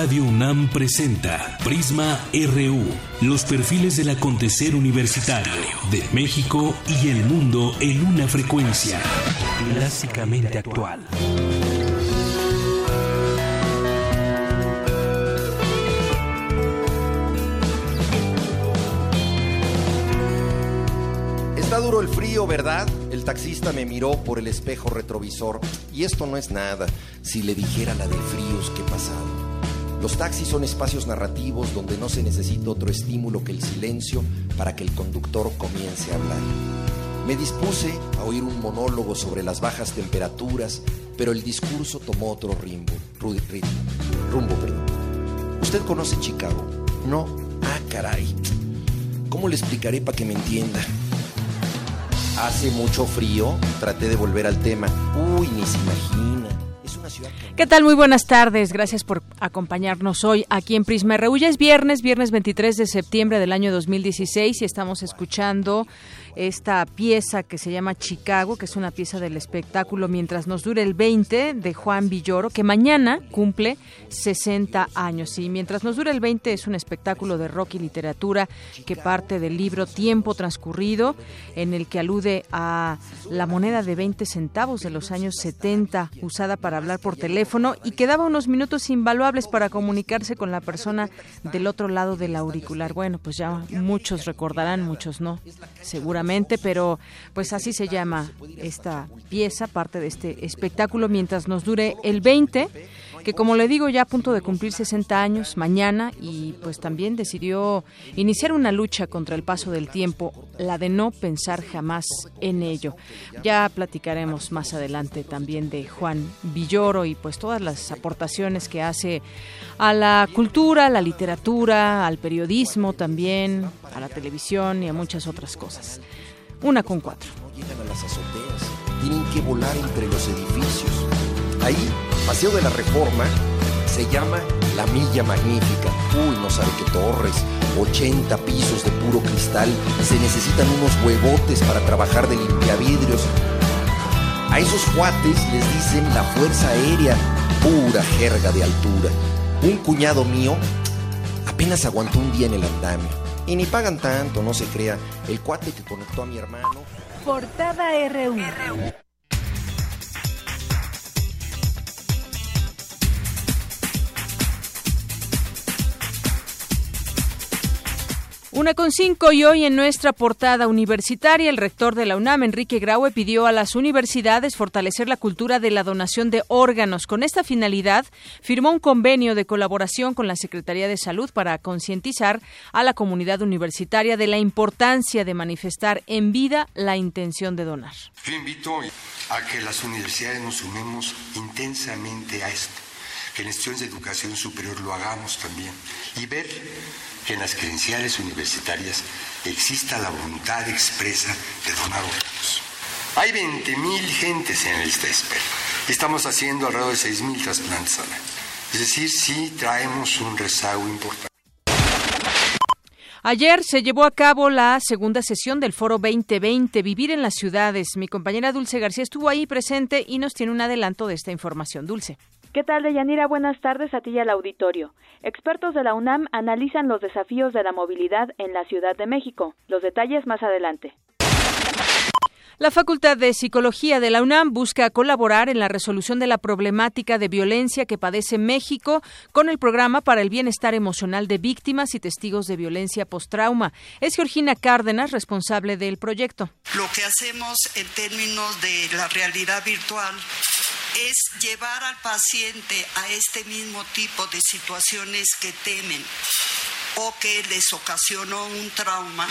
Radio UNAM presenta Prisma RU, los perfiles del acontecer universitario de México y el mundo en una frecuencia clásicamente actual. Está duro el frío, ¿verdad? El taxista me miró por el espejo retrovisor. Y esto no es nada si le dijera la de fríos que pasado. Los taxis son espacios narrativos donde no se necesita otro estímulo que el silencio para que el conductor comience a hablar. Me dispuse a oír un monólogo sobre las bajas temperaturas, pero el discurso tomó otro ritmo. Rumbo, perdón. ¿Usted conoce Chicago? No. Ah, caray. ¿Cómo le explicaré para que me entienda? Hace mucho frío, traté de volver al tema. Uy, ni se imagina. ¿Qué tal? Muy buenas tardes. Gracias por acompañarnos hoy aquí en Prisma RU. Es viernes, viernes 23 de septiembre del año 2016 y estamos escuchando esta pieza que se llama Chicago, que es una pieza del espectáculo Mientras nos dure el 20 de Juan Villoro, que mañana cumple 60 años. Y Mientras nos dure el 20 es un espectáculo de rock y literatura que parte del libro Tiempo Transcurrido, en el que alude a la moneda de 20 centavos de los años 70 usada para hablar por teléfono y que daba unos minutos invaluables para comunicarse con la persona del otro lado del auricular. Bueno, pues ya muchos recordarán, muchos no, seguramente pero pues así se llama esta pieza, parte de este espectáculo, mientras nos dure el 20, que como le digo ya a punto de cumplir 60 años mañana y pues también decidió iniciar una lucha contra el paso del tiempo, la de no pensar jamás en ello. Ya platicaremos más adelante también de Juan Villoro y pues todas las aportaciones que hace a la cultura, a la literatura, al periodismo también, a la televisión y a muchas otras cosas. Una con cuatro. Tienen que volar entre los edificios. Ahí, Paseo de la Reforma, se llama La Milla Magnífica. Uy, no sabe qué torres, 80 pisos de puro cristal, se necesitan unos huevotes para trabajar de limpiavidrios. A esos cuates les dicen la Fuerza Aérea, pura jerga de altura. Un cuñado mío apenas aguantó un día en el andamio. Y ni pagan tanto, no se crea. El cuate que conectó a mi hermano. Portada RU. Una con cinco y hoy en nuestra portada universitaria, el rector de la UNAM, Enrique Graue, pidió a las universidades fortalecer la cultura de la donación de órganos. Con esta finalidad, firmó un convenio de colaboración con la Secretaría de Salud para concientizar a la comunidad universitaria de la importancia de manifestar en vida la intención de donar. Yo invito a que las universidades nos sumemos intensamente a esto, que en instituciones de educación superior lo hagamos también y ver que en las credenciales universitarias exista la voluntad expresa de donar órganos. Hay 20.000 gentes en de espera. Estamos haciendo alrededor de 6.000 trasplantes al año. Es decir, sí traemos un rezago importante. Ayer se llevó a cabo la segunda sesión del Foro 2020, Vivir en las Ciudades. Mi compañera Dulce García estuvo ahí presente y nos tiene un adelanto de esta información. Dulce. ¿Qué tal, Deyanira? Buenas tardes a ti y al auditorio. Expertos de la UNAM analizan los desafíos de la movilidad en la Ciudad de México. Los detalles más adelante. La Facultad de Psicología de la UNAM busca colaborar en la resolución de la problemática de violencia que padece México con el programa para el bienestar emocional de víctimas y testigos de violencia post-trauma. Es Georgina Cárdenas, responsable del proyecto. Lo que hacemos en términos de la realidad virtual es llevar al paciente a este mismo tipo de situaciones que temen o que les ocasionó un trauma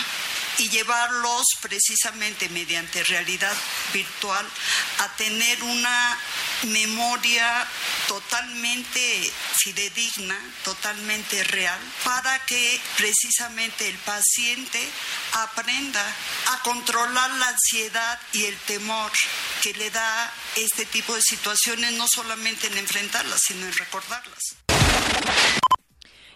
y llevarlos precisamente mediante realidad virtual a tener una memoria totalmente fidedigna, totalmente real, para que precisamente el paciente aprenda a controlar la ansiedad y el temor que le da este tipo de situaciones, no solamente en enfrentarlas, sino en recordarlas.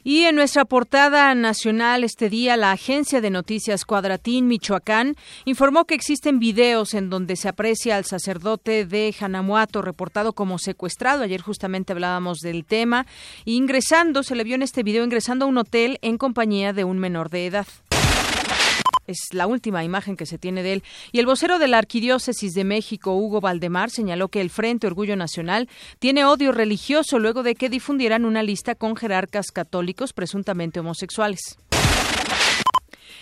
Y en nuestra portada nacional este día, la agencia de noticias Cuadratín Michoacán informó que existen videos en donde se aprecia al sacerdote de Janamuato reportado como secuestrado. Ayer justamente hablábamos del tema. Ingresando, se le vio en este video ingresando a un hotel en compañía de un menor de edad. Es la última imagen que se tiene de él. Y el vocero de la Arquidiócesis de México, Hugo Valdemar, señaló que el Frente Orgullo Nacional tiene odio religioso luego de que difundieran una lista con jerarcas católicos presuntamente homosexuales.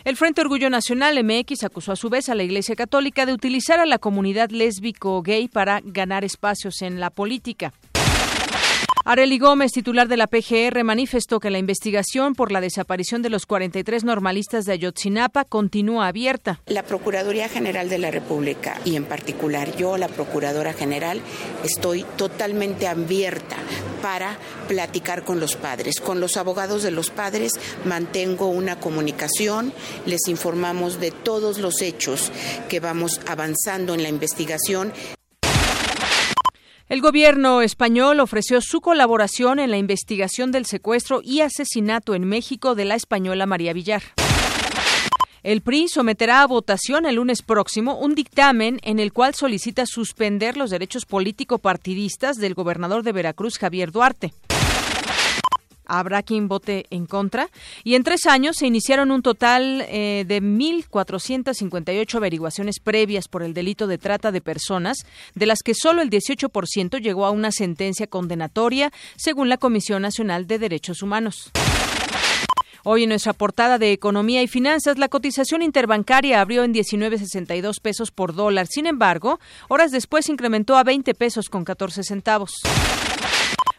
El Frente Orgullo Nacional MX acusó a su vez a la Iglesia Católica de utilizar a la comunidad lésbico-gay para ganar espacios en la política. Areli Gómez, titular de la PGR, manifestó que la investigación por la desaparición de los 43 normalistas de Ayotzinapa continúa abierta. La Procuraduría General de la República y en particular yo, la Procuradora General, estoy totalmente abierta para platicar con los padres. Con los abogados de los padres mantengo una comunicación, les informamos de todos los hechos que vamos avanzando en la investigación. El gobierno español ofreció su colaboración en la investigación del secuestro y asesinato en México de la española María Villar. El PRI someterá a votación el lunes próximo un dictamen en el cual solicita suspender los derechos político-partidistas del gobernador de Veracruz, Javier Duarte habrá quien vote en contra. Y en tres años se iniciaron un total eh, de 1.458 averiguaciones previas por el delito de trata de personas, de las que solo el 18% llegó a una sentencia condenatoria, según la Comisión Nacional de Derechos Humanos. Hoy en nuestra portada de Economía y Finanzas, la cotización interbancaria abrió en 19.62 pesos por dólar. Sin embargo, horas después incrementó a 20 pesos con 14 centavos.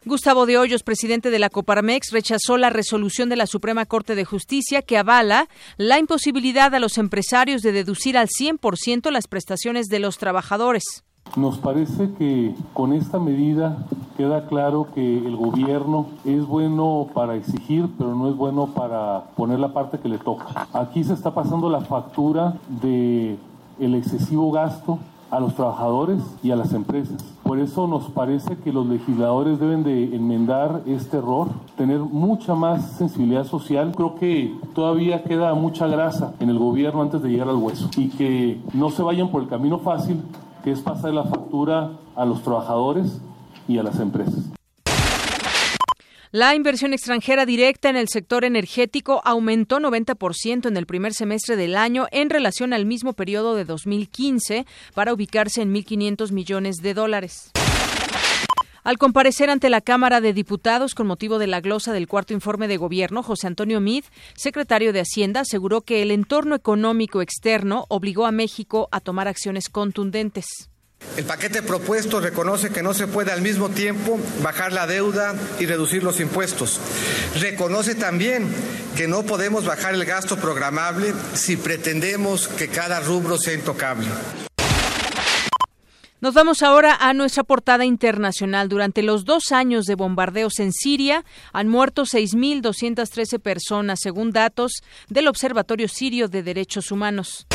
Gustavo de Hoyos, presidente de la Coparmex, rechazó la resolución de la Suprema Corte de Justicia que avala la imposibilidad a los empresarios de deducir al 100% las prestaciones de los trabajadores. Nos parece que con esta medida queda claro que el gobierno es bueno para exigir, pero no es bueno para poner la parte que le toca. Aquí se está pasando la factura de el excesivo gasto a los trabajadores y a las empresas. Por eso nos parece que los legisladores deben de enmendar este error, tener mucha más sensibilidad social. Creo que todavía queda mucha grasa en el gobierno antes de llegar al hueso y que no se vayan por el camino fácil, que es pasar la factura a los trabajadores y a las empresas. La inversión extranjera directa en el sector energético aumentó 90% en el primer semestre del año en relación al mismo periodo de 2015 para ubicarse en 1.500 millones de dólares. Al comparecer ante la Cámara de Diputados con motivo de la glosa del cuarto informe de gobierno, José Antonio Mid, secretario de Hacienda, aseguró que el entorno económico externo obligó a México a tomar acciones contundentes. El paquete propuesto reconoce que no se puede al mismo tiempo bajar la deuda y reducir los impuestos. Reconoce también que no podemos bajar el gasto programable si pretendemos que cada rubro sea intocable. Nos vamos ahora a nuestra portada internacional. Durante los dos años de bombardeos en Siria han muerto 6.213 personas, según datos del Observatorio Sirio de Derechos Humanos.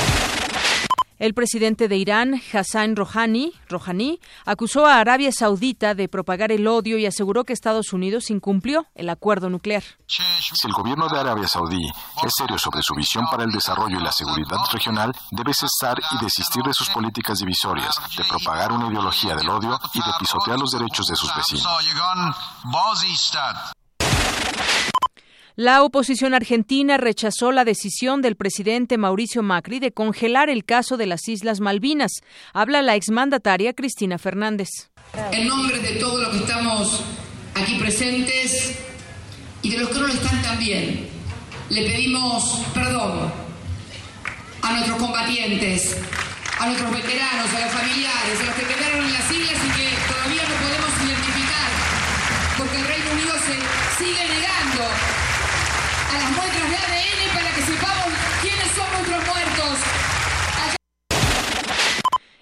El presidente de Irán, Hassan Rouhani, Rouhani, acusó a Arabia Saudita de propagar el odio y aseguró que Estados Unidos incumplió el acuerdo nuclear. Si el gobierno de Arabia Saudí es serio sobre su visión para el desarrollo y la seguridad regional, debe cesar y desistir de sus políticas divisorias, de propagar una ideología del odio y de pisotear los derechos de sus vecinos. La oposición argentina rechazó la decisión del presidente Mauricio Macri de congelar el caso de las Islas Malvinas. Habla la exmandataria Cristina Fernández. En nombre de todos los que estamos aquí presentes y de los que no lo están también, le pedimos perdón a nuestros combatientes, a nuestros veteranos, a los familiares, a los que quedaron en las islas y que todavía no podemos identificar, porque el Reino Unido se sigue negando las de ADN para que sepamos quiénes son nuestros muertos.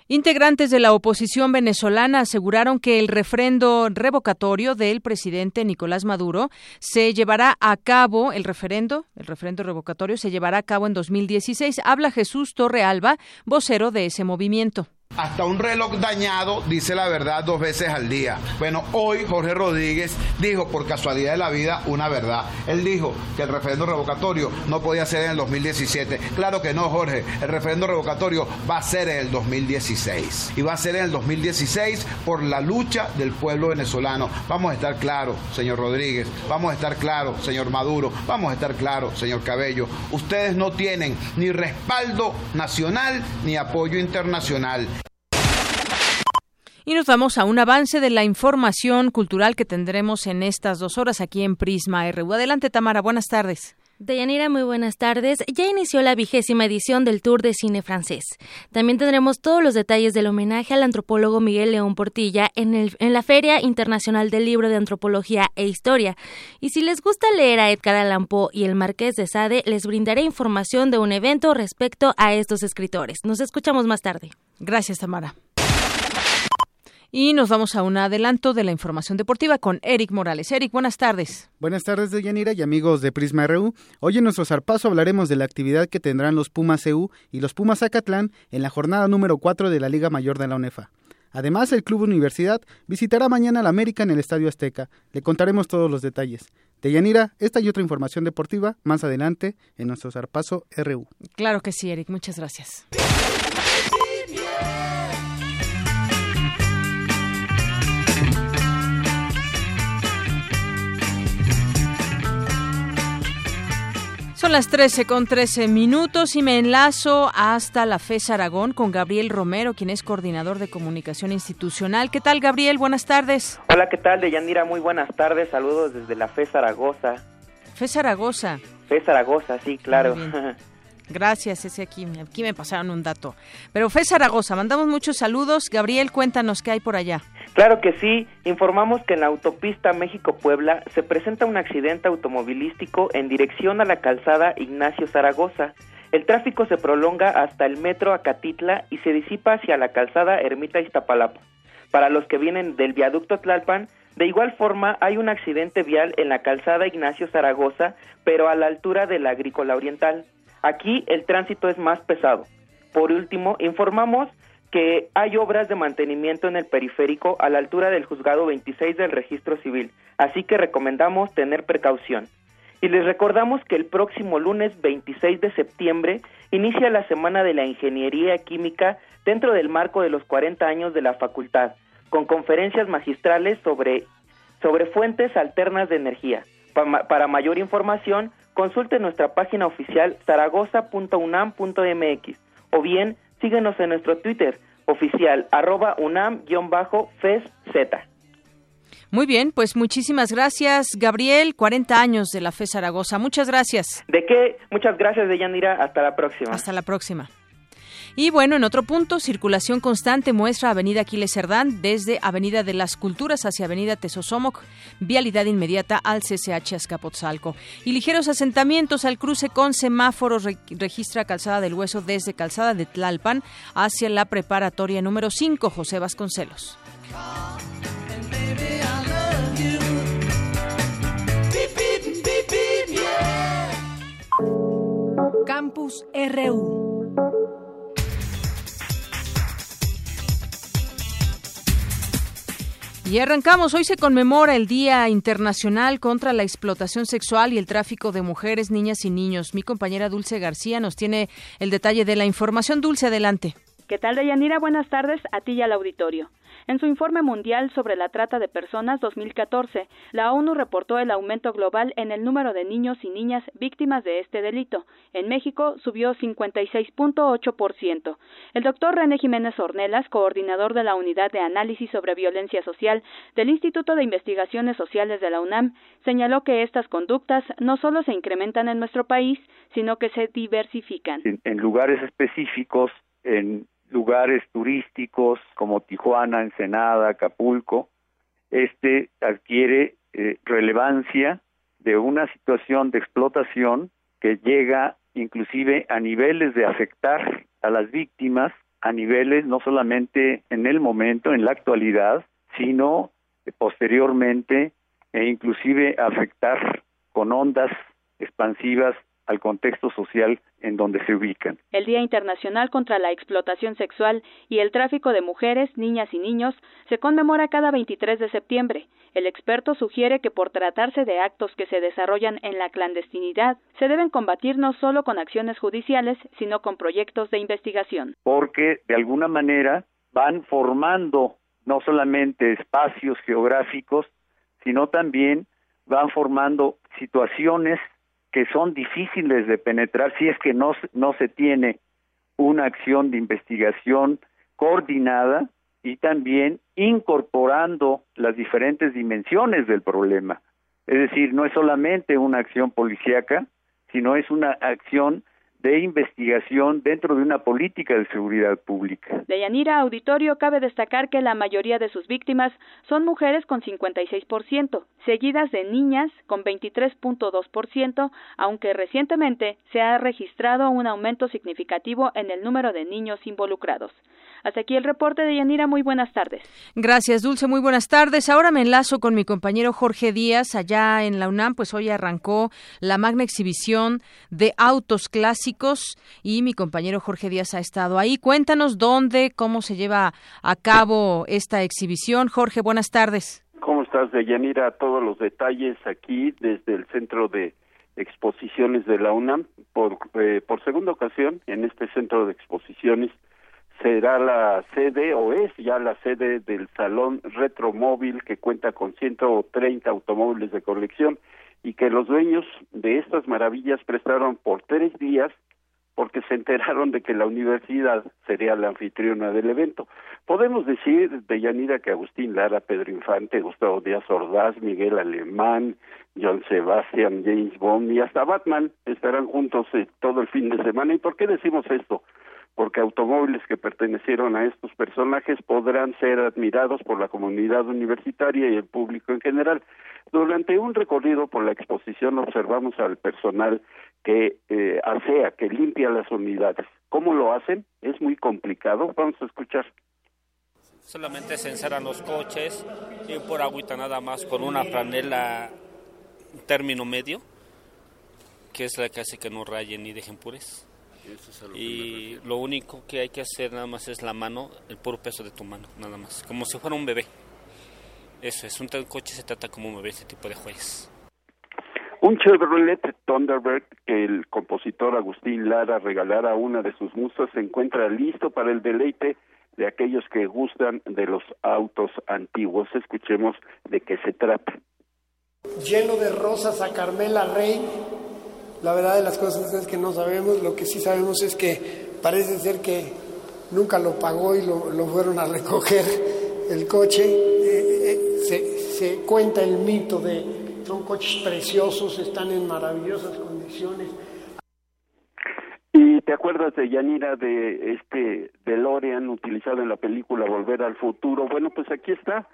Integrantes de la oposición venezolana aseguraron que el refrendo revocatorio del presidente Nicolás Maduro se llevará a cabo, el referendo, el referendo revocatorio se llevará a cabo en 2016. Habla Jesús Torrealba, vocero de ese movimiento. Hasta un reloj dañado dice la verdad dos veces al día. Bueno, hoy Jorge Rodríguez dijo por casualidad de la vida una verdad. Él dijo que el referendo revocatorio no podía ser en el 2017. Claro que no, Jorge. El referendo revocatorio va a ser en el 2016. Y va a ser en el 2016 por la lucha del pueblo venezolano. Vamos a estar claros, señor Rodríguez. Vamos a estar claros, señor Maduro. Vamos a estar claros, señor Cabello. Ustedes no tienen ni respaldo nacional ni apoyo internacional. Y nos vamos a un avance de la información cultural que tendremos en estas dos horas aquí en Prisma RU. Adelante, Tamara, buenas tardes. Deyanira, muy buenas tardes. Ya inició la vigésima edición del Tour de Cine Francés. También tendremos todos los detalles del homenaje al antropólogo Miguel León Portilla en, el, en la Feria Internacional del Libro de Antropología e Historia. Y si les gusta leer a Edgar Allan Poe y el Marqués de Sade, les brindaré información de un evento respecto a estos escritores. Nos escuchamos más tarde. Gracias, Tamara. Y nos vamos a un adelanto de la información deportiva con Eric Morales. Eric, buenas tardes. Buenas tardes, Deyanira y amigos de Prisma RU. Hoy en nuestro zarpazo hablaremos de la actividad que tendrán los Pumas EU y los Pumas Acatlán en la jornada número 4 de la Liga Mayor de la UNEFA. Además, el Club Universidad visitará mañana al América en el Estadio Azteca. Le contaremos todos los detalles. Deyanira, esta y otra información deportiva más adelante en nuestro zarpazo RU. Claro que sí, Eric. Muchas gracias. Son las 13 con 13 minutos y me enlazo hasta la FES Aragón con Gabriel Romero, quien es coordinador de comunicación institucional. ¿Qué tal, Gabriel? Buenas tardes. Hola, ¿qué tal, Deyanira? Muy buenas tardes. Saludos desde la FES Zaragoza. FES Zaragoza. FES Zaragoza, sí, claro. Gracias, ese aquí, aquí me pasaron un dato. Pero FES Zaragoza, mandamos muchos saludos. Gabriel, cuéntanos qué hay por allá. Claro que sí, informamos que en la autopista México-Puebla se presenta un accidente automovilístico en dirección a la calzada Ignacio Zaragoza. El tráfico se prolonga hasta el metro Acatitla y se disipa hacia la calzada Ermita Iztapalapa. Para los que vienen del viaducto Tlalpan, de igual forma hay un accidente vial en la calzada Ignacio Zaragoza, pero a la altura de la Agrícola Oriental. Aquí el tránsito es más pesado. Por último, informamos que hay obras de mantenimiento en el periférico a la altura del juzgado 26 del registro civil, así que recomendamos tener precaución. Y les recordamos que el próximo lunes 26 de septiembre inicia la Semana de la Ingeniería Química dentro del marco de los 40 años de la facultad, con conferencias magistrales sobre, sobre fuentes alternas de energía. Para, mayor información, consulte nuestra página oficial zaragoza.unam.mx o bien síguenos en nuestro Twitter oficial arroba unam-feszz. Muy bien, pues muchísimas gracias, Gabriel. 40 años de la FE Zaragoza. Muchas gracias. ¿De qué? Muchas gracias, Deyanira. Hasta la próxima. Hasta la próxima. Y bueno, en otro punto, circulación constante muestra Avenida Aquiles Cerdán desde Avenida de las Culturas hacia Avenida Tesosomoc, vialidad inmediata al CCH Azcapotzalco. Y ligeros asentamientos al cruce con semáforos registra Calzada del Hueso desde Calzada de Tlalpan hacia la preparatoria número 5, José Vasconcelos. Campus RU. Y arrancamos. Hoy se conmemora el Día Internacional contra la Explotación Sexual y el Tráfico de Mujeres, Niñas y Niños. Mi compañera Dulce García nos tiene el detalle de la información. Dulce, adelante. ¿Qué tal, Deyanira? Buenas tardes a ti y al auditorio. En su informe mundial sobre la trata de personas 2014, la ONU reportó el aumento global en el número de niños y niñas víctimas de este delito. En México subió 56.8%. El doctor René Jiménez Ornelas, coordinador de la Unidad de Análisis sobre Violencia Social del Instituto de Investigaciones Sociales de la UNAM, señaló que estas conductas no solo se incrementan en nuestro país, sino que se diversifican. En, en lugares específicos, en lugares turísticos como Tijuana, Ensenada, Acapulco, este adquiere eh, relevancia de una situación de explotación que llega inclusive a niveles de afectar a las víctimas, a niveles no solamente en el momento, en la actualidad, sino posteriormente e inclusive afectar con ondas expansivas al contexto social en donde se ubican. El Día Internacional contra la Explotación Sexual y el Tráfico de Mujeres, Niñas y Niños se conmemora cada 23 de septiembre. El experto sugiere que por tratarse de actos que se desarrollan en la clandestinidad, se deben combatir no solo con acciones judiciales, sino con proyectos de investigación. Porque de alguna manera van formando no solamente espacios geográficos, sino también van formando situaciones que son difíciles de penetrar si es que no, no se tiene una acción de investigación coordinada y también incorporando las diferentes dimensiones del problema. Es decir, no es solamente una acción policíaca, sino es una acción de investigación dentro de una política de seguridad pública. De Yanira Auditorio cabe destacar que la mayoría de sus víctimas son mujeres con 56%, seguidas de niñas con 23.2%, aunque recientemente se ha registrado un aumento significativo en el número de niños involucrados. Hasta aquí el reporte de Yanira. Muy buenas tardes. Gracias, Dulce. Muy buenas tardes. Ahora me enlazo con mi compañero Jorge Díaz. Allá en la UNAM, pues hoy arrancó la magna exhibición de autos clásicos y mi compañero Jorge Díaz ha estado ahí. Cuéntanos dónde, cómo se lleva a cabo esta exhibición. Jorge, buenas tardes. ¿Cómo estás, Deyanira? Todos los detalles aquí desde el Centro de Exposiciones de la UNAM. Por, eh, por segunda ocasión, en este Centro de Exposiciones, será la sede o es ya la sede del Salón Retromóvil que cuenta con 130 automóviles de colección y que los dueños de estas maravillas prestaron por tres días porque se enteraron de que la universidad sería la anfitriona del evento. Podemos decir de Yanira que Agustín Lara, Pedro Infante, Gustavo Díaz Ordaz, Miguel Alemán, John Sebastian, James Bond y hasta Batman estarán juntos eh, todo el fin de semana. ¿Y por qué decimos esto? Porque automóviles que pertenecieron a estos personajes podrán ser admirados por la comunidad universitaria y el público en general. Durante un recorrido por la exposición observamos al personal que eh, asea, que limpia las unidades. ¿Cómo lo hacen? Es muy complicado. Vamos a escuchar. Solamente se encerran los coches y por agüita nada más con una franela término medio, que es la que hace que no rayen ni dejen y lo único que hay que hacer nada más es la mano, el puro peso de tu mano, nada más, como si fuera un bebé. Eso es, un coche se trata como un bebé, ese tipo de juegos. Un Chevrolet Thunderbird que el compositor Agustín Lara regalara a una de sus musas se encuentra listo para el deleite de aquellos que gustan de los autos antiguos. Escuchemos de qué se trata. Lleno de rosas a Carmela Rey, la verdad de las cosas es que no sabemos, lo que sí sabemos es que parece ser que nunca lo pagó y lo, fueron a recoger el coche. Eh, eh, se, se cuenta el mito de son coches preciosos, están en maravillosas condiciones. ¿Y te acuerdas de Yanira de este DeLorean utilizado en la película Volver al Futuro? Bueno, pues aquí está,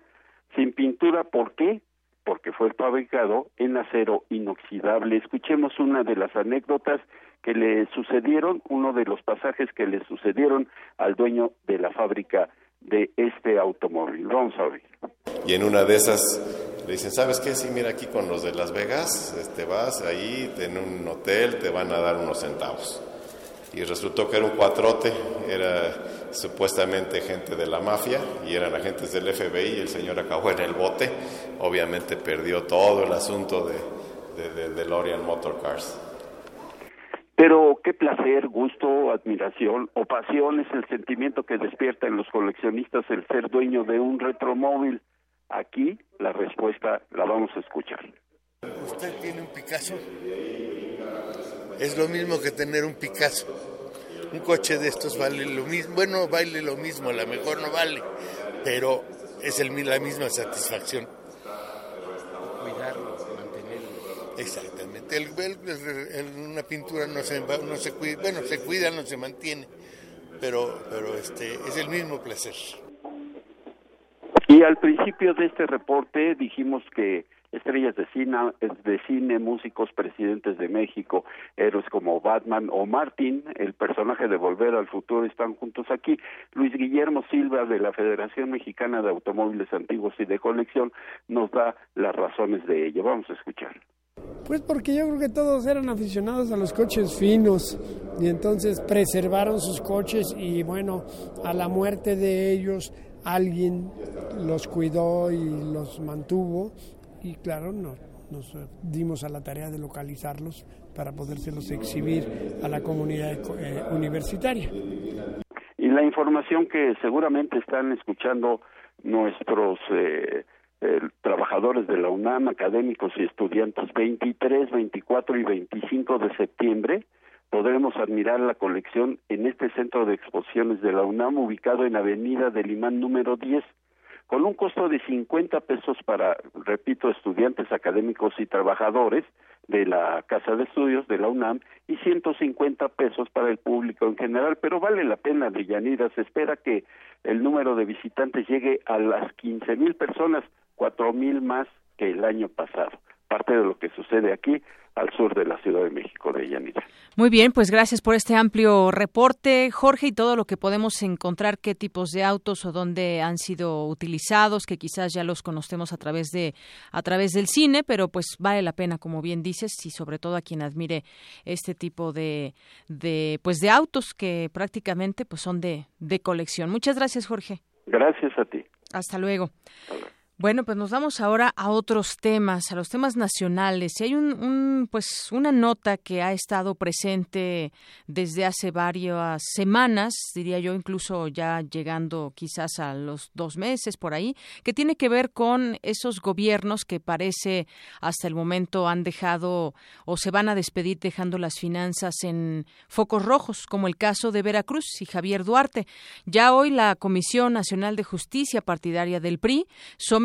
sin pintura, ¿por qué? Porque fue fabricado en acero inoxidable. Escuchemos una de las anécdotas que le sucedieron, uno de los pasajes que le sucedieron al dueño de la fábrica de este automóvil. Vamos a. Y en una de esas le dicen, ¿sabes qué? Sí, mira aquí con los de Las Vegas, este, vas ahí en un hotel, te van a dar unos centavos. Y resultó que era un cuatrote, era supuestamente gente de la mafia y eran agentes del FBI y el señor acabó en el bote. Obviamente perdió todo el asunto de, de, de Lorian Motor Cars. Pero qué placer, gusto, admiración o pasión es el sentimiento que despierta en los coleccionistas el ser dueño de un retromóvil. Aquí la respuesta la vamos a escuchar. ¿Usted tiene un Picasso? Es lo mismo que tener un Picasso un coche de estos vale lo mismo, bueno, vale lo mismo, a lo mejor no vale, pero es el, la misma satisfacción. Cuidarlo, mantenerlo. Exactamente. El, una pintura no se, no se cuida, bueno, se cuida, no se mantiene, pero, pero este, es el mismo placer. Y al principio de este reporte dijimos que estrellas de cine, de cine, músicos, presidentes de México, héroes como Batman o Martin, el personaje de Volver al Futuro, están juntos aquí. Luis Guillermo Silva de la Federación Mexicana de Automóviles Antiguos y de Colección nos da las razones de ello. Vamos a escuchar. Pues porque yo creo que todos eran aficionados a los coches finos y entonces preservaron sus coches y bueno, a la muerte de ellos alguien los cuidó y los mantuvo y claro, no, nos dimos a la tarea de localizarlos para podérselos exhibir a la comunidad eh, universitaria. Y la información que seguramente están escuchando nuestros eh, trabajadores de la UNAM, académicos y estudiantes, 23, 24 y 25 de septiembre podremos admirar la colección en este centro de exposiciones de la UNAM ubicado en Avenida del Imán número 10 con un costo de 50 pesos para, repito, estudiantes académicos y trabajadores de la Casa de Estudios de la UNAM y 150 pesos para el público en general, pero vale la pena, Villanira, se espera que el número de visitantes llegue a las 15 mil personas, cuatro mil más que el año pasado. Parte de lo que sucede aquí al sur de la Ciudad de México de Yanira. Muy bien, pues gracias por este amplio reporte, Jorge, y todo lo que podemos encontrar, qué tipos de autos o dónde han sido utilizados, que quizás ya los conocemos a través de a través del cine, pero pues vale la pena, como bien dices, y sobre todo a quien admire este tipo de, de pues de autos que prácticamente pues son de, de colección. Muchas gracias, Jorge. Gracias a ti. Hasta luego. Bueno, pues nos vamos ahora a otros temas, a los temas nacionales. Y hay un, pues una nota que ha estado presente desde hace varias semanas, diría yo, incluso ya llegando quizás a los dos meses por ahí, que tiene que ver con esos gobiernos que parece hasta el momento han dejado o se van a despedir dejando las finanzas en focos rojos, como el caso de Veracruz y Javier Duarte. Ya hoy la Comisión Nacional de Justicia Partidaria del PRI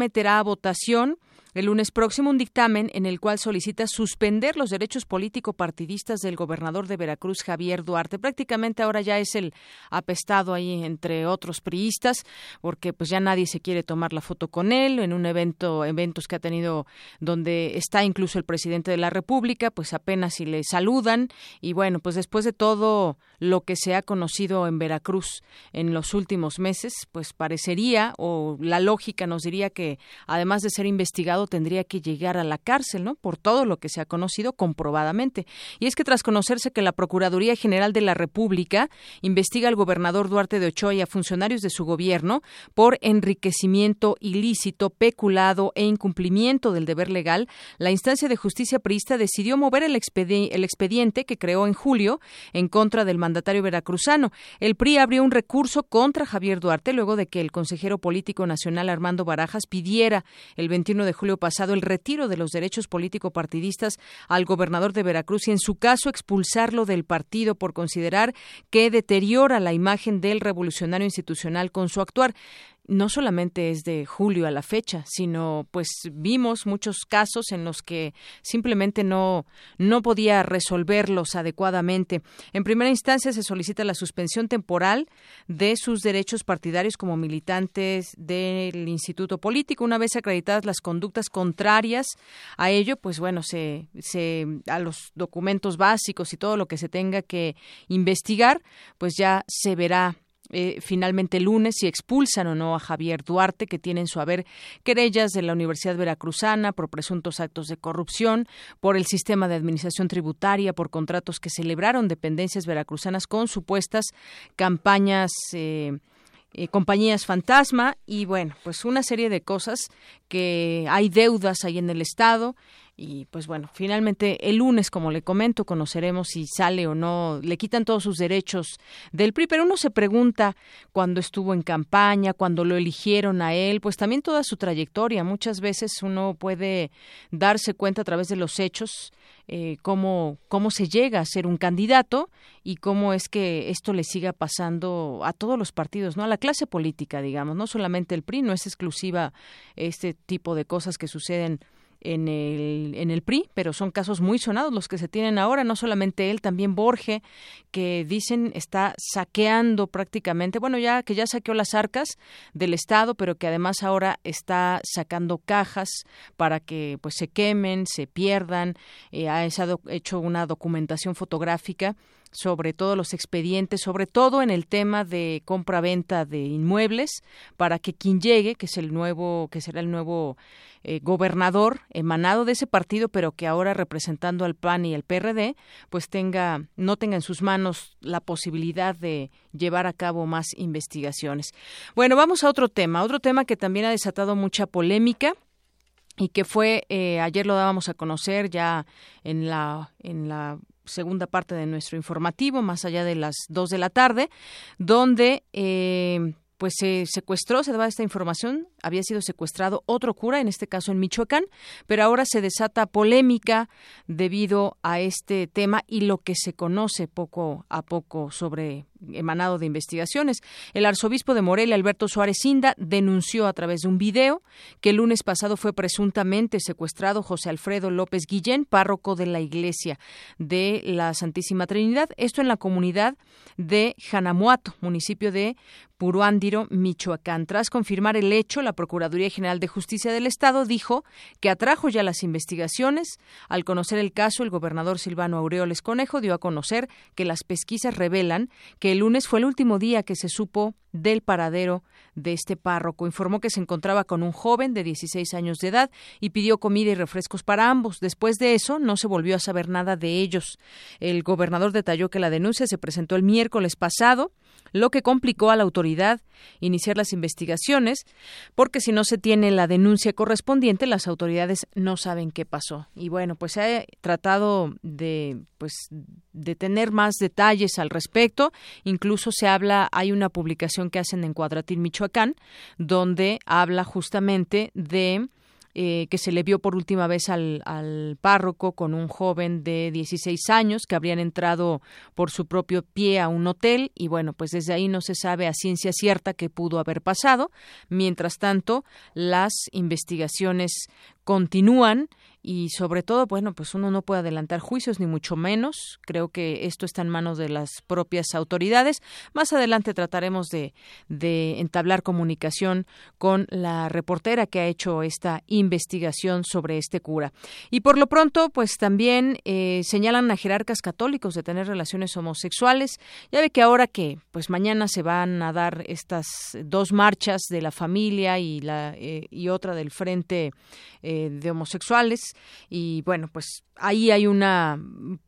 someterá a votación el lunes próximo un dictamen en el cual solicita suspender los derechos político-partidistas del gobernador de Veracruz, Javier Duarte. Prácticamente ahora ya es el apestado ahí entre otros priistas, porque pues ya nadie se quiere tomar la foto con él en un evento, eventos que ha tenido donde está incluso el presidente de la República, pues apenas si le saludan y bueno, pues después de todo lo que se ha conocido en Veracruz en los últimos meses, pues parecería o la lógica nos diría que además de ser investigado tendría que llegar a la cárcel, ¿no? Por todo lo que se ha conocido comprobadamente. Y es que tras conocerse que la Procuraduría General de la República investiga al gobernador Duarte de Ochoa y a funcionarios de su gobierno por enriquecimiento ilícito, peculado e incumplimiento del deber legal, la instancia de justicia priista decidió mover el, el expediente que creó en julio en contra del mandatario veracruzano. El PRI abrió un recurso contra Javier Duarte luego de que el consejero político nacional Armando Barajas pidiera el 21 de julio pasado el retiro de los derechos político-partidistas al gobernador de Veracruz y, en su caso, expulsarlo del partido por considerar que deteriora la imagen del revolucionario institucional con su actuar no solamente es de julio a la fecha, sino pues vimos muchos casos en los que simplemente no no podía resolverlos adecuadamente. En primera instancia se solicita la suspensión temporal de sus derechos partidarios como militantes del instituto político una vez acreditadas las conductas contrarias a ello, pues bueno, se se a los documentos básicos y todo lo que se tenga que investigar, pues ya se verá eh, finalmente el lunes si expulsan o no a Javier Duarte, que tiene en su haber querellas de la Universidad Veracruzana por presuntos actos de corrupción, por el sistema de administración tributaria, por contratos que celebraron dependencias veracruzanas con supuestas campañas. Eh, eh, compañías fantasma y bueno, pues una serie de cosas que hay deudas ahí en el Estado y pues bueno, finalmente el lunes, como le comento, conoceremos si sale o no, le quitan todos sus derechos del PRI, pero uno se pregunta cuando estuvo en campaña, cuando lo eligieron a él, pues también toda su trayectoria. Muchas veces uno puede darse cuenta a través de los hechos eh, cómo, cómo se llega a ser un candidato y cómo es que esto le siga pasando a todos los partidos, ¿no? A la clase política, digamos, no solamente el PRI, no es exclusiva este tipo de cosas que suceden en el, en el PRI, pero son casos muy sonados los que se tienen ahora, no solamente él, también Borge, que dicen está saqueando prácticamente, bueno, ya que ya saqueó las arcas del Estado, pero que además ahora está sacando cajas para que pues se quemen, se pierdan, eh, ha hecho una documentación fotográfica sobre todos los expedientes, sobre todo en el tema de compra-venta de inmuebles, para que quien llegue, que es el nuevo, que será el nuevo eh, gobernador emanado de ese partido, pero que ahora representando al PAN y el PRD, pues tenga, no tenga en sus manos la posibilidad de llevar a cabo más investigaciones. Bueno, vamos a otro tema, otro tema que también ha desatado mucha polémica y que fue eh, ayer lo dábamos a conocer ya en la en la segunda parte de nuestro informativo más allá de las dos de la tarde donde eh, pues se secuestró, se daba esta información, había sido secuestrado otro cura, en este caso en Michoacán, pero ahora se desata polémica debido a este tema y lo que se conoce poco a poco sobre emanado de investigaciones. El arzobispo de Morelia, Alberto Suárez Inda, denunció a través de un video que el lunes pasado fue presuntamente secuestrado José Alfredo López Guillén, párroco de la iglesia de la Santísima Trinidad, esto en la comunidad de Janamuato, municipio de Puruándiro, Michoacán. Tras confirmar el hecho, la Procuraduría General de Justicia del Estado dijo que atrajo ya las investigaciones. Al conocer el caso, el gobernador Silvano Aureoles Conejo dio a conocer que las pesquisas revelan que el lunes fue el último día que se supo del paradero de este párroco. Informó que se encontraba con un joven de 16 años de edad y pidió comida y refrescos para ambos. Después de eso, no se volvió a saber nada de ellos. El gobernador detalló que la denuncia se presentó el miércoles pasado, lo que complicó a la autoridad iniciar las investigaciones, porque si no se tiene la denuncia correspondiente, las autoridades no saben qué pasó. Y bueno, pues se ha tratado de pues de tener más detalles al respecto. Incluso se habla, hay una publicación que hacen en Cuadratín, Michoacán, donde habla justamente de eh, que se le vio por última vez al, al, párroco con un joven de 16 años que habrían entrado por su propio pie a un hotel y bueno, pues desde ahí no se sabe a ciencia cierta qué pudo haber pasado. Mientras tanto, las investigaciones continúan y sobre todo, bueno, pues uno no puede adelantar juicios ni mucho menos. Creo que esto está en manos de las propias autoridades. Más adelante trataremos de, entablar comunicación con la reportera que ha hecho esta investigación sobre este cura. Y por lo pronto, pues también eh, señalan a jerarcas católicos de tener relaciones homosexuales. Ya ve que ahora que, pues mañana se van a dar estas dos marchas de la familia y la eh, y otra del frente eh, de homosexuales y bueno, pues ahí hay una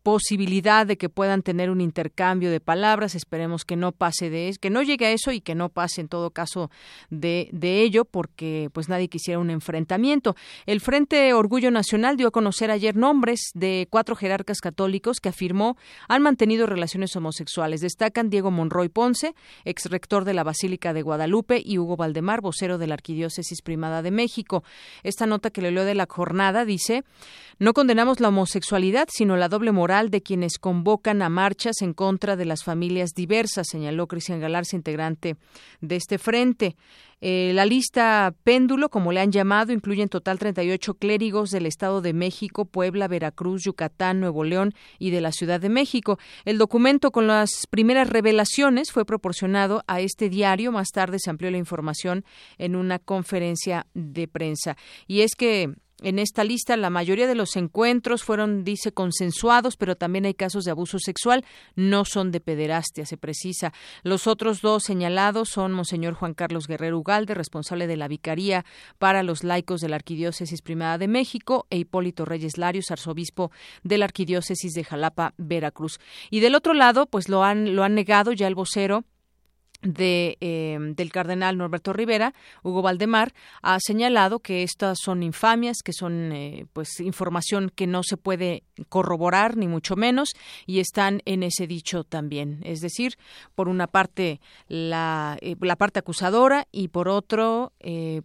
posibilidad de que puedan tener un intercambio de palabras. Esperemos que no pase de eso, que no llegue a eso y que no pase en todo caso de, de ello, porque pues nadie quisiera un enfrentamiento. El Frente Orgullo Nacional dio a conocer ayer nombres de cuatro jerarcas católicos que afirmó han mantenido relaciones homosexuales. Destacan Diego Monroy Ponce, ex rector de la Basílica de Guadalupe, y Hugo Valdemar, vocero de la Arquidiócesis Primada de México. Esta nota que le leo de la jornada no condenamos la homosexualidad, sino la doble moral de quienes convocan a marchas en contra de las familias diversas, señaló Cristian Galarza, integrante de este frente. Eh, la lista péndulo, como le han llamado, incluye en total 38 clérigos del Estado de México, Puebla, Veracruz, Yucatán, Nuevo León y de la Ciudad de México. El documento con las primeras revelaciones fue proporcionado a este diario. Más tarde se amplió la información en una conferencia de prensa. Y es que en esta lista, la mayoría de los encuentros fueron, dice, consensuados, pero también hay casos de abuso sexual, no son de pederastia, se precisa. Los otros dos señalados son Monseñor Juan Carlos Guerrero Ugalde, responsable de la Vicaría para los laicos de la Arquidiócesis Primada de México, e Hipólito Reyes Larios, arzobispo de la Arquidiócesis de Jalapa, Veracruz. Y del otro lado, pues lo han, lo han negado ya el vocero de, eh, del cardenal Norberto Rivera, Hugo Valdemar, ha señalado que estas son infamias, que son eh, pues información que no se puede corroborar ni mucho menos y están en ese dicho también. Es decir, por una parte la, eh, la parte acusadora y por otro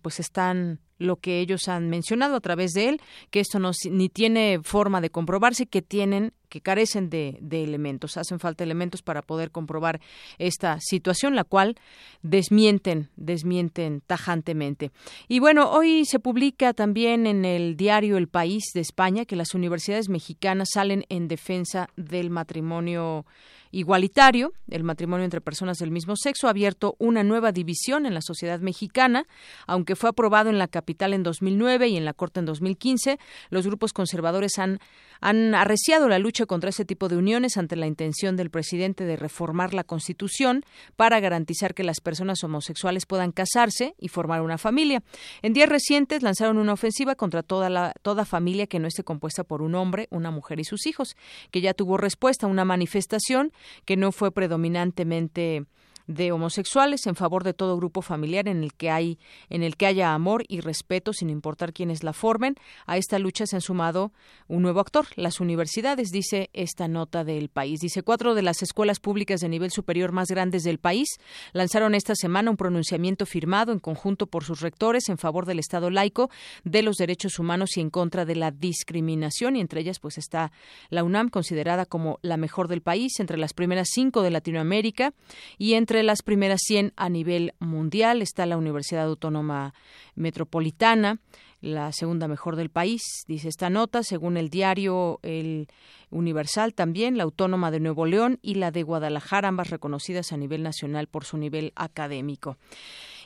pues están lo que ellos han mencionado a través de él, que esto no ni tiene forma de comprobarse, que tienen que carecen de, de, elementos, hacen falta elementos para poder comprobar esta situación, la cual desmienten, desmienten tajantemente. Y bueno, hoy se publica también en el diario El País de España que las universidades mexicanas salen en defensa del matrimonio igualitario. El matrimonio entre personas del mismo sexo ha abierto una nueva división en la sociedad mexicana. Aunque fue aprobado en la capital en 2009 y en la Corte en 2015, los grupos conservadores han, han arreciado la lucha contra ese tipo de uniones ante la intención del presidente de reformar la Constitución para garantizar que las personas homosexuales puedan casarse y formar una familia. En días recientes lanzaron una ofensiva contra toda, la, toda familia que no esté compuesta por un hombre, una mujer y sus hijos, que ya tuvo respuesta a una manifestación que no fue predominantemente de homosexuales en favor de todo grupo familiar en el que hay en el que haya amor y respeto sin importar quiénes la formen. A esta lucha se han sumado un nuevo actor, las universidades, dice esta nota del país. Dice cuatro de las escuelas públicas de nivel superior más grandes del país lanzaron esta semana un pronunciamiento firmado en conjunto por sus rectores en favor del Estado laico, de los derechos humanos y en contra de la discriminación y entre ellas pues está la UNAM considerada como la mejor del país entre las primeras cinco de Latinoamérica y entre las primeras 100 a nivel mundial está la Universidad Autónoma Metropolitana, la segunda mejor del país, dice esta nota, según el diario El Universal también, la Autónoma de Nuevo León y la de Guadalajara, ambas reconocidas a nivel nacional por su nivel académico.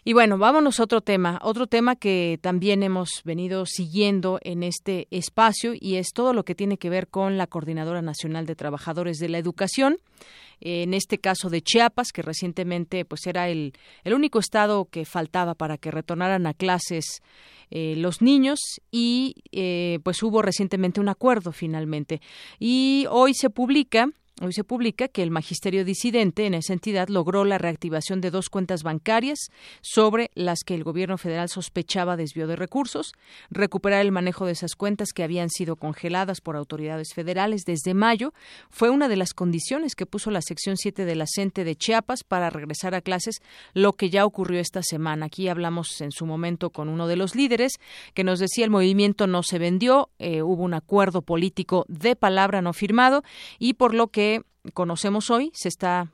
Y bueno, vámonos a otro tema, otro tema que también hemos venido siguiendo en este espacio y es todo lo que tiene que ver con la Coordinadora Nacional de Trabajadores de la Educación en este caso de Chiapas, que recientemente pues era el, el único estado que faltaba para que retornaran a clases eh, los niños y eh, pues hubo recientemente un acuerdo finalmente. Y hoy se publica Hoy se publica que el magisterio disidente en esa entidad logró la reactivación de dos cuentas bancarias sobre las que el gobierno federal sospechaba desvío de recursos, recuperar el manejo de esas cuentas que habían sido congeladas por autoridades federales desde mayo fue una de las condiciones que puso la sección 7 de la de Chiapas para regresar a clases, lo que ya ocurrió esta semana. Aquí hablamos en su momento con uno de los líderes que nos decía el movimiento no se vendió, eh, hubo un acuerdo político de palabra no firmado y por lo que conocemos hoy se está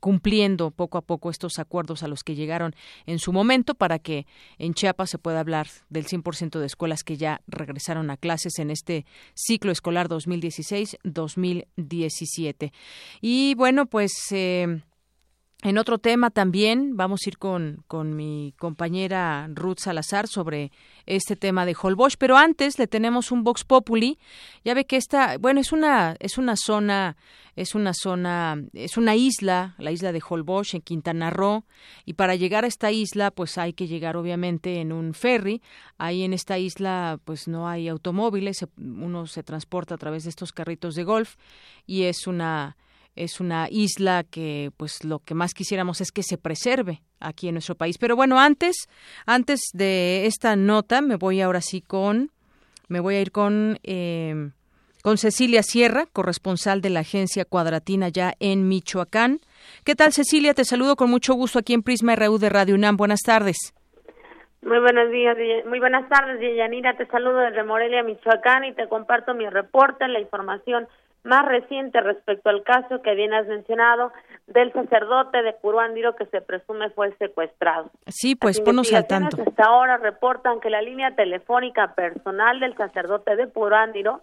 cumpliendo poco a poco estos acuerdos a los que llegaron en su momento para que en Chiapas se pueda hablar del 100% de escuelas que ya regresaron a clases en este ciclo escolar 2016-2017. Y bueno, pues eh, en otro tema también vamos a ir con, con mi compañera Ruth Salazar sobre este tema de Holbox, pero antes le tenemos un Vox Populi. Ya ve que esta, bueno, es una es una zona es una zona es una isla, la isla de Holbox en Quintana Roo y para llegar a esta isla pues hay que llegar obviamente en un ferry. Ahí en esta isla pues no hay automóviles, uno se transporta a través de estos carritos de golf y es una es una isla que pues lo que más quisiéramos es que se preserve aquí en nuestro país. Pero bueno, antes, antes de esta nota, me voy ahora sí con, me voy a ir con, eh, con Cecilia Sierra, corresponsal de la agencia Cuadratina ya en Michoacán. ¿Qué tal, Cecilia? Te saludo con mucho gusto aquí en Prisma RU de Radio UNAM. Buenas tardes. Muy buenos días, muy buenas tardes, Yanira. Te saludo desde Morelia, Michoacán, y te comparto mi reporte, la información más reciente respecto al caso que bien has mencionado del sacerdote de Puruándiro que se presume fue secuestrado. Sí, pues ponos al tanto. Hasta ahora reportan que la línea telefónica personal del sacerdote de Puruándiro,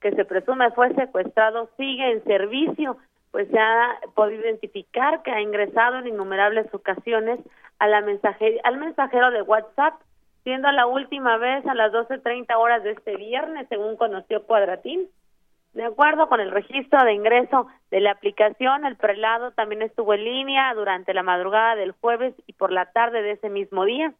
que se presume fue secuestrado, sigue en servicio, pues se ha podido identificar que ha ingresado en innumerables ocasiones a la al mensajero de WhatsApp, siendo la última vez a las 12.30 horas de este viernes, según conoció Cuadratín de acuerdo con el registro de ingreso de la aplicación, el prelado también estuvo en línea durante la madrugada del jueves y por la tarde de ese mismo día.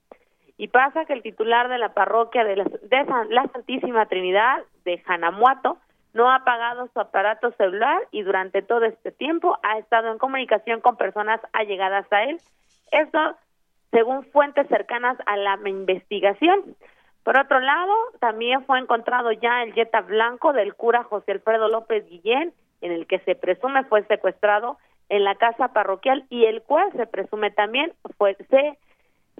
Y pasa que el titular de la parroquia de la, de la Santísima Trinidad de Janamuato no ha pagado su aparato celular y durante todo este tiempo ha estado en comunicación con personas allegadas a él. Esto según fuentes cercanas a la investigación. Por otro lado, también fue encontrado ya el Jetta blanco del cura José Alfredo López Guillén, en el que se presume fue secuestrado en la casa parroquial y el cual se presume también fue se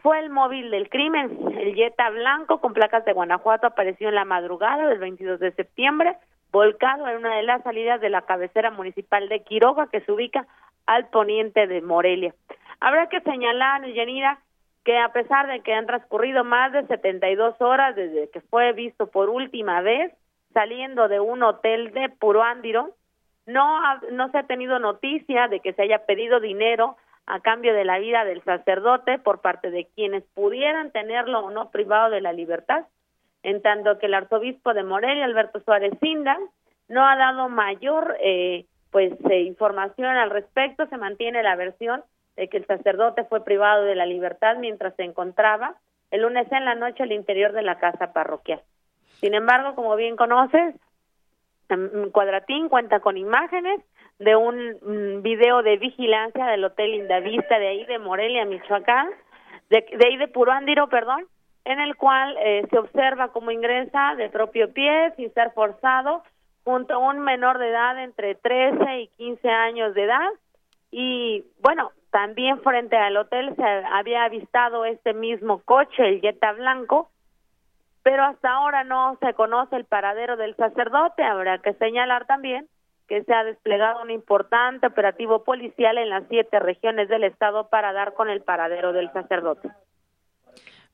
fue el móvil del crimen. El Jetta blanco con placas de Guanajuato apareció en la madrugada del 22 de septiembre, volcado en una de las salidas de la cabecera municipal de Quiroga, que se ubica al poniente de Morelia. Habrá que señalar, Yanira, que a pesar de que han transcurrido más de 72 horas desde que fue visto por última vez saliendo de un hotel de Puruándiro, no, no se ha tenido noticia de que se haya pedido dinero a cambio de la vida del sacerdote por parte de quienes pudieran tenerlo o no privado de la libertad, en tanto que el arzobispo de Morelia, Alberto Suárez Cinda, no ha dado mayor eh, pues eh, información al respecto, se mantiene la versión de que el sacerdote fue privado de la libertad mientras se encontraba el lunes en la noche al interior de la casa parroquial. Sin embargo, como bien conoces, Cuadratín cuenta con imágenes de un mm, video de vigilancia del Hotel Indavista de ahí de Morelia, Michoacán, de, de ahí de Purándiro, perdón, en el cual eh, se observa cómo ingresa de propio pie, sin ser forzado, junto a un menor de edad entre 13 y 15 años de edad. Y bueno, también frente al hotel se había avistado este mismo coche, el Jetta Blanco, pero hasta ahora no se conoce el paradero del sacerdote. Habrá que señalar también que se ha desplegado un importante operativo policial en las siete regiones del estado para dar con el paradero del sacerdote.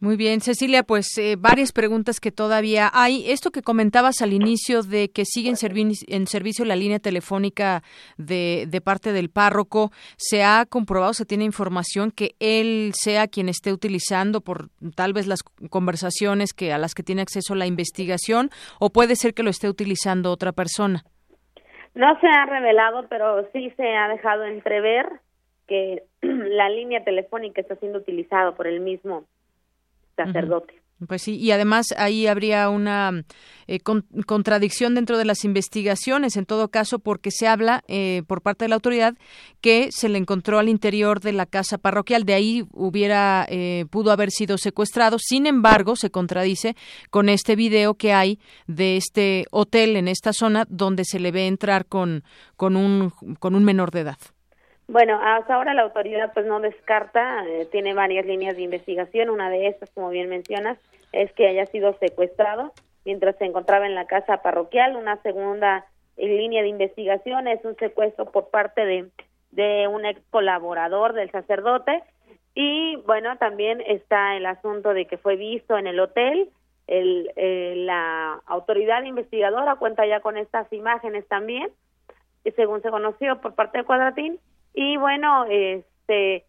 Muy bien, Cecilia, pues eh, varias preguntas que todavía hay. Esto que comentabas al inicio de que sigue en, en servicio la línea telefónica de, de, parte del párroco, ¿se ha comprobado, se tiene información que él sea quien esté utilizando por tal vez las conversaciones que a las que tiene acceso la investigación o puede ser que lo esté utilizando otra persona? No se ha revelado, pero sí se ha dejado entrever que la línea telefónica está siendo utilizada por el mismo sacerdote. Pues sí, y además ahí habría una eh, contradicción dentro de las investigaciones, en todo caso, porque se habla eh, por parte de la autoridad que se le encontró al interior de la casa parroquial, de ahí hubiera eh, pudo haber sido secuestrado. Sin embargo, se contradice con este video que hay de este hotel en esta zona donde se le ve entrar con con un con un menor de edad. Bueno, hasta ahora la autoridad pues no descarta, eh, tiene varias líneas de investigación, una de estas, como bien mencionas, es que haya sido secuestrado mientras se encontraba en la casa parroquial, una segunda línea de investigación es un secuestro por parte de, de un ex colaborador del sacerdote. Y bueno, también está el asunto de que fue visto en el hotel, el, eh, la autoridad investigadora cuenta ya con estas imágenes también, según se conoció por parte de Cuadratín, y bueno, este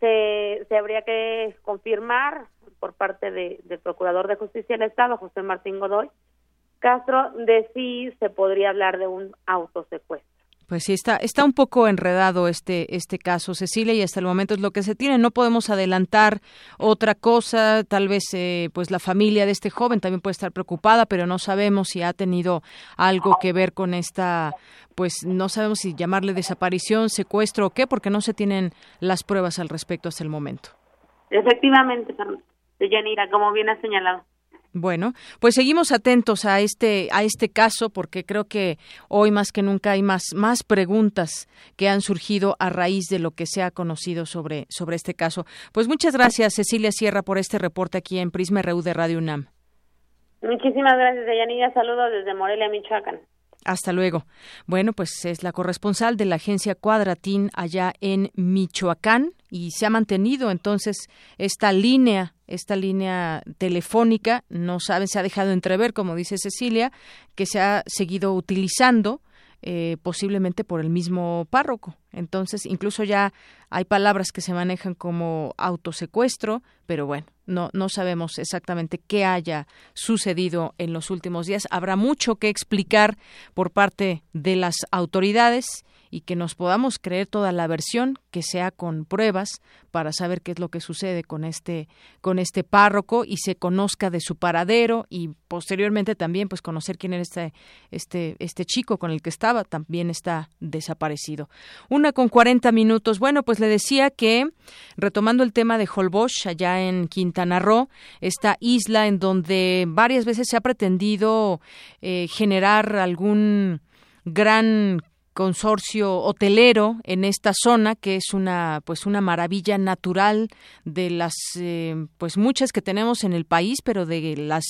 se, se habría que confirmar por parte de, del Procurador de Justicia del Estado, José Martín Godoy Castro, de si se podría hablar de un autosecuestro. Pues sí, está, está un poco enredado este, este caso, Cecilia, y hasta el momento es lo que se tiene. No podemos adelantar otra cosa. Tal vez eh, pues la familia de este joven también puede estar preocupada, pero no sabemos si ha tenido algo que ver con esta, pues no sabemos si llamarle desaparición, secuestro o qué, porque no se tienen las pruebas al respecto hasta el momento. Efectivamente, Yanira, como bien ha señalado. Bueno, pues seguimos atentos a este a este caso porque creo que hoy más que nunca hay más más preguntas que han surgido a raíz de lo que se ha conocido sobre sobre este caso. Pues muchas gracias Cecilia Sierra por este reporte aquí en Prisma RU de Radio UNAM. Muchísimas gracias, Deyanira. Saludos desde Morelia, Michoacán. Hasta luego. Bueno, pues es la corresponsal de la agencia Cuadratín allá en Michoacán y se ha mantenido entonces esta línea, esta línea telefónica, no saben, se ha dejado entrever, como dice Cecilia, que se ha seguido utilizando eh, posiblemente por el mismo párroco. Entonces, incluso ya hay palabras que se manejan como autosecuestro, pero bueno, no, no sabemos exactamente qué haya sucedido en los últimos días. Habrá mucho que explicar por parte de las autoridades y que nos podamos creer toda la versión que sea con pruebas para saber qué es lo que sucede con este con este párroco y se conozca de su paradero y posteriormente también pues conocer quién era este este este chico con el que estaba también está desaparecido. Una con cuarenta minutos. Bueno, pues le decía que retomando el tema de Holbox allá en Quintana Roo, esta isla en donde varias veces se ha pretendido eh, generar algún gran consorcio hotelero en esta zona que es una pues una maravilla natural de las eh, pues muchas que tenemos en el país pero de las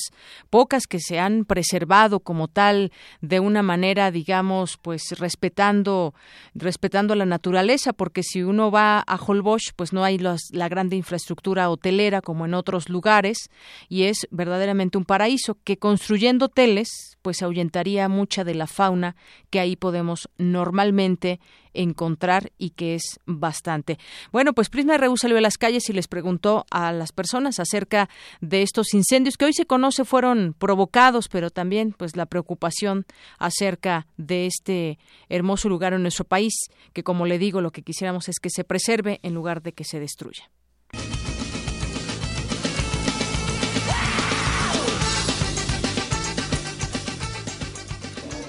pocas que se han preservado como tal de una manera digamos pues respetando respetando la naturaleza porque si uno va a Holbox pues no hay la grande infraestructura hotelera como en otros lugares y es verdaderamente un paraíso que construyendo hoteles pues ahuyentaría mucha de la fauna que ahí podemos no normalmente encontrar y que es bastante. Bueno, pues Prisma RU salió a las calles y les preguntó a las personas acerca de estos incendios que hoy se conoce fueron provocados, pero también pues la preocupación acerca de este hermoso lugar en nuestro país, que como le digo, lo que quisiéramos es que se preserve en lugar de que se destruya.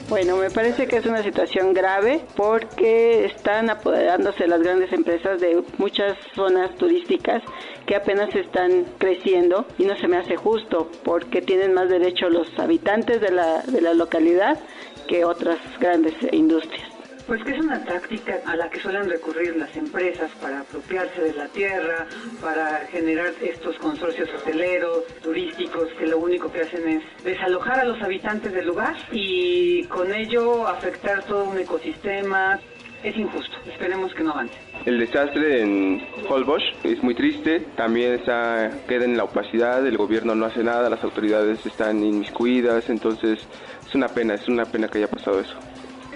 Bueno, me parece que es una situación grave porque están apoderándose las grandes empresas de muchas zonas turísticas que apenas están creciendo y no se me hace justo porque tienen más derecho los habitantes de la, de la localidad que otras grandes industrias. Pues que es una táctica a la que suelen recurrir las empresas para apropiarse de la tierra, para generar estos consorcios hoteleros, turísticos, que lo único que hacen es desalojar a los habitantes del lugar y con ello afectar todo un ecosistema. Es injusto, esperemos que no avance. El desastre en Holbox es muy triste, también está, queda en la opacidad, el gobierno no hace nada, las autoridades están inmiscuidas, entonces es una pena, es una pena que haya pasado eso.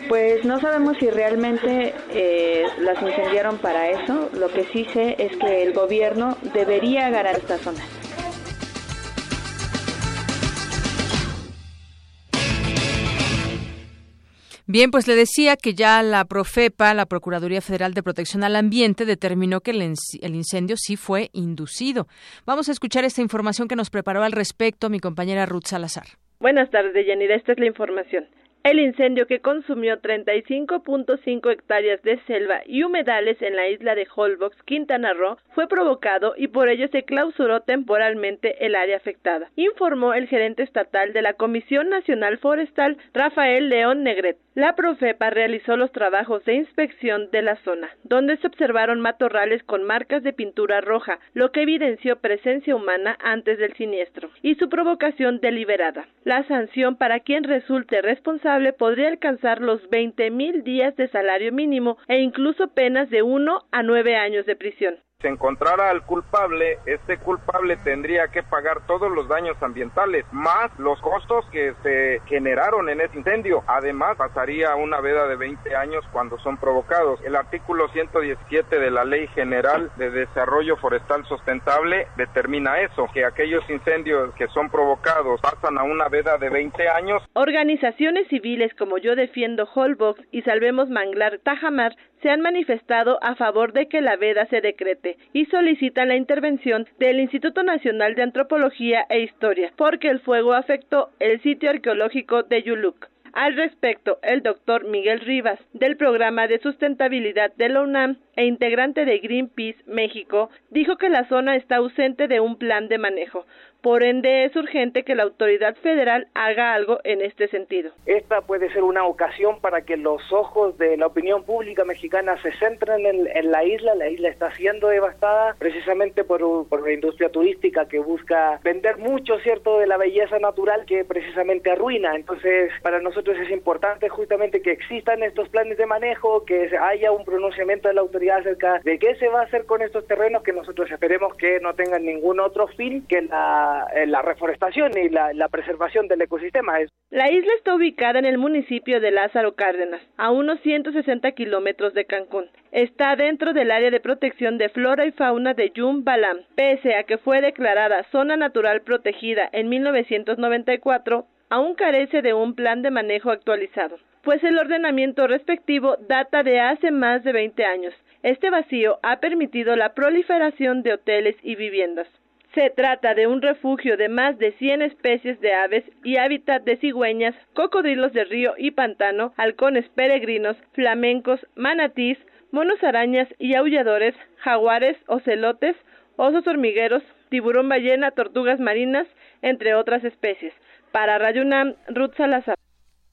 Pues no sabemos si realmente eh, las incendiaron para eso. Lo que sí sé es que el gobierno debería agarrar esta zona. Bien, pues le decía que ya la Profepa, la Procuraduría Federal de Protección al Ambiente, determinó que el, el, incendio sí fue inducido. Vamos a escuchar esta información que nos preparó al respecto mi compañera Ruth Salazar. Buenas tardes, Yanira. Esta es la información. El incendio que consumió 35.5 hectáreas de selva y humedales en la isla de Holbox, Quintana Roo, fue provocado y por ello se clausuró temporalmente el área afectada, informó el gerente estatal de la Comisión Nacional Forestal, Rafael León Negret. La Profepa realizó los trabajos de inspección de la zona, donde se observaron matorrales con marcas de pintura roja, lo que evidenció presencia humana antes del siniestro y su provocación deliberada. La sanción para quien resulte responsable podría alcanzar los 20 mil días de salario mínimo e incluso penas de 1 a 9 años de prisión se encontrara al culpable, este culpable tendría que pagar todos los daños ambientales, más los costos que se generaron en ese incendio. Además, pasaría una veda de 20 años cuando son provocados. El artículo 117 de la Ley General de Desarrollo Forestal Sustentable determina eso, que aquellos incendios que son provocados pasan a una veda de 20 años. Organizaciones civiles como Yo Defiendo Holbox y Salvemos Manglar Tajamar se han manifestado a favor de que la veda se decrete y solicitan la intervención del Instituto Nacional de Antropología e Historia, porque el fuego afectó el sitio arqueológico de Yuluc. Al respecto, el doctor Miguel Rivas, del programa de sustentabilidad de la UNAM e integrante de Greenpeace México, dijo que la zona está ausente de un plan de manejo, por ende, es urgente que la autoridad federal haga algo en este sentido. Esta puede ser una ocasión para que los ojos de la opinión pública mexicana se centren en, la isla. La isla está siendo devastada precisamente por, por la industria turística que busca vender mucho, ¿cierto?, de la belleza natural que precisamente arruina. Entonces, para nosotros es importante justamente que existan estos planes de manejo, que haya un pronunciamiento de la autoridad acerca de qué se va a hacer con estos terrenos, que nosotros esperemos que no tengan ningún otro fin que la eh, la, reforestación y la, preservación del ecosistema. La isla está ubicada en el municipio de Lázaro Cárdenas, a unos 160 kilómetros de Cancún. Está dentro del área de protección de flora y fauna de Yum Balam. Pese a que fue declarada zona natural protegida en 1994, aún carece de un plan de manejo actualizado, pues el ordenamiento respectivo data de hace más de 20 años. Este vacío ha permitido la proliferación de hoteles y viviendas. Se trata de un refugio de más de 100 especies de aves y hábitat de cigüeñas, cocodrilos de río y pantano, halcones peregrinos, flamencos, manatís, monos arañas y aulladores, jaguares, ocelotes, osos hormigueros, tiburón ballena, tortugas marinas, entre otras especies. Para Rayunam, Ruth Salazar.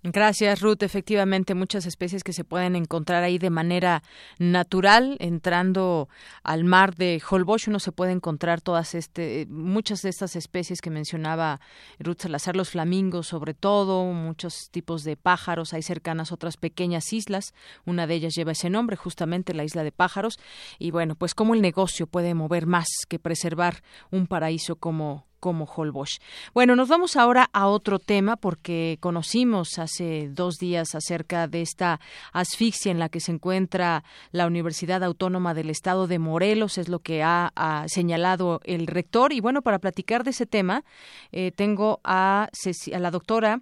Gracias, Ruth. Efectivamente, muchas especies que se pueden encontrar ahí de manera natural, entrando al mar de Holbox, uno se puede encontrar todas este, muchas de estas especies que mencionaba Ruth Salazar, los flamingos sobre todo, muchos tipos de pájaros, hay cercanas otras pequeñas islas, una de ellas lleva ese nombre, justamente la isla de pájaros, y bueno, pues cómo el negocio puede mover más que preservar un paraíso como como Holbox. Bueno, nos vamos ahora a otro tema porque conocimos hace dos días acerca de esta asfixia en la que se encuentra la Universidad Autónoma del Estado de Morelos, es lo que ha, señalado el rector. Y bueno, para platicar de ese tema, eh, tengo a, a la doctora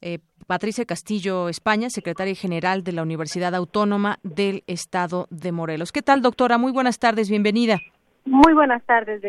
eh, Patricia Castillo España, secretaria general de la Universidad Autónoma del Estado de Morelos. ¿Qué tal, doctora? Muy buenas tardes, bienvenida. Muy buenas tardes,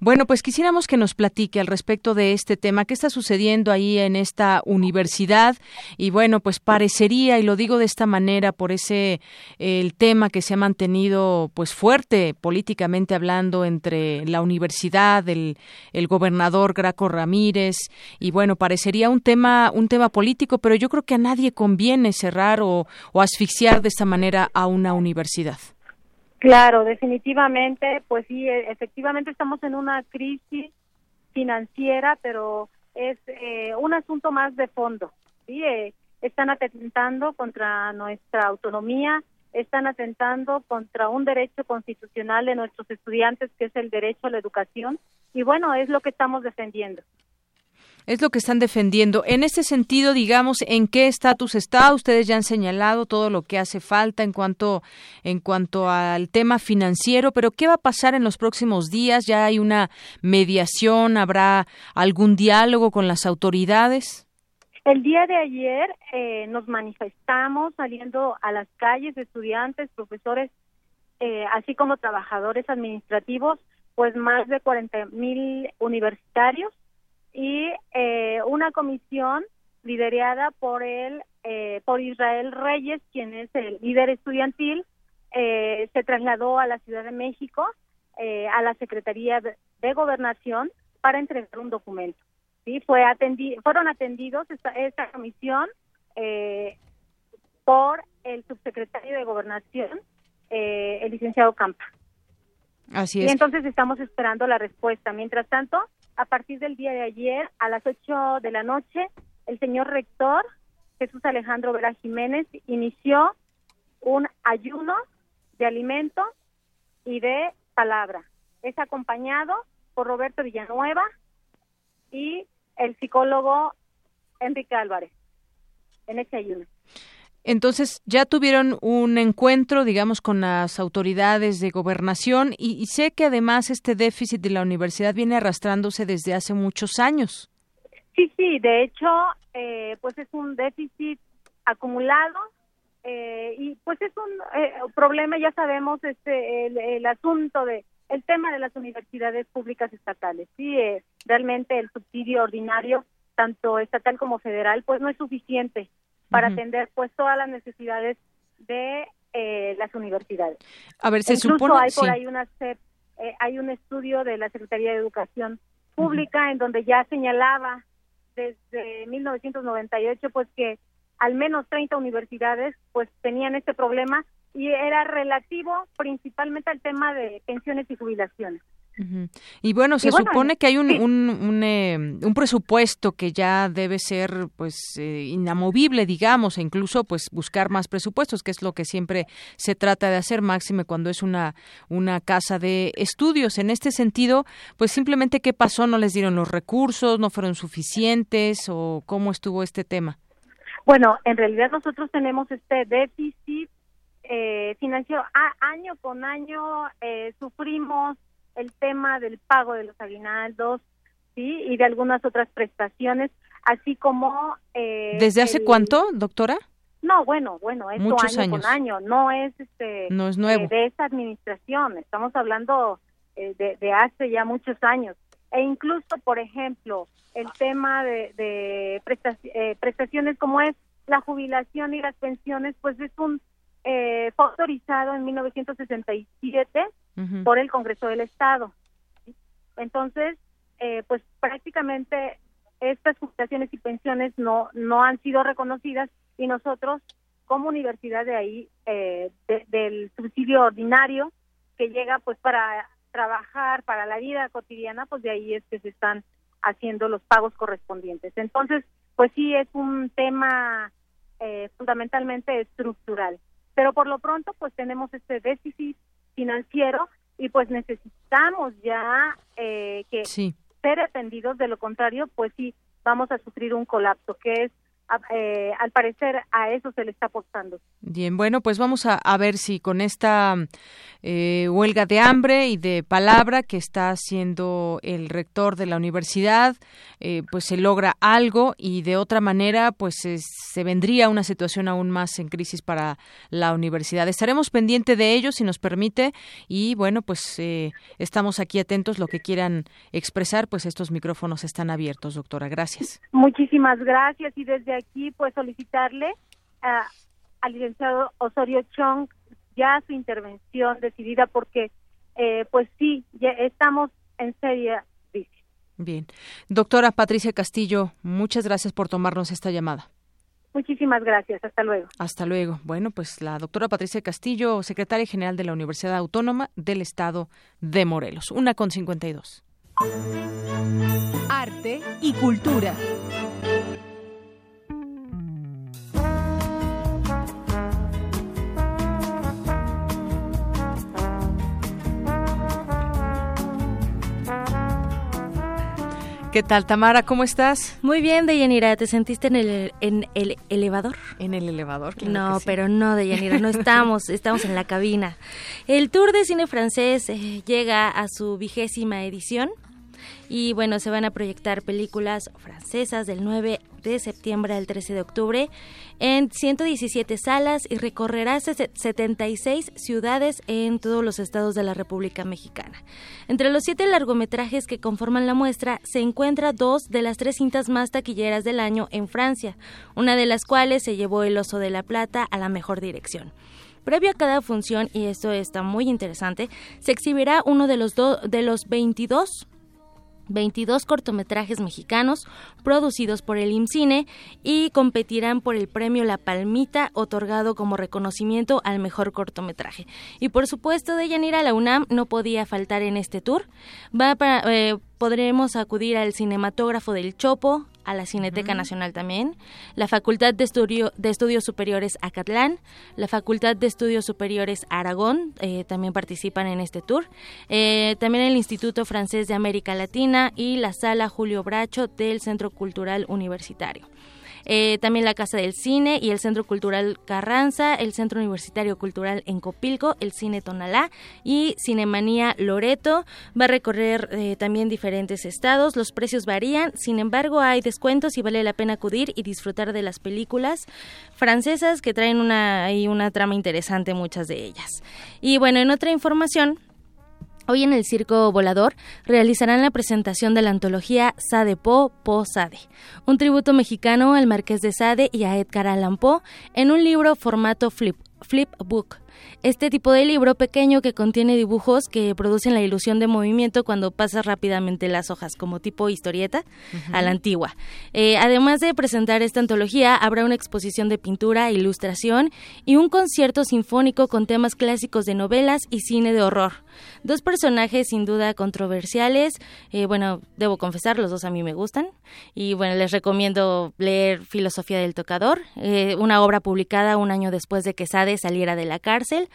bueno, pues quisiéramos que nos platique al respecto de este tema, qué está sucediendo ahí en esta universidad y bueno, pues parecería, y lo digo de esta manera por ese el tema que se ha mantenido pues fuerte políticamente hablando entre la universidad, el, el gobernador Graco Ramírez. Y bueno, parecería un tema un tema político, pero yo creo que a nadie conviene cerrar o asfixiar de esta manera a una universidad. Claro, definitivamente, pues sí, e, efectivamente estamos en una crisis financiera, pero es eh, un asunto más de fondo. Sí, eh, están atentando contra nuestra autonomía, están atentando contra un derecho constitucional de nuestros estudiantes, que es el derecho a la educación, y bueno, es lo que estamos defendiendo. Es lo que están defendiendo. En este sentido, digamos, ¿en qué estatus está? Ustedes ya han señalado todo lo que hace falta en cuanto, en cuanto al tema financiero, pero ¿qué va a pasar en los próximos días? ¿Ya hay una mediación? ¿Habrá algún diálogo con las autoridades? El día de ayer eh, nos manifestamos saliendo a las calles, estudiantes, profesores, eh, así como trabajadores administrativos, pues más de 40 mil universitarios y eh, una comisión liderada por el eh, por Israel Reyes, quien es el líder estudiantil, eh, se trasladó a la Ciudad de México, a la Secretaría de, Gobernación, para entregar un documento. Sí, fue atendi fueron atendidos esta, esta comisión por el subsecretario de Gobernación, el licenciado Campa. Así es. Y entonces estamos esperando la respuesta. Mientras tanto, a partir del día de ayer, a las 8 de la noche, el señor rector, Jesús Alejandro Vera Jiménez, inició un ayuno de alimento y de palabra. Es acompañado por Roberto Villanueva y el psicólogo Enrique Álvarez en ese ayuno. Entonces, ya tuvieron un encuentro, digamos, con las autoridades de gobernación y, sé que además este déficit de la universidad viene arrastrándose desde hace muchos años. Sí, sí, de hecho, eh, pues es un déficit acumulado eh, y pues es un eh, problema, ya sabemos, este el, asunto de el tema de las universidades públicas estatales. Sí, realmente el subsidio ordinario, tanto estatal como federal, pues no es suficiente para atender pues todas las necesidades de eh, las universidades. A ver, se Incluso supone hay por ahí una eh, hay un estudio de la Secretaría de Educación Pública en donde ya señalaba desde 1998 pues que al menos 30 universidades pues tenían este problema y era relativo principalmente al tema de pensiones y jubilaciones. Y bueno, se supone que hay un, un, eh, un, presupuesto que ya debe ser pues eh, inamovible, digamos, e incluso pues buscar más presupuestos, que es lo que siempre se trata de hacer, máxime cuando es una, una casa de estudios. En este sentido, pues simplemente qué pasó, no les dieron los recursos, no fueron suficientes o cómo estuvo este tema. Bueno, en realidad nosotros tenemos este déficit eh, financiero. año con año eh, sufrimos el tema del pago de los aguinaldos, ¿sí? Y de algunas otras prestaciones, así como... Eh, ¿Desde hace cuánto, doctora? No, bueno, bueno, esto Muchos año con año, no es este no es nuevo. Eh, de esa administración, estamos hablando eh, de, hace ya muchos años. E incluso, por ejemplo, el tema de, de eh, prestaciones como es la jubilación y las pensiones, pues es un eh, fue autorizado en 1967 por el Congreso del Estado. Entonces, eh, pues prácticamente estas jubilaciones y pensiones no no han sido reconocidas y nosotros como universidad de ahí eh, del subsidio ordinario que llega pues para trabajar para la vida cotidiana pues de ahí es que se están haciendo los pagos correspondientes. Entonces pues sí es un tema eh, fundamentalmente estructural. Pero por lo pronto pues tenemos este déficit financiero y pues necesitamos ya eh, que ser atendidos, de lo contrario, pues sí, vamos a sufrir un colapso, que es eh, al parecer a eso se le está apostando. Bien, bueno, pues vamos a, ver si con esta eh, huelga de hambre y de palabra que está haciendo el rector de la universidad, eh, pues se logra algo y de otra manera, pues se vendría una situación aún más en crisis para la universidad. Estaremos pendientes de ello, si nos permite, y bueno, pues estamos aquí atentos, lo que quieran expresar, pues estos micrófonos están abiertos, doctora. Gracias. Muchísimas gracias y desde aquí pues solicitarle al licenciado Osorio Chong ya su intervención decidida porque eh, pues sí, ya estamos en seria crisis. Bien. Doctora Patricia Castillo, muchas gracias por tomarnos esta llamada. Muchísimas gracias. Hasta luego. Hasta luego. Bueno, pues la doctora Patricia Castillo, secretaria general de la Universidad Autónoma del Estado de Morelos. Una con cincuenta y dos. Arte y cultura. ¿Qué tal, Tamara? ¿Cómo estás? Muy bien, Deyanira. ¿Te sentiste en el, en el elevador? En el elevador, claro No, pero no, Deyanira, no estamos, estamos en la cabina. El Tour de Cine Francés eh, llega a su vigésima edición y bueno, se van a proyectar películas francesas del 9 de septiembre al 13 de octubre en 117 salas y recorrerá 76 ciudades en todos los estados de la República Mexicana. Entre los siete largometrajes que conforman la muestra se encuentra dos de las tres cintas más taquilleras del año en Francia, una de las cuales se llevó el Oso de la Plata a la mejor dirección. Previo a cada función, y esto está muy interesante, se exhibirá uno de los, de los 22 22 cortometrajes mexicanos producidos por el IMCINE y competirán por el premio La Palmita otorgado como reconocimiento al mejor cortometraje. Y por supuesto, de Yanira, la UNAM no podía faltar en este tour. Va eh, podremos acudir al cinematógrafo del Chopo, a la Cineteca Nacional también, la Facultad de, Estudio, de Estudios Superiores Acatlán, la Facultad de Estudios Superiores Aragón, eh, también participan en este tour, eh, también el Instituto Francés de América Latina y la Sala Julio Bracho del Centro Cultural Universitario. Eh, también la Casa del Cine y el Centro Cultural Carranza, el Centro Universitario Cultural en Copilco, el Cine Tonalá y Cinemanía Loreto. Va a recorrer eh, también diferentes estados, los precios varían, sin embargo hay descuentos y vale la pena acudir y disfrutar de las películas francesas que traen una, una trama interesante, muchas de ellas. Y bueno, en otra información, Hoy en el Circo Volador realizarán la presentación de la antología Sade Po, Po Sade, un tributo mexicano al Marqués de Sade y a Edgar Allan Poe en un libro formato flip, flip book este tipo de libro pequeño que contiene dibujos que producen la ilusión de movimiento cuando pasas rápidamente las hojas, como tipo historieta a la antigua. Eh, además de presentar esta antología, habrá una exposición de pintura, ilustración y un concierto sinfónico con temas clásicos de novelas y cine de horror. Dos personajes sin duda controversiales, eh, bueno, debo confesar, los dos a mí me gustan. Y bueno, les recomiendo leer Filosofía del Tocador, eh, una obra publicada un año después de que Saliera de la cárcel.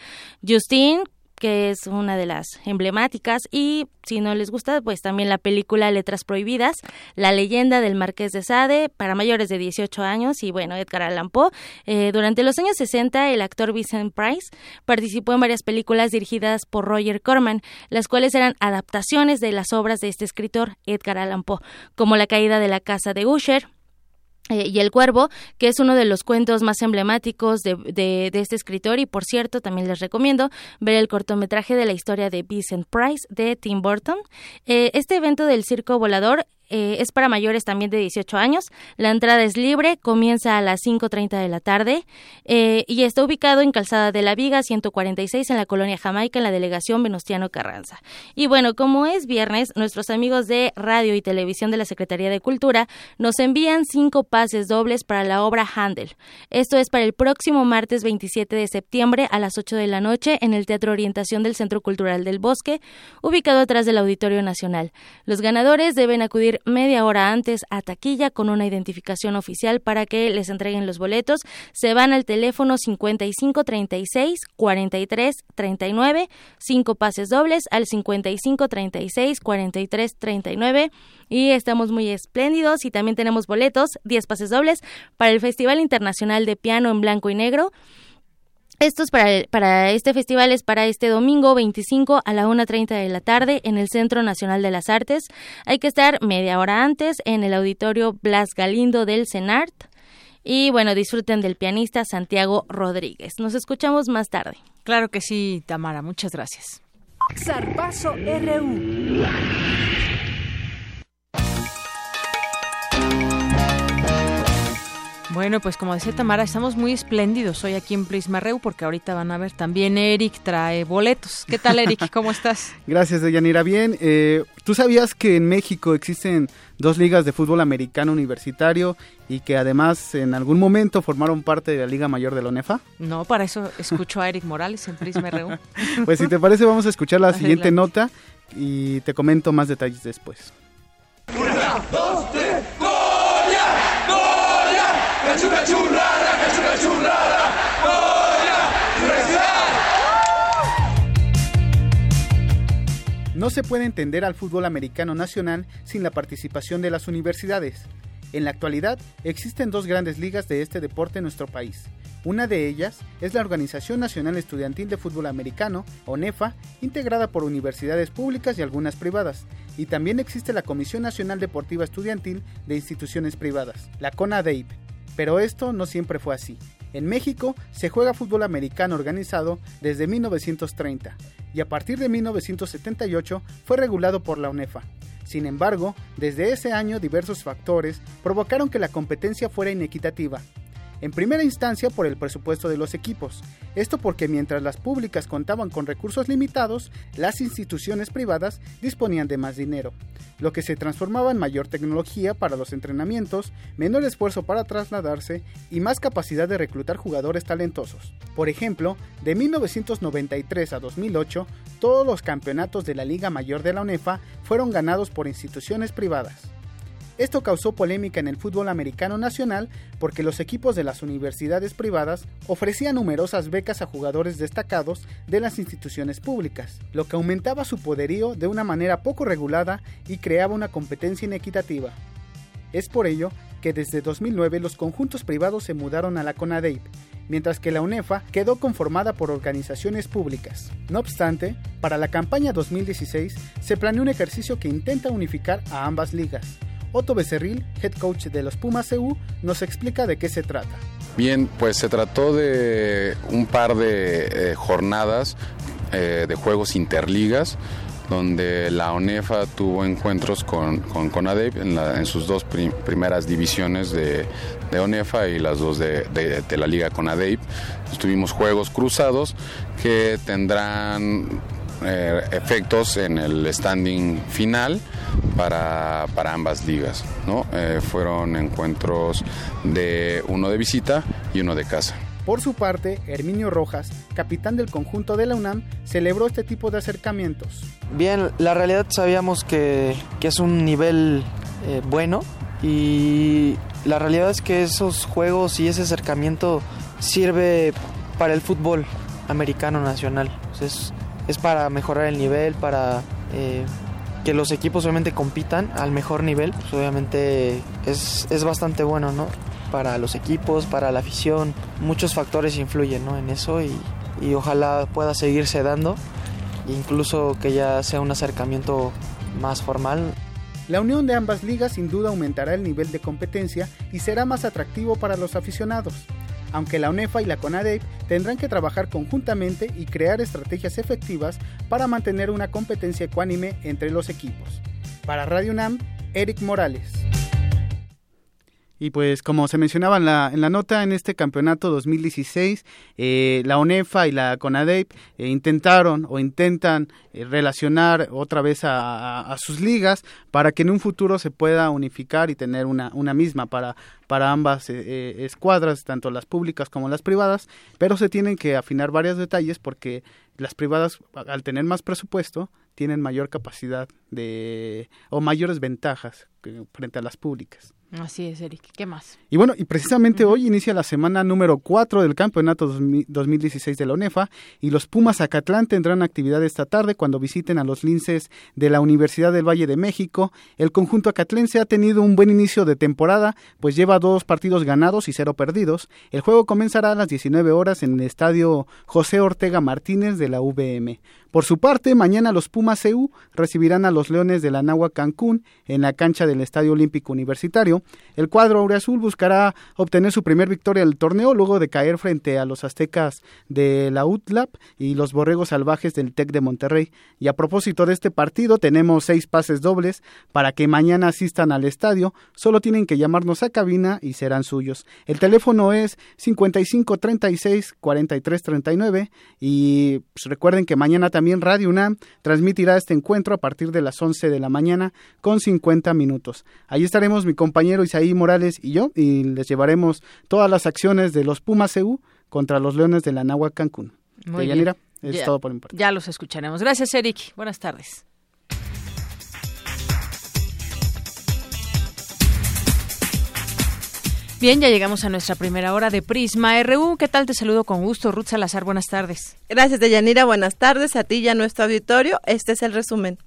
Justine, que es una de las emblemáticas y si no les gusta pues también la película Letras Prohibidas, La leyenda del Marqués de Sade para mayores de 18 años y bueno Edgar Allan Poe. Eh, durante los años 60 el actor Vincent Price participó en varias películas dirigidas por Roger Corman, las cuales eran adaptaciones de las obras de este escritor Edgar Allan Poe, como La caída de la casa de Usher, eh, y El Cuervo, que es uno de los cuentos más emblemáticos de, de, este escritor y por cierto también les recomiendo ver el cortometraje de la historia de Vincent Price de Tim Burton. Eh, este evento del Circo Volador eh, es para mayores también de 18 años. La entrada es libre, comienza a las 5.30 de la tarde eh, y está ubicado en Calzada de la Viga 146 en la colonia Jamaica en la delegación Venustiano Carranza. Y bueno, como es viernes, nuestros amigos de radio y televisión de la Secretaría de Cultura nos envían cinco pases dobles para la obra Handel. Esto es para el próximo martes 27 de septiembre a las 8 de la noche en el Teatro Orientación del Centro Cultural del Bosque, ubicado atrás del Auditorio Nacional. Los ganadores deben acudir media hora antes a taquilla con una identificación oficial para que les entreguen los boletos. Se van al teléfono 5536 43 39, cinco pases dobles al 55 36 43 39 y estamos muy espléndidos y también tenemos boletos, 10 pases dobles para el Festival Internacional de Piano en Blanco y Negro. Esto es para, para este festival, es para este domingo 25 a la 1.30 de la tarde en el Centro Nacional de las Artes. Hay que estar media hora antes en el auditorio Blas Galindo del CENART. Y bueno, disfruten del pianista Santiago Rodríguez. Nos escuchamos más tarde. Claro que sí, Tamara. Muchas gracias. Zarpazo RU. Bueno, pues como decía Tamara, estamos muy espléndidos hoy aquí en Prisma Reu porque ahorita van a ver también Eric trae boletos. ¿Qué tal Eric? ¿Cómo estás? Gracias, Deyanira. Bien, eh, ¿tú sabías que en México existen dos ligas de fútbol americano universitario y que además en algún momento formaron parte de la Liga Mayor de la ONEFA? No, para eso escucho a Eric Morales en Prisma Reu. pues si te parece vamos a escuchar la siguiente nota y te comento más detalles después. Una, dos, tres, No se puede entender al fútbol americano nacional sin la participación de las universidades. En la actualidad existen dos grandes ligas de este deporte en nuestro país. Una de ellas es la Organización Nacional Estudiantil de Fútbol Americano, ONEFA, integrada por universidades públicas y algunas privadas, y también existe la Comisión Nacional Deportiva Estudiantil de Instituciones Privadas, la CONADEIP. Pero esto no siempre fue así. En México se juega fútbol americano organizado desde 1930 y a partir de 1978 fue regulado por la UNEFA. Sin embargo, desde ese año diversos factores provocaron que la competencia fuera inequitativa. En primera instancia por el presupuesto de los equipos. Esto porque mientras las públicas contaban con recursos limitados, las instituciones privadas disponían de más dinero, lo que se transformaba en mayor tecnología para los entrenamientos, menor esfuerzo para trasladarse y más capacidad de reclutar jugadores talentosos. Por ejemplo, de 1993 a 2008, todos los campeonatos de la Liga Mayor de la UNEFA fueron ganados por instituciones privadas. Esto causó polémica en el fútbol americano nacional porque los equipos de las universidades privadas ofrecían numerosas becas a jugadores destacados de las instituciones públicas, lo que aumentaba su poderío de una manera poco regulada y creaba una competencia inequitativa. Es por ello que desde 2009 los conjuntos privados se mudaron a la CONADEIP, mientras que la UNEFA quedó conformada por organizaciones públicas. No obstante, para la campaña 2016 se planeó un ejercicio que intenta unificar a ambas ligas, Otto Becerril, head coach de los Pumas EU, nos explica de qué se trata. Bien, pues se trató de un par de eh, jornadas eh, de juegos interligas donde la ONEFA tuvo encuentros con, con en, sus dos primeras divisiones de, ONEFA y las dos de la Liga CONADEP. Tuvimos juegos cruzados que tendrán eh, efectos en el standing final para, para ambas ligas. ¿no? Eh, fueron encuentros de uno de visita y uno de casa. Por su parte, Herminio Rojas, capitán del conjunto de la UNAM, celebró este tipo de acercamientos. Bien, la realidad sabíamos que, que es un nivel eh, bueno y la realidad es que esos juegos y ese acercamiento sirve para el fútbol americano nacional. Es, es para mejorar el nivel, para eh, que los equipos obviamente compitan al mejor nivel. Pues obviamente es, es bastante bueno, ¿no? Para los equipos, para la afición, muchos factores influyen ¿no? en eso y, y ojalá pueda seguirse dando, incluso que ya sea un acercamiento más formal. La unión de ambas ligas sin duda aumentará el nivel de competencia y será más atractivo para los aficionados aunque la UNEFA y la CONADEIP tendrán que trabajar conjuntamente y crear estrategias efectivas para mantener una competencia ecuánime entre los equipos. Para Radio UNAM, Eric Morales. Y pues como se mencionaba en la, en la nota, en este campeonato 2016, eh, la ONEFA y la CONADEIP eh, intentaron o intentan eh, relacionar otra vez a, a, sus ligas para que en un futuro se pueda unificar y tener una, una misma para, para ambas escuadras, tanto las públicas como las privadas, pero se tienen que afinar varios detalles porque las privadas, al tener más presupuesto, tienen mayor capacidad de o mayores ventajas frente a las públicas. Así es, Eric. ¿Qué más? Y bueno, y precisamente hoy inicia la semana número 4 del Campeonato 2016 de la UNEFA y los Pumas Acatlán tendrán actividad esta tarde cuando visiten a los linces de la Universidad del Valle de México. El conjunto acatlense ha tenido un buen inicio de temporada, pues lleva dos partidos ganados y cero perdidos. El juego comenzará a las 19 horas en el estadio José Ortega Martínez de la UVM. Por su parte, mañana los Pumas CU recibirán a los Leones de la Nahua Cancún en la cancha del Estadio Olímpico Universitario. El cuadro Azul buscará obtener su primer victoria del torneo luego de caer frente a los aztecas de la UTLAP y los borregos salvajes del TEC de Monterrey. Y a propósito de este partido, tenemos seis pases dobles para que mañana asistan al estadio. Solo tienen que llamarnos a cabina y serán suyos. El teléfono es 5536 4339 y pues, recuerden que mañana también Radio UNAM transmitirá este encuentro a partir de las 11 de la mañana con 50 minutos. Ahí estaremos mi compañero Isaí Morales y yo y les llevaremos todas las acciones de los Pumas EU contra los Leones de la Nahua Cancún. Muy bien. es todo por mi parte. Ya los escucharemos. Gracias, Eric. Buenas tardes. Bien, ya llegamos a nuestra primera hora de Prisma RU. ¿Qué tal? Te saludo con gusto. Ruth Salazar, buenas tardes. Gracias, Deyanira. Buenas tardes a ti y a nuestro auditorio. Este es el resumen.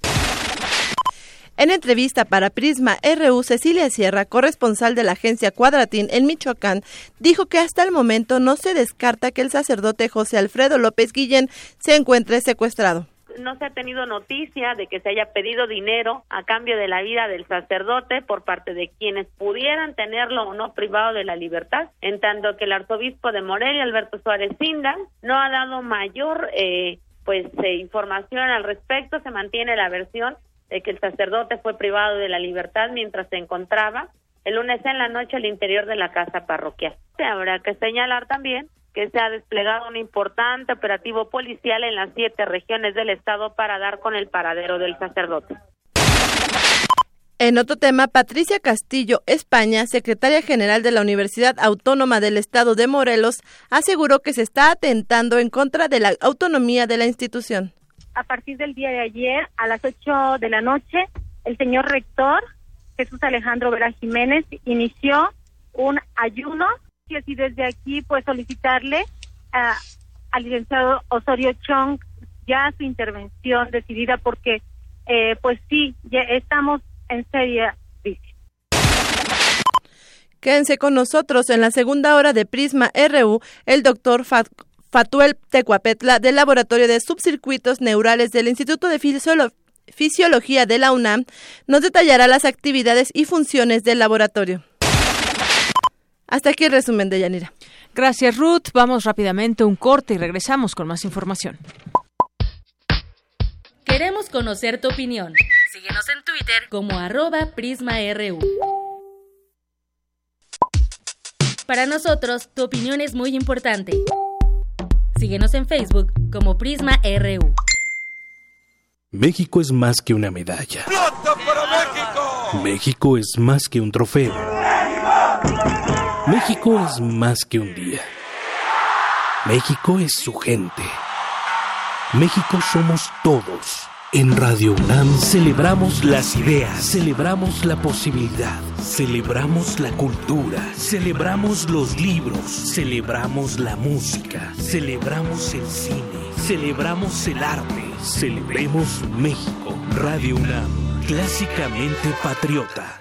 En entrevista para Prisma RU, Cecilia Sierra, corresponsal de la agencia Cuadratín en Michoacán, dijo que hasta el momento no se descarta que el sacerdote José Alfredo López Guillén se encuentre secuestrado no se ha tenido noticia de que se haya pedido dinero a cambio de la vida del sacerdote por parte de quienes pudieran tenerlo o no privado de la libertad, en tanto que el arzobispo de Morelia, Alberto Suárez Cinda, no ha dado mayor eh, pues eh, información al respecto, se mantiene la versión de que el sacerdote fue privado de la libertad mientras se encontraba el lunes en la noche al interior de la casa parroquial. Habrá que señalar también que se ha desplegado un importante operativo policial en las siete regiones del estado para dar con el paradero del sacerdote. En otro tema, Patricia Castillo, España, secretaria general de la Universidad Autónoma del Estado de Morelos, aseguró que se está atentando en contra de la autonomía de la institución. A partir del día de ayer, a las 8 de la noche, el señor rector, Jesús Alejandro Vera Jiménez, inició un ayuno y desde aquí pues solicitarle al licenciado Osorio Chong ya su intervención decidida porque eh, pues sí, ya estamos en seria crisis. Quédense con nosotros en la segunda hora de Prisma RU, el doctor Fatuel Tecuapetla del Laboratorio de Subcircuitos Neurales del Instituto de Fisiología de la UNAM nos detallará las actividades y funciones del laboratorio. Hasta aquí el resumen de Yanira. Gracias, Ruth. Vamos rápidamente a un corte y regresamos con más información. Queremos conocer tu opinión. Síguenos en Twitter como arroba PrismaRU. Para nosotros, tu opinión es muy importante. Síguenos en Facebook como PrismaRU. México es más que una medalla. México! México es más que un trofeo. México es más que un día. México es su gente. México somos todos. En Radio UNAM celebramos las ideas, celebramos la posibilidad, celebramos la cultura, celebramos los libros, celebramos la música, celebramos el cine, celebramos el arte, celebremos México. Radio UNAM, clásicamente patriota.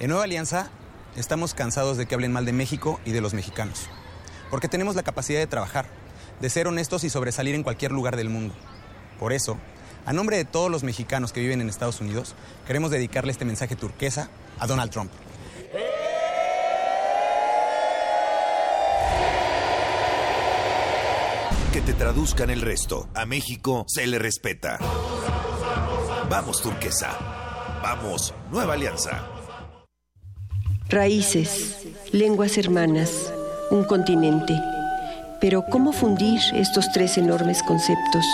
En Nueva Alianza estamos cansados de que hablen mal de México y de los mexicanos, porque tenemos la capacidad de trabajar, de ser honestos y sobresalir en cualquier lugar del mundo. Por eso, a nombre de todos los mexicanos que viven en Estados Unidos, queremos dedicarle este mensaje turquesa a Donald Trump. que te traduzcan el resto. A México se le respeta. Vamos, turquesa. Vamos, nueva alianza. Raíces, lenguas hermanas, un continente. Pero ¿cómo fundir estos tres enormes conceptos?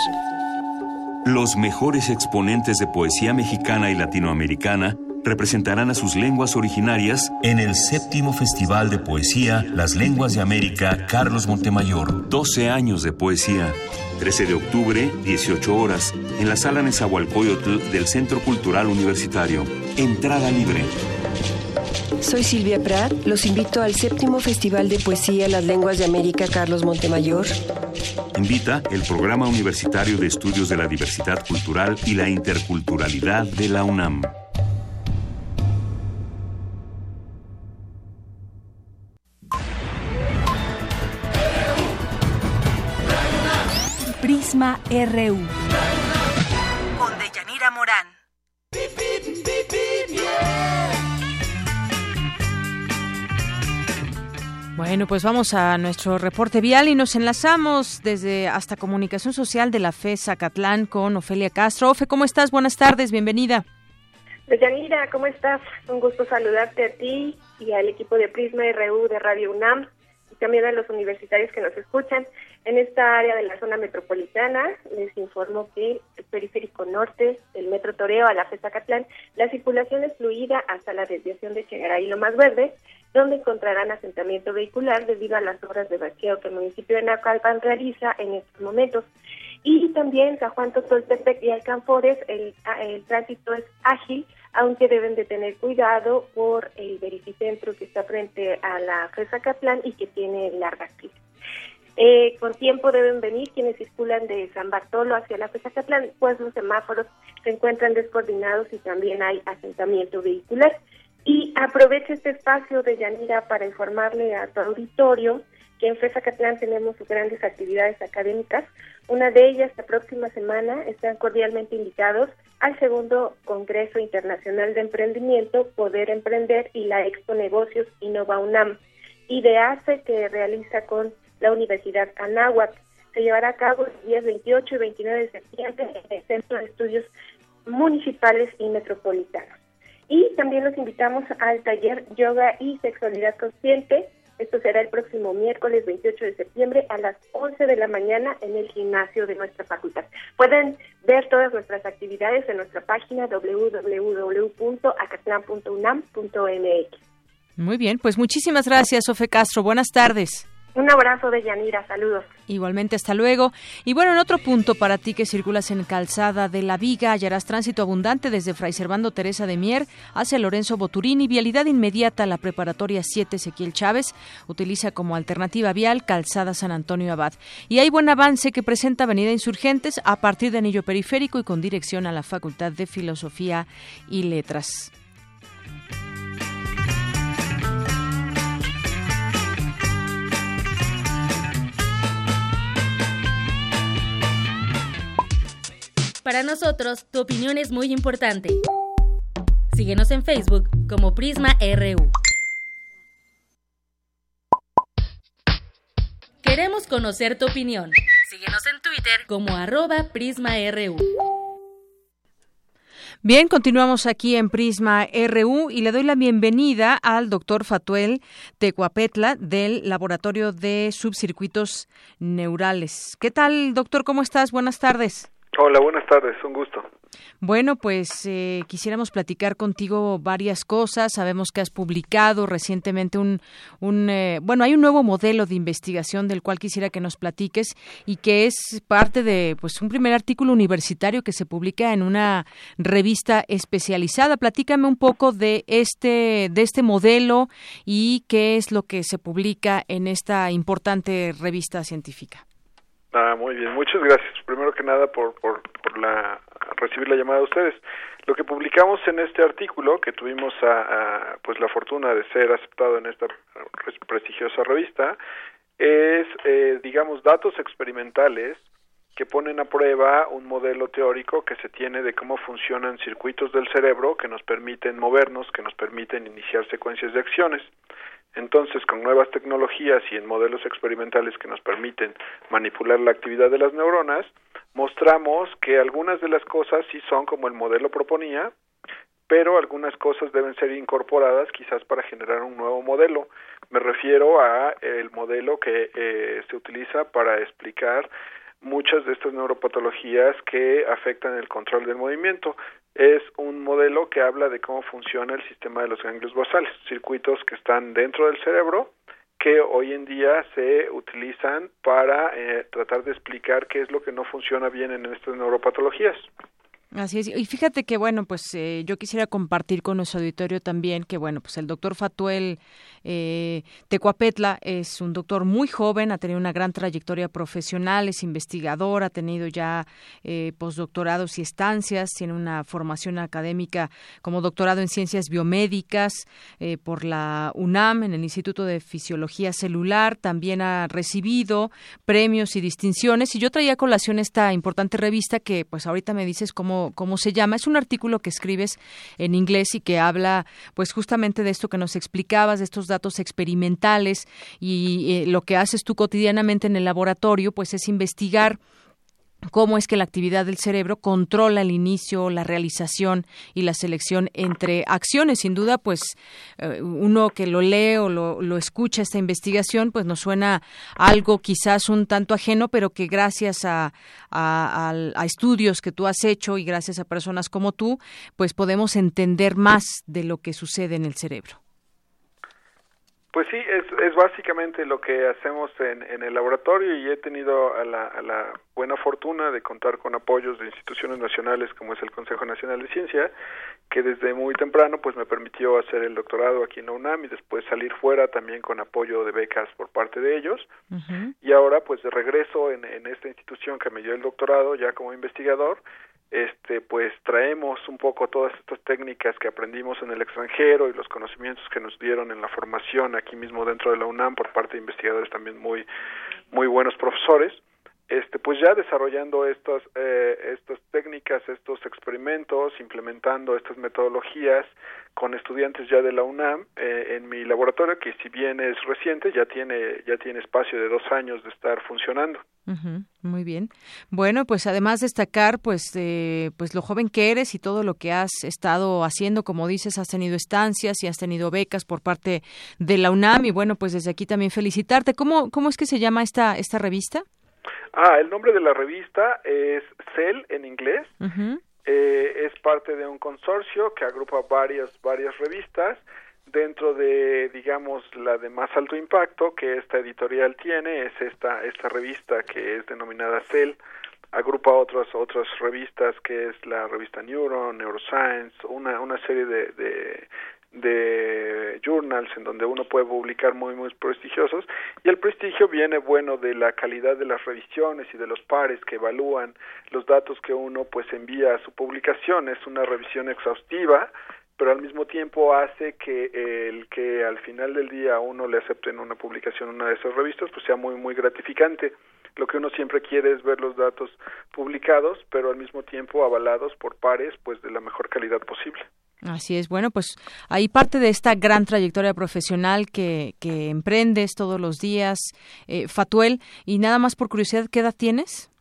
Los mejores exponentes de poesía mexicana y latinoamericana representarán a sus lenguas originarias en el séptimo Festival de Poesía Las Lenguas de América Carlos Montemayor. 12 años de poesía. 13 de octubre, 18 horas, en la sala Nezahualcóyotl del Centro Cultural Universitario. Entrada libre. Soy Silvia Prat. Los invito al séptimo Festival de Poesía Las Lenguas de América Carlos Montemayor. Invita el Programa Universitario de Estudios de la Diversidad Cultural y la Interculturalidad de la UNAM. Prisma RU. Con Deyanira Morán. Bueno, pues vamos a nuestro reporte vial y nos enlazamos desde hasta Comunicación Social de la FE Zacatlán con Ofelia Castro. Ofe, ¿cómo estás? Buenas tardes, bienvenida. Deyanira, ¿cómo estás? Un gusto saludarte a ti y al equipo de Prisma RU de Radio UNAM y también a los universitarios que nos escuchan. En esta área de la zona metropolitana les informo que el periférico norte del Metro Toreo a la FE Zacatlán, la circulación es fluida hasta la desviación de Chegaray y Lo Más Verde, donde encontrarán asentamiento vehicular debido a las obras de vaqueo que el municipio de Naucalpan realiza en estos momentos. Y también San Juan Totoltepec y Alcanfores, el, el tránsito es ágil, aunque deben de tener cuidado por el verificentro que está frente a la FESA Catlán y que tiene largas filas. Eh, con tiempo deben venir quienes circulan de San Bartolo hacia la FESA Catlán, pues los semáforos se encuentran descoordinados y también hay asentamiento vehicular. Y aprovecho este espacio de Yanira para informarle a tu auditorio que en FESA Catlán tenemos grandes actividades académicas. Una de ellas, la próxima semana, están cordialmente invitados al segundo Congreso Internacional de Emprendimiento, Poder Emprender y la Expo Negocios Innova UNAM, IDEACE, que realiza con la Universidad Anáhuac. Se llevará a cabo los días 28 y 29 de septiembre en el Centro de Estudios Municipales y Metropolitanos. Y también los invitamos al taller Yoga y Sexualidad Consciente. Esto será el próximo miércoles 28 de septiembre a las 11 de la mañana en el gimnasio de nuestra facultad. Pueden ver todas nuestras actividades en nuestra página www.acatlan.unam.mx. Muy bien, pues muchísimas gracias, Sofe Castro. Buenas tardes. Un abrazo de Yanira, saludos. Igualmente, hasta luego. Y bueno, en otro punto para ti que circulas en Calzada de la Viga, hallarás tránsito abundante desde Fray Servando Teresa de Mier hacia Lorenzo Boturini, vialidad inmediata a la preparatoria 7 Ezequiel Chávez, utiliza como alternativa vial Calzada San Antonio Abad. Y hay buen avance que presenta Avenida Insurgentes a partir de Anillo Periférico y con dirección a la Facultad de Filosofía y Letras. Para nosotros, tu opinión es muy importante. Síguenos en Facebook como Prisma RU. Queremos conocer tu opinión. Síguenos en Twitter como arroba PrismaRU. Bien, continuamos aquí en Prisma RU y le doy la bienvenida al doctor Fatuel Tecuapetla del Laboratorio de Subcircuitos Neurales. ¿Qué tal, doctor? ¿Cómo estás? Buenas tardes. Hola, buenas tardes, un gusto. Bueno, pues eh, quisiéramos platicar contigo varias cosas. Sabemos que has publicado recientemente un, un eh, bueno, hay un nuevo modelo de investigación del cual quisiera que nos platiques y que es parte de, pues, un primer artículo universitario que se publica en una revista especializada. Platícame un poco de este, de este modelo y qué es lo que se publica en esta importante revista científica. Ah, muy bien, muchas gracias. Primero que nada por, por, por la, recibir la llamada de ustedes. Lo que publicamos en este artículo, que tuvimos a, pues la fortuna de ser aceptado en esta prestigiosa revista, es, eh, digamos, datos experimentales que ponen a prueba un modelo teórico que se tiene de cómo funcionan circuitos del cerebro que nos permiten movernos, que nos permiten iniciar secuencias de acciones. Entonces, con nuevas tecnologías y en modelos experimentales que nos permiten manipular la actividad de las neuronas, mostramos que algunas de las cosas sí son como el modelo proponía, pero algunas cosas deben ser incorporadas quizás para generar un nuevo modelo. Me refiero a el modelo que eh, se utiliza para explicar muchas de estas neuropatologías que afectan el control del movimiento. Es un modelo que habla de cómo funciona el sistema de los ganglios basales, circuitos que están dentro del cerebro que hoy en día se utilizan para eh, tratar de explicar qué es lo que no funciona bien en estas neuropatologías. Así es. Y fíjate que, bueno, pues eh, yo quisiera compartir con nuestro auditorio también que, bueno, pues el doctor Fatuel eh, Tecuapetla es un doctor muy joven, ha tenido una gran trayectoria profesional, es investigador, ha tenido ya eh, postdoctorados y estancias, tiene una formación académica como doctorado en ciencias biomédicas eh, por la UNAM, en el Instituto de Fisiología Celular, también ha recibido premios y distinciones. Y yo traía a colación esta importante revista que, pues ahorita me dices cómo cómo, se llama. Es un artículo que escribes en inglés y que habla pues justamente de esto que nos explicabas, de estos datos experimentales y eh, lo que haces tú cotidianamente en el laboratorio pues es investigar cómo es que la actividad del cerebro controla el inicio, la realización y la selección entre acciones. Sin duda, pues eh, uno que lo lee o lo, escucha esta investigación, pues nos suena algo quizás un tanto ajeno, pero que gracias a, a, estudios que tú has hecho y gracias a personas como tú, pues podemos entender más de lo que sucede en el cerebro. Pues sí, es, es básicamente lo que hacemos en, en el laboratorio y he tenido a la, a la buena fortuna de contar con apoyos de instituciones nacionales como es el Consejo Nacional de Ciencia, que desde muy temprano pues me permitió hacer el doctorado aquí en la UNAM y después salir fuera también con apoyo de becas por parte de ellos. Y ahora pues de regreso en, en esta institución que me dio el doctorado ya como investigador, este pues traemos un poco todas estas técnicas que aprendimos en el extranjero y los conocimientos que nos dieron en la formación aquí mismo dentro de la UNAM por parte de investigadores también muy muy buenos profesores este pues ya desarrollando estas eh, estas técnicas estos experimentos implementando estas metodologías con estudiantes ya de la UNAM eh, en mi laboratorio que si bien es reciente ya tiene ya tiene espacio de dos años de estar funcionando muy bien. Bueno, pues además destacar, pues, eh, pues lo joven que eres y todo lo que has estado haciendo, como dices, has tenido estancias y has tenido becas por parte de la UNAM y bueno, pues desde aquí también felicitarte. ¿Cómo, cómo es que se llama esta esta revista? Ah, el nombre de la revista es CEL en inglés. Eh, es parte de un consorcio que agrupa varias varias revistas. Dentro de digamos la de más alto impacto que esta editorial tiene es esta esta revista que es denominada Cell. Agrupa otras otras revistas que es la revista Neuron Neuroscience una una serie de, de de journals en donde uno puede publicar muy muy prestigiosos y el prestigio viene bueno de la calidad de las revisiones y de los pares que evalúan los datos que uno pues envía a su publicación. Es una revisión exhaustiva pero al mismo tiempo hace que el que al final del día uno le acepten una publicación en una de esas revistas pues sea muy muy gratificante. Lo que uno siempre quiere es ver los datos publicados pero al mismo tiempo avalados por pares pues de la mejor calidad posible Así es, bueno, pues ahí parte de esta gran trayectoria profesional que, que emprendes todos los días, eh, Fatuel, y nada más por curiosidad, ¿qué edad tienes?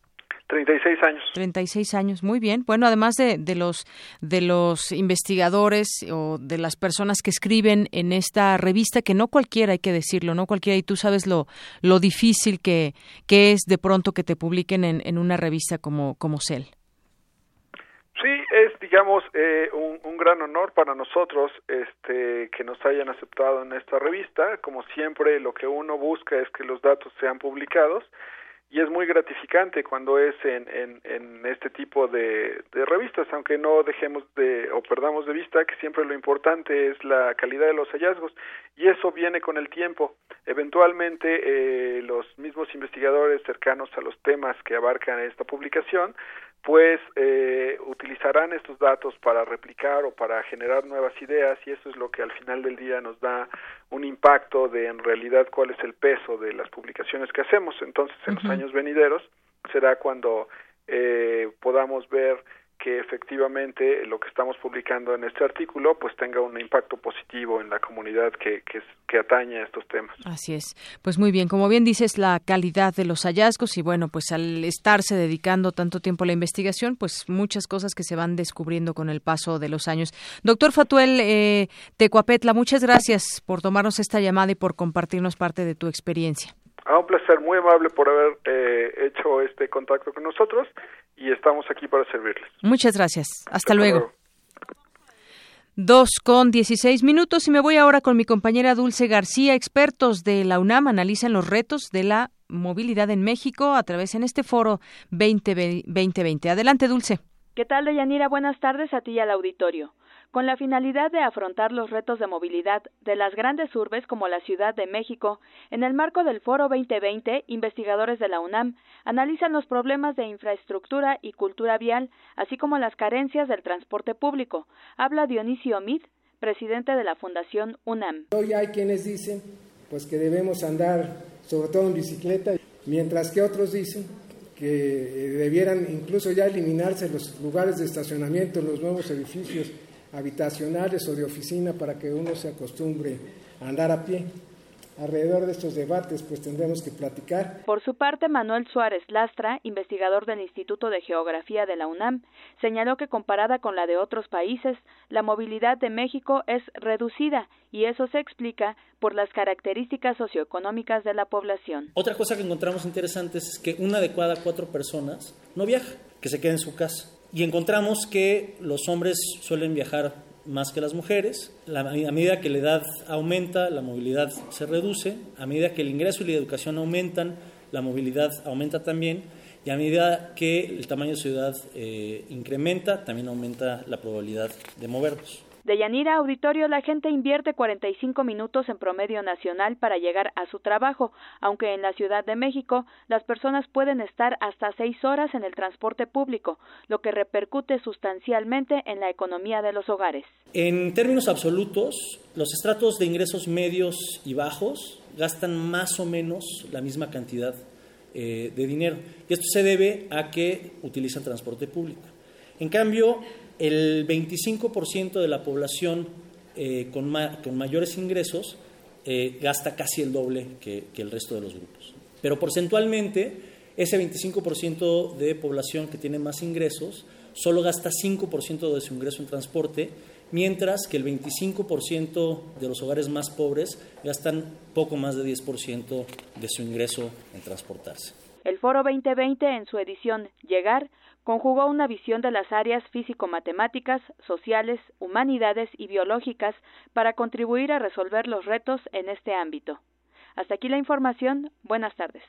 36 años. 36 años, muy bien. Bueno, además de, de, los de los investigadores o de las personas que escriben en esta revista, que no cualquiera hay que decirlo, no cualquiera, y tú sabes lo, lo difícil que, que es de pronto que te publiquen en, en una revista como, como CEL. Sí, es, digamos, eh, un, un, gran honor para nosotros este, que nos hayan aceptado en esta revista. Como siempre, lo que uno busca es que los datos sean publicados y es muy gratificante cuando es en, en, este tipo de, de, revistas, aunque no dejemos de o perdamos de vista que siempre lo importante es la calidad de los hallazgos y eso viene con el tiempo. Eventualmente eh, los mismos investigadores cercanos a los temas que abarcan esta publicación pues eh, utilizarán estos datos para replicar o para generar nuevas ideas y eso es lo que al final del día nos da un impacto de en realidad cuál es el peso de las publicaciones que hacemos. Entonces, en los años venideros será cuando eh, podamos ver que efectivamente lo que estamos publicando en este artículo pues tenga un impacto positivo en la comunidad que, que, que, atañe a estos temas. Así es. Pues muy bien, como bien dices, la calidad de los hallazgos y bueno, pues al estarse dedicando tanto tiempo a la investigación, pues muchas cosas que se van descubriendo con el paso de los años. Doctor Fatuel eh, Tecuapetla, muchas gracias por tomarnos esta llamada y por compartirnos parte de tu experiencia. Ah, un placer, muy amable por haber eh, hecho este contacto con nosotros y estamos aquí para servirles. Muchas gracias. Hasta, luego. Dos con dieciséis minutos y me voy ahora con mi compañera Dulce García. Expertos de la UNAM analizan los retos de la movilidad en México a través en este foro 2020. Adelante, Dulce. ¿Qué tal, Deyanira? Buenas tardes a ti y al auditorio con la finalidad de afrontar los retos de movilidad de las grandes urbes como la Ciudad de México, en el marco del Foro 2020, investigadores de la UNAM analizan los problemas de infraestructura y cultura vial, así como las carencias del transporte público. Habla Dionisio Mid, presidente de la Fundación UNAM. Hoy hay quienes dicen pues que debemos andar sobre todo en bicicleta, mientras que otros dicen que debieran incluso ya eliminarse los lugares de estacionamiento en los nuevos edificios habitacionales o de oficina para que uno se acostumbre a andar a pie. Alrededor de estos debates, pues tendremos que platicar. Por su parte, Manuel Suárez Lastra, investigador del Instituto de Geografía de la UNAM, señaló que comparada con la de otros países, la movilidad de México es reducida y eso se explica por las características socioeconómicas de la población. Otra cosa que encontramos interesante es que una de cada cuatro personas no viaja, que se queda en su casa. Y encontramos que los hombres suelen viajar más que las mujeres. a medida que la edad aumenta, la movilidad se reduce. A medida que el ingreso y la educación aumentan, la movilidad aumenta también. Y a medida que el tamaño de ciudad eh, incrementa, también aumenta la probabilidad de movernos. De Yanira Auditorio, la gente invierte 45 minutos en promedio nacional para llegar a su trabajo, aunque en la Ciudad de México las personas pueden estar hasta seis horas en el transporte público, lo que repercute sustancialmente en la economía de los hogares. En términos absolutos, los estratos de ingresos medios y bajos gastan más o menos la misma cantidad eh, de dinero. Y esto se debe a que utilizan transporte público. En cambio, el 25% de la población eh, con, mayores ingresos eh, gasta casi el doble que, el resto de los grupos. Pero porcentualmente, ese 25% de población que tiene más ingresos solo gasta 5% de su ingreso en transporte, mientras que el 25% de los hogares más pobres gastan poco más de 10% de su ingreso en transportarse. El Foro 2020 en su edición Llegar conjugó una visión de las áreas físico-matemáticas, sociales, humanidades y biológicas para contribuir a resolver los retos en este ámbito. Hasta aquí la información. Buenas tardes.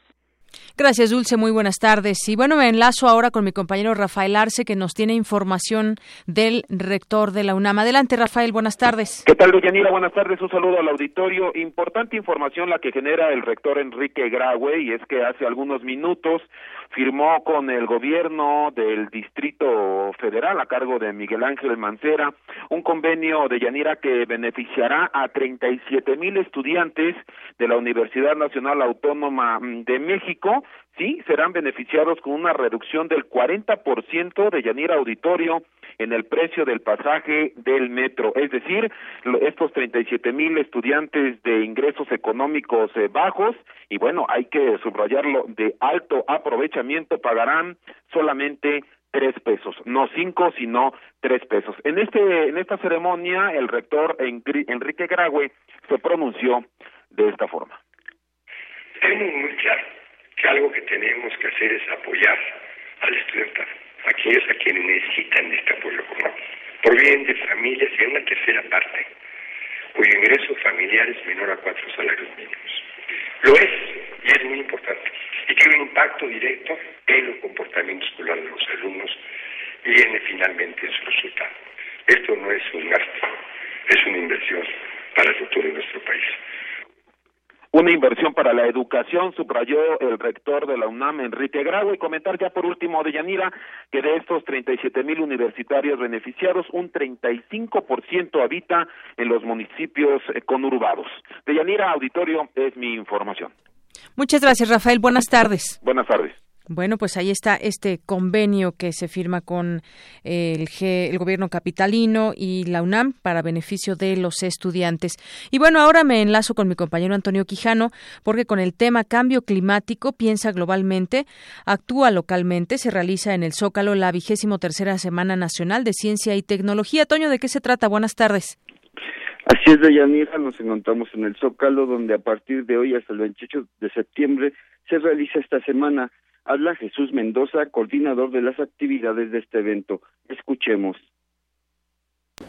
Gracias, Dulce. Muy buenas tardes. Y bueno, me enlazo ahora con mi compañero Rafael Arce, que nos tiene información del rector de la UNAM. Adelante, Rafael. Buenas tardes. ¿Qué tal, Deyanira? Buenas tardes. Un saludo al auditorio. Importante información la que genera el rector Enrique Graue, y es que hace algunos minutos firmó con el gobierno del Distrito Federal a cargo de Miguel Ángel Mancera un convenio de Yanira que beneficiará a 37 mil estudiantes de la Universidad Nacional Autónoma de México sí serán beneficiados con una reducción del 40% de Yanira Auditorio en el precio del pasaje del metro. Es decir, estos 37 mil estudiantes de ingresos económicos eh, bajos, y bueno, hay que subrayarlo, de alto aprovechamiento, pagarán solamente tres pesos, no cinco, sino tres pesos. En este, en esta ceremonia, el rector Enrique Graue se pronunció de esta forma. Tenemos muy claro que algo que tenemos que hacer es apoyar al estudiantado aquellos a quienes necesitan este apoyo por bien de familias y una tercera parte cuyo ingreso familiar es menor a cuatro salarios mínimos. Lo es, y es muy importante, y tiene un impacto directo en el comportamiento escolar de los alumnos y viene finalmente en su resultado. Esto no es un gasto, es una inversión para el futuro de nuestro país. Una inversión para la educación, subrayó el rector de la UNAM, Enrique Grau, y comentar ya por último de Yanira que de estos 37 mil universitarios beneficiados, un 35% habita en los municipios conurbados. De Yanira, auditorio, es mi información. Muchas gracias, Rafael. Buenas tardes. Buenas tardes. Bueno, pues ahí está este convenio que se firma con el, el gobierno capitalino y la UNAM para beneficio de los estudiantes. Y bueno, ahora me enlazo con mi compañero Antonio Quijano porque con el tema cambio climático piensa globalmente, actúa localmente, se realiza en el Zócalo la vigésimo tercera Semana Nacional de Ciencia y Tecnología. Toño, ¿de qué se trata? Buenas tardes. Así es, Deyanira, nos encontramos en el Zócalo, donde a partir de hoy hasta el 28 de septiembre se realiza esta semana Habla Jesús Mendoza, coordinador de las actividades de este evento. Escuchemos.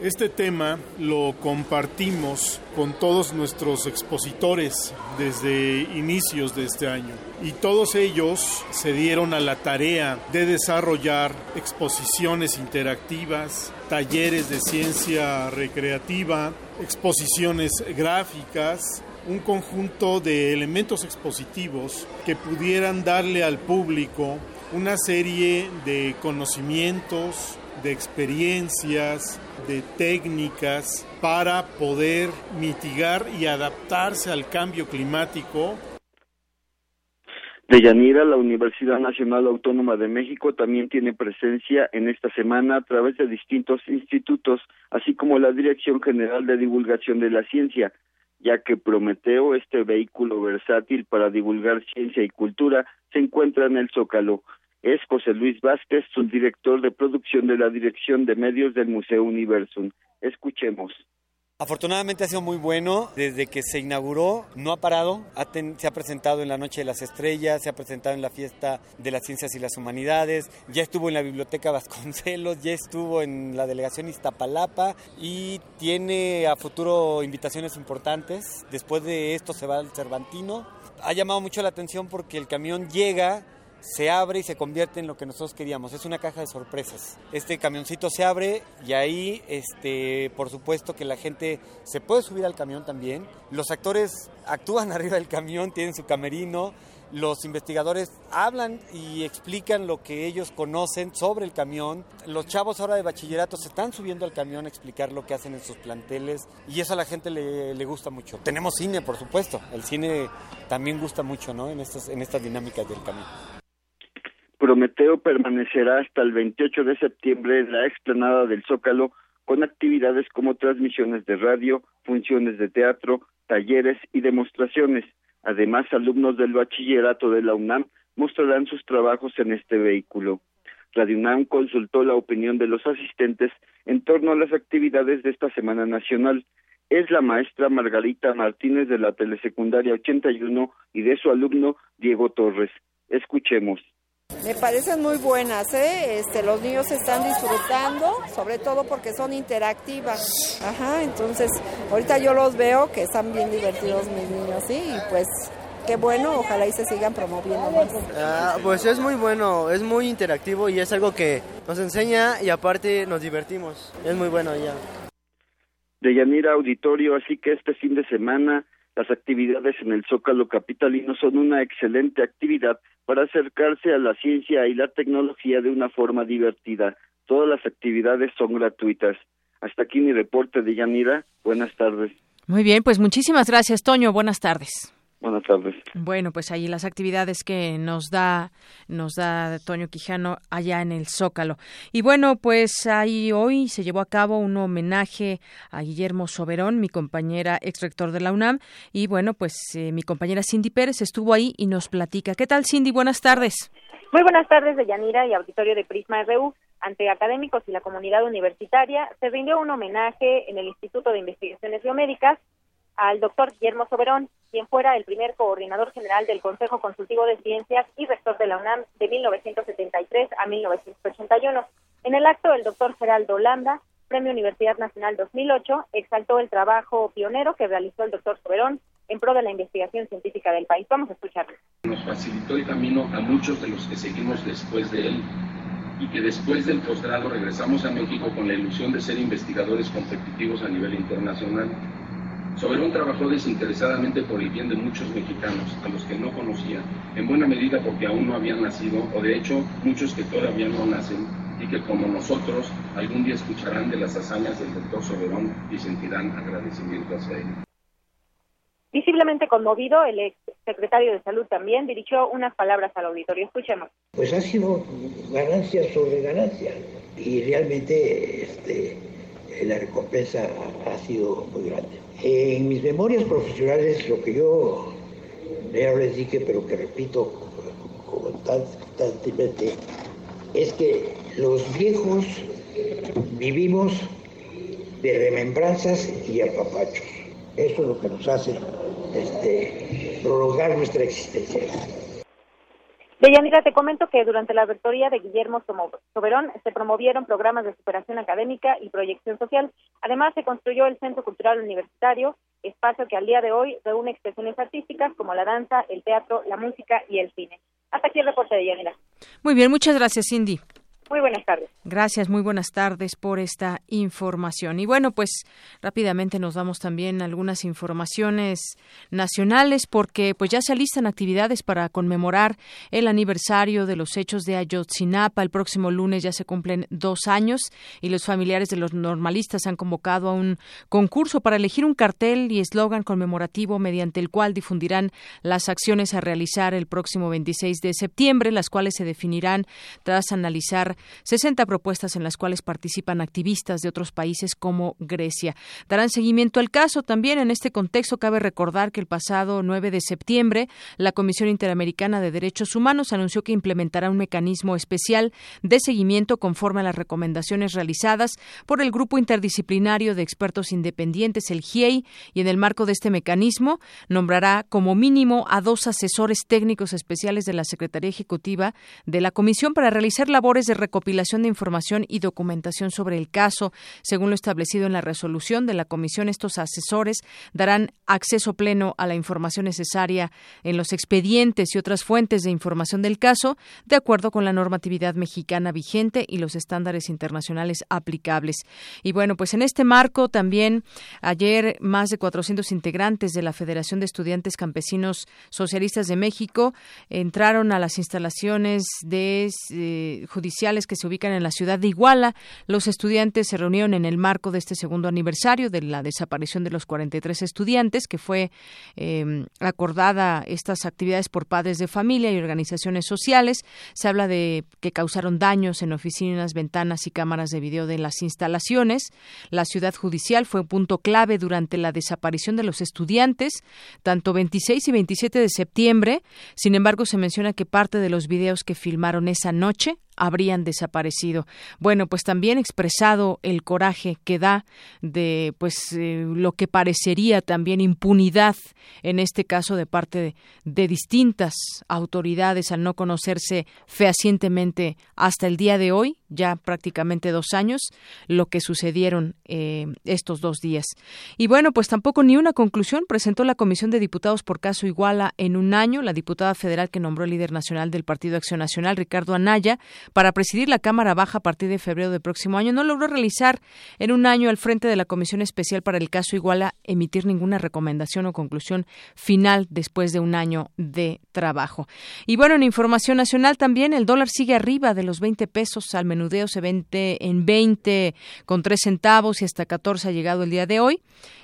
Este tema lo compartimos con todos nuestros expositores desde inicios de este año y todos ellos se dieron a la tarea de desarrollar exposiciones interactivas, talleres de ciencia recreativa, exposiciones gráficas, un conjunto de elementos expositivos que pudieran darle al público una serie de conocimientos, de experiencias, de técnicas para poder mitigar y adaptarse al cambio climático. De Yanira, la Universidad Nacional Autónoma de México también tiene presencia en esta semana a través de distintos institutos, así como la Dirección General de Divulgación de la Ciencia, ya que Prometeo, este vehículo versátil para divulgar ciencia y cultura, se encuentra en el Zócalo. Es José Luis Vázquez, subdirector de producción de la Dirección de Medios del Museo Universum. Escuchemos. Afortunadamente ha sido muy bueno. Desde que se inauguró, no ha parado. se ha presentado en la Noche de las Estrellas, se ha presentado en la Fiesta de las Ciencias y las Humanidades, ya estuvo en la Biblioteca Vasconcelos, ya estuvo en la Delegación Iztapalapa y tiene a futuro invitaciones importantes. Después de esto se va al Cervantino. Ha llamado mucho la atención porque el camión llega se abre y se convierte en lo que nosotros queríamos. Es una caja de sorpresas. Este camioncito se abre y ahí, este, por supuesto que la gente se puede subir al camión también. Los actores actúan arriba del camión, tienen su camerino. Los investigadores hablan y explican lo que ellos conocen sobre el camión. Los chavos ahora de bachillerato se están subiendo al camión a explicar lo que hacen en sus planteles y eso a la gente le, le gusta mucho. Tenemos cine, por supuesto. El cine también gusta mucho ¿no? en, estas, en estas dinámicas del camión. Prometeo permanecerá hasta el 28 de septiembre en la explanada del Zócalo con actividades como transmisiones de radio, funciones de teatro, talleres y demostraciones. Además, alumnos del bachillerato de la UNAM mostrarán sus trabajos en este vehículo. Radio UNAM consultó la opinión de los asistentes en torno a las actividades de esta Semana Nacional. Es la maestra Margarita Martínez de la Telesecundaria 81 y de su alumno Diego Torres. Escuchemos. Me parecen muy buenas, ¿eh? Este, los niños están disfrutando, sobre todo porque son interactivas. Ajá, entonces ahorita yo los veo que están bien divertidos mis niños, ¿sí? Y pues qué bueno, ojalá y se sigan promoviendo más. Ah, pues es muy bueno, es muy interactivo y es algo que nos enseña y aparte nos divertimos. Es muy bueno ya. De Yanira Auditorio, así que este fin de semana las actividades en el Zócalo Capitalino son una excelente actividad para acercarse a la ciencia y la tecnología de una forma divertida. Todas las actividades son gratuitas. Hasta aquí mi reporte de Yanira. Buenas tardes. Muy bien, pues muchísimas gracias, Toño. Buenas tardes. Buenas tardes. Bueno, pues ahí las actividades que nos da nos da Toño Quijano allá en el Zócalo. Y bueno, pues ahí hoy se llevó a cabo un homenaje a Guillermo Soberón, mi compañera ex rector de la UNAM, y bueno, pues eh, mi compañera Cindy Pérez estuvo ahí y nos platica. ¿Qué tal, Cindy? Buenas tardes. Muy buenas tardes, de Yanira y auditorio de Prisma RU. Ante académicos y la comunidad universitaria, se rindió un homenaje en el Instituto de Investigaciones Biomédicas al doctor Guillermo Soberón, quien fuera el primer coordinador general del Consejo Consultivo de Ciencias y rector de la UNAM de 1973 a 1981. En el acto, el doctor Geraldo Landa, Premio Universidad Nacional 2008, exaltó el trabajo pionero que realizó el doctor Soberón en pro de la investigación científica del país. Vamos a escucharlo. Nos facilitó el camino a muchos de los que seguimos después de él y que después del posgrado regresamos a México con la ilusión de ser investigadores competitivos a nivel internacional Soberón trabajó desinteresadamente por el bien de muchos mexicanos, a los que no conocía, en buena medida porque aún no habían nacido, o de hecho muchos que todavía no nacen, y que como nosotros algún día escucharán de las hazañas del doctor Soberón y sentirán agradecimiento hacia él. Visiblemente conmovido, el ex secretario de Salud también dirigió unas palabras al auditorio. Escuchemos. Pues ha sido ganancia sobre ganancia y realmente este, la recompensa ha sido muy grande. En mis memorias profesionales, lo que yo ya les dije, pero que repito constantemente, es que los viejos vivimos de remembranzas y apapachos. Eso es lo que nos hace este, prolongar nuestra existencia. Deyanira, te comento que durante la rectoría de Guillermo Soberón se promovieron programas de superación académica y proyección social. Además, se construyó el Centro Cultural Universitario, espacio que al día de hoy reúne expresiones artísticas como la danza, el teatro, la música y el cine. Hasta aquí el reporte de Deyanira. Muy bien, muchas gracias, Cindy. Muy buenas tardes. Gracias, muy buenas tardes por esta información. Y bueno, pues rápidamente nos damos también algunas informaciones nacionales porque pues ya se alistan actividades para conmemorar el aniversario de los hechos de Ayotzinapa. El próximo lunes ya se cumplen dos años y los familiares de los normalistas han convocado a un concurso para elegir un cartel y eslogan conmemorativo mediante el cual difundirán las acciones a realizar el próximo 26 de septiembre, las cuales se definirán tras analizar 60 propuestas en las cuales participan activistas de otros países como Grecia. Darán seguimiento al caso. También en este contexto cabe recordar que el pasado 9 de septiembre la Comisión Interamericana de Derechos Humanos anunció que implementará un mecanismo especial de seguimiento conforme a las recomendaciones realizadas por el Grupo Interdisciplinario de Expertos Independientes, el GIEI, y en el marco de este mecanismo nombrará como mínimo a dos asesores técnicos especiales de la Secretaría Ejecutiva de la Comisión para realizar labores de recopilación de información y documentación sobre el caso. Según lo establecido en la resolución de la comisión, estos asesores darán acceso pleno a la información necesaria en los expedientes y otras fuentes de información del caso, de acuerdo con la normatividad mexicana vigente y los estándares internacionales aplicables. Y bueno, pues en este marco también ayer más de 400 integrantes de la Federación de Estudiantes Campesinos Socialistas de México entraron a las instalaciones de eh, judiciales que se ubican en la ciudad de Iguala. Los estudiantes se reunieron en el marco de este segundo aniversario de la desaparición de los 43 estudiantes, que fue eh, acordada estas actividades por padres de familia y organizaciones sociales. Se habla de que causaron daños en oficinas, ventanas y cámaras de video de las instalaciones. La ciudad judicial fue un punto clave durante la desaparición de los estudiantes, tanto 26 y 27 de septiembre. Sin embargo, se menciona que parte de los videos que filmaron esa noche habrían desaparecido. Bueno, pues también expresado el coraje que da de pues eh, lo que parecería también impunidad en este caso de parte de, de, distintas autoridades al no conocerse fehacientemente hasta el día de hoy ya prácticamente dos años lo que sucedieron eh, estos dos días. Y bueno, pues tampoco ni una conclusión presentó la Comisión de Diputados por caso Iguala en un año. La diputada federal que nombró el líder nacional del Partido Acción Nacional, Ricardo Anaya, para presidir la Cámara Baja a partir de febrero del próximo año, no logró realizar en un año al frente de la Comisión Especial para el caso Iguala emitir ninguna recomendación o conclusión final después de un año de trabajo. Y bueno, en información nacional también el dólar sigue arriba de los 20 pesos al menos menudeo se vende en 20 con 3 centavos y hasta 14 ha llegado el día de hoy,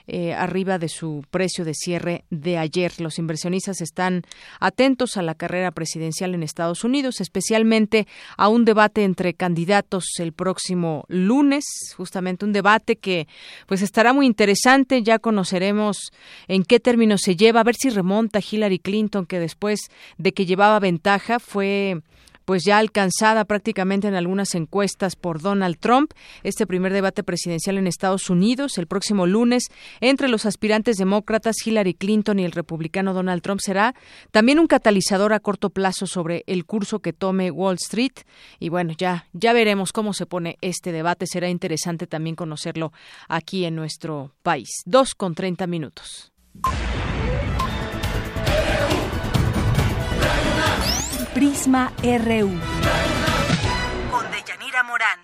eh, arriba de su precio de cierre de ayer. Los inversionistas están atentos a la carrera presidencial en Estados Unidos, especialmente a un debate entre candidatos el próximo lunes, justamente un debate que pues estará muy interesante, ya conoceremos en qué términos se lleva, a ver si remonta Hillary Clinton que después de que llevaba ventaja fue pues ya alcanzada prácticamente en algunas encuestas por Donald Trump. Este primer debate presidencial en Estados Unidos el próximo lunes entre los aspirantes demócratas Hillary Clinton y el republicano Donald Trump será también un catalizador a corto plazo sobre el curso que tome Wall Street y bueno, ya ya veremos cómo se pone este debate, será interesante también conocerlo aquí en nuestro país. Dos con treinta minutos. Prisma RU. Con Deyanira Morán.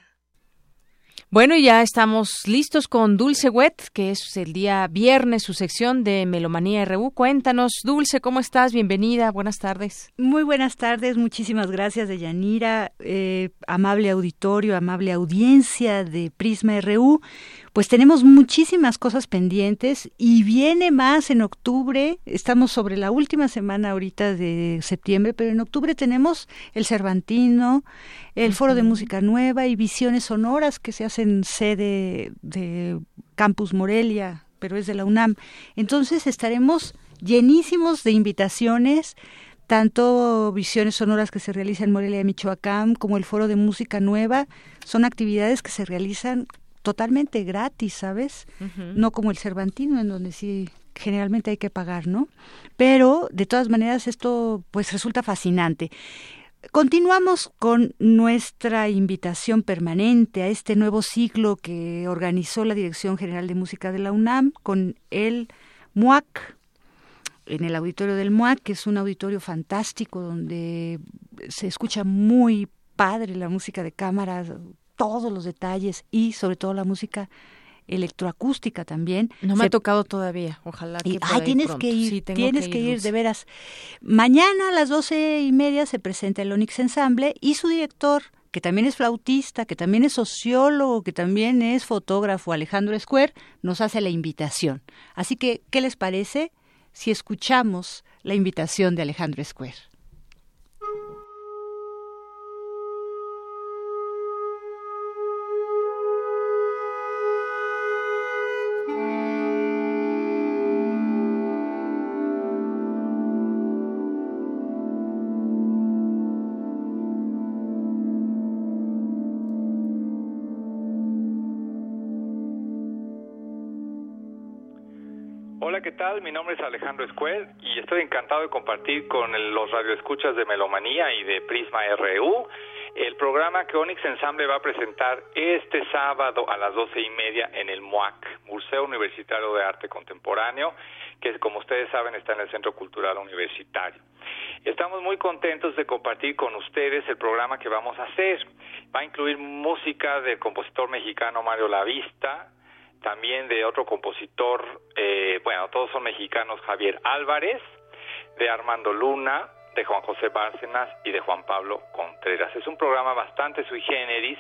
Bueno, ya estamos listos con Dulce Wet, que es el día viernes, su sección de Melomanía RU. Cuéntanos, Dulce, ¿cómo estás? Bienvenida, buenas tardes. Muy buenas tardes, muchísimas gracias, Deyanira, eh, amable auditorio, amable audiencia de Prisma RU. Pues tenemos muchísimas cosas pendientes y viene más en octubre. Estamos sobre la última semana ahorita de septiembre, pero en octubre tenemos el Cervantino, el Foro de Música Nueva y Visiones Sonoras que se hacen sede de Campus Morelia, pero es de la UNAM. Entonces estaremos llenísimos de invitaciones tanto visiones sonoras que se realizan en Morelia, Michoacán, como el Foro de Música Nueva, son actividades que se realizan totalmente gratis, ¿sabes? No como el Cervantino, en donde sí generalmente hay que pagar, ¿no? Pero de todas maneras esto pues resulta fascinante. Continuamos con nuestra invitación permanente a este nuevo ciclo que organizó la Dirección General de Música de la UNAM con el MUAC, en el auditorio del MUAC, que es un auditorio fantástico donde se escucha muy padre la música de cámara, todos los detalles y sobre todo la música electroacústica también. No me ha tocado todavía, ojalá que Ay, tienes que ir, tienes que ir, de veras. Mañana a las doce y media se presenta el Onyx Ensemble y su director, que también es flautista, que también es sociólogo, que también es fotógrafo, Alejandro Square, nos hace la invitación. Así que, ¿qué les parece? si escuchamos la invitación de Alejandro Square. Tal? Mi nombre es Alejandro Escuel y estoy encantado de compartir con los radioescuchas de Melomanía y de Prisma RU el programa que Onyx Ensemble va a presentar este sábado a las doce y media en el MUAC, Museo Universitario de Arte Contemporáneo, que como ustedes saben está en el Centro Cultural Universitario. Estamos muy contentos de compartir con ustedes el programa que vamos a hacer. Va a incluir música del compositor mexicano Mario Lavista, también de otro compositor, eh, bueno, todos son mexicanos, Javier Álvarez, de Armando Luna, de Juan José Bárcenas y de Juan Pablo Contreras. Es un programa bastante sui generis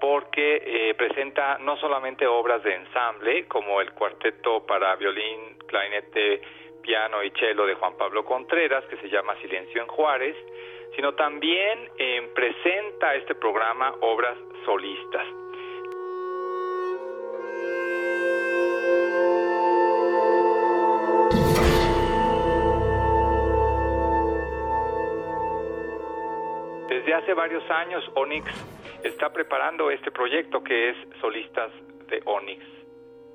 porque eh, presenta no solamente obras de ensamble, como el cuarteto para violín, clarinete, piano y cello de Juan Pablo Contreras, que se llama Silencio en Juárez, sino también eh, presenta este programa obras solistas. Hace varios años Onyx está preparando este proyecto que es Solistas de Onyx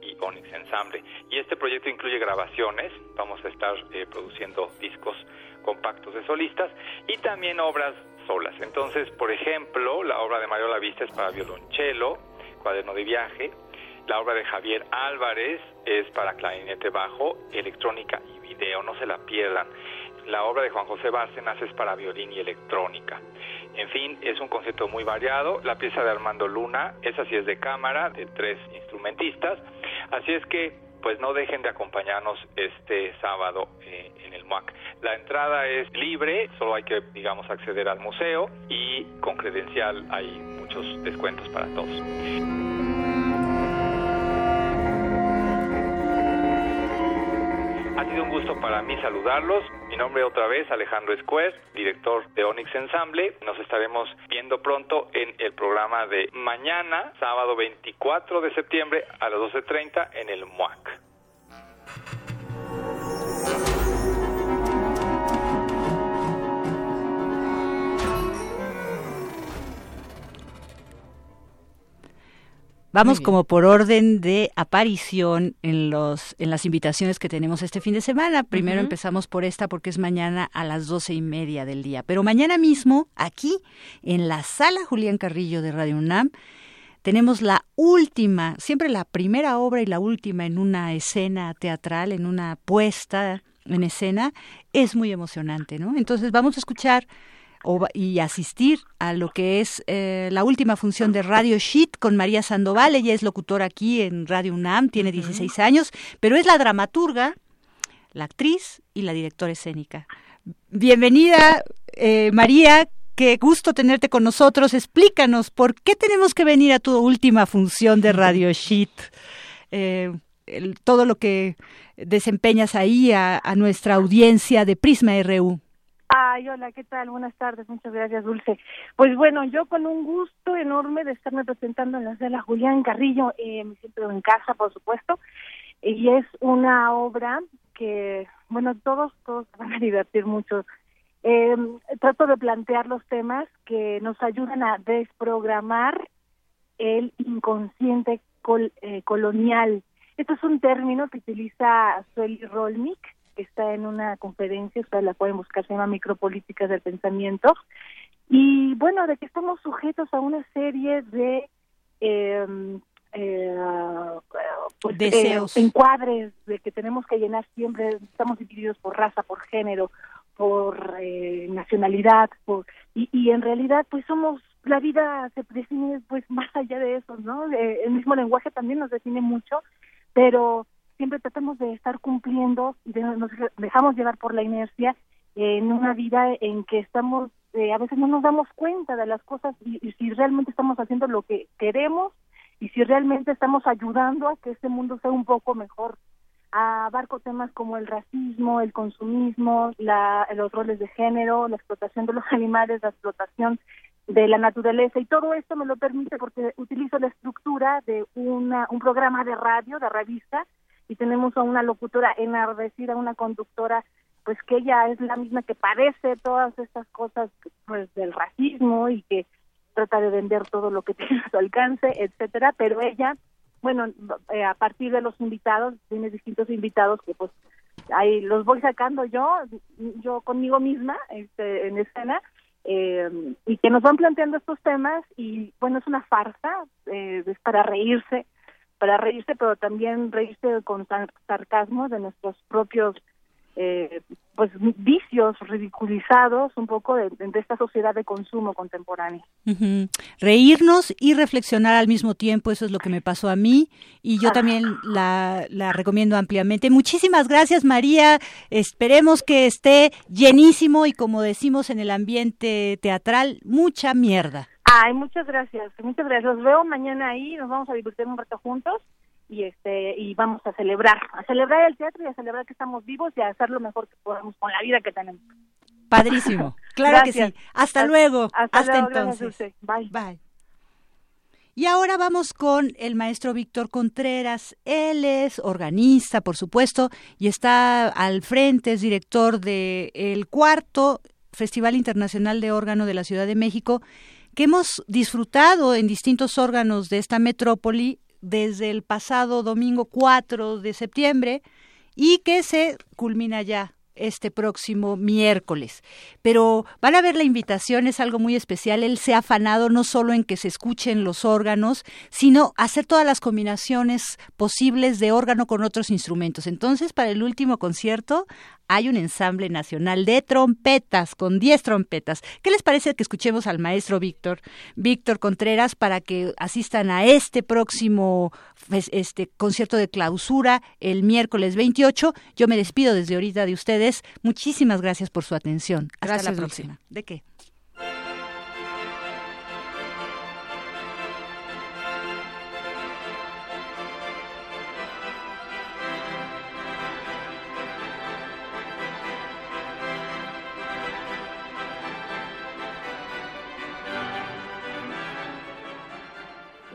y Onyx Ensemble. Y este proyecto incluye grabaciones, vamos a estar eh, produciendo discos compactos de solistas y también obras solas. Entonces, por ejemplo, la obra de Mario Lavista es para violonchelo, cuaderno de viaje. La obra de Javier Álvarez es para clarinete bajo, electrónica y video, no se la pierdan. La obra de Juan José Bárcenas es para violín y electrónica. En fin, es un concepto muy variado. La pieza de Armando Luna, esa sí es de cámara, de tres instrumentistas. Así es que, pues no dejen de acompañarnos este sábado eh, en el MUAC. La entrada es libre, solo hay que, digamos, acceder al museo y con credencial hay muchos descuentos para todos. Ha sido un gusto para mí saludarlos. Mi nombre otra vez, Alejandro Square, director de Onyx Ensemble. Nos estaremos viendo pronto en el programa de mañana, sábado 24 de septiembre a las 12.30 en el MUAC. Vamos como por orden de aparición en los en las invitaciones que tenemos este fin de semana. Primero empezamos por esta porque es mañana a las doce y media del día. Pero mañana mismo, aquí, en la sala Julián Carrillo de Radio UNAM, tenemos la última, siempre la primera obra y la última en una escena teatral, en una puesta en escena, es muy emocionante, ¿no? Entonces vamos a escuchar y asistir a lo que es eh, la última función de Radio Sheet con María Sandoval. Ella es locutora aquí en Radio UNAM, tiene 16 años, pero es la dramaturga, la actriz y la directora escénica. Bienvenida, eh, María. qué gusto tenerte con nosotros. Explícanos, ¿por qué tenemos que venir a tu última función de Radio Sheet? Eh, todo lo que desempeñas ahí a, nuestra audiencia de Prisma RU. Ay, hola, ¿qué tal? Buenas tardes, muchas gracias, Dulce. Pues bueno, yo con un gusto enorme de estarme presentando en la sala Julián Carrillo, eh, me siento en casa, por supuesto, y es una obra que, bueno, todos, todos van a divertir mucho. Eh, trato de plantear los temas que nos ayudan a desprogramar el inconsciente eh, colonial. Esto es un término que utiliza Sueli Rolnik, que está en una conferencia, ustedes la pueden buscar, se llama Micropolíticas del Pensamiento. Y bueno, de que estamos sujetos a una serie de em, eh, pues, deseos, encuadres de que tenemos que llenar siempre, estamos divididos por raza, por género, por eh, nacionalidad, por, y, y en realidad pues somos la vida se define pues más allá de eso, ¿no? el mismo lenguaje también nos define mucho, pero siempre tratamos de estar cumpliendo y nos dejamos llevar por la inercia en una vida en que estamos, eh, a veces no nos damos cuenta de las cosas y, si realmente estamos haciendo lo que queremos y si realmente estamos ayudando a que este mundo sea un poco mejor. Abarco temas como el racismo, el consumismo, la, los roles de género, la explotación de los animales, la explotación de la naturaleza y todo esto me lo permite porque utilizo la estructura de una, un programa de radio, de revista, y tenemos a una locutora enardecida, una conductora, pues que ella es la misma que padece todas estas cosas pues del racismo y que trata de vender todo lo que tiene a su alcance, etcétera, pero ella, bueno, eh, a partir de los invitados, tiene distintos invitados que pues ahí los voy sacando yo, yo conmigo misma este, en escena, eh, y que nos van planteando estos temas y bueno es una farsa eh, es para reírse para reírse pero también reírse con sarcasmo de nuestros propios eh, pues vicios ridiculizados un poco de, esta sociedad de consumo contemporánea. Reírnos y reflexionar al mismo tiempo, eso es lo que me pasó a mí y yo también la, la recomiendo ampliamente. Muchísimas gracias María, esperemos que esté llenísimo y como decimos en el ambiente teatral, mucha mierda. Ay, muchas gracias, muchas gracias. Los veo mañana ahí, nos vamos a divertir un rato juntos y este y vamos a celebrar, a celebrar el teatro y a celebrar que estamos vivos y a hacer lo mejor que podamos con la vida que tenemos. Padrísimo. Claro que sí. Hasta, luego. Hasta, entonces. Bye. Bye. Y ahora vamos con el maestro Víctor Contreras. Él es organista, por supuesto, y está al frente, es director del el cuarto Festival Internacional de Órgano de la Ciudad de México, que hemos disfrutado en distintos órganos de esta metrópoli desde el pasado domingo 4 de septiembre y que se culmina ya este próximo miércoles. Pero van a ver la invitación, es algo muy especial. Él se ha afanado no solo en que se escuchen los órganos, sino hacer todas las combinaciones posibles de órgano con otros instrumentos. Entonces, para el último concierto hay un ensamble nacional de trompetas, con 10 trompetas. ¿Qué les parece que escuchemos al maestro Víctor, Víctor Contreras, para que asistan a este próximo este concierto de clausura el miércoles 28? Yo me despido desde ahorita de ustedes. Muchísimas gracias por su atención. Hasta la próxima. ¿De qué?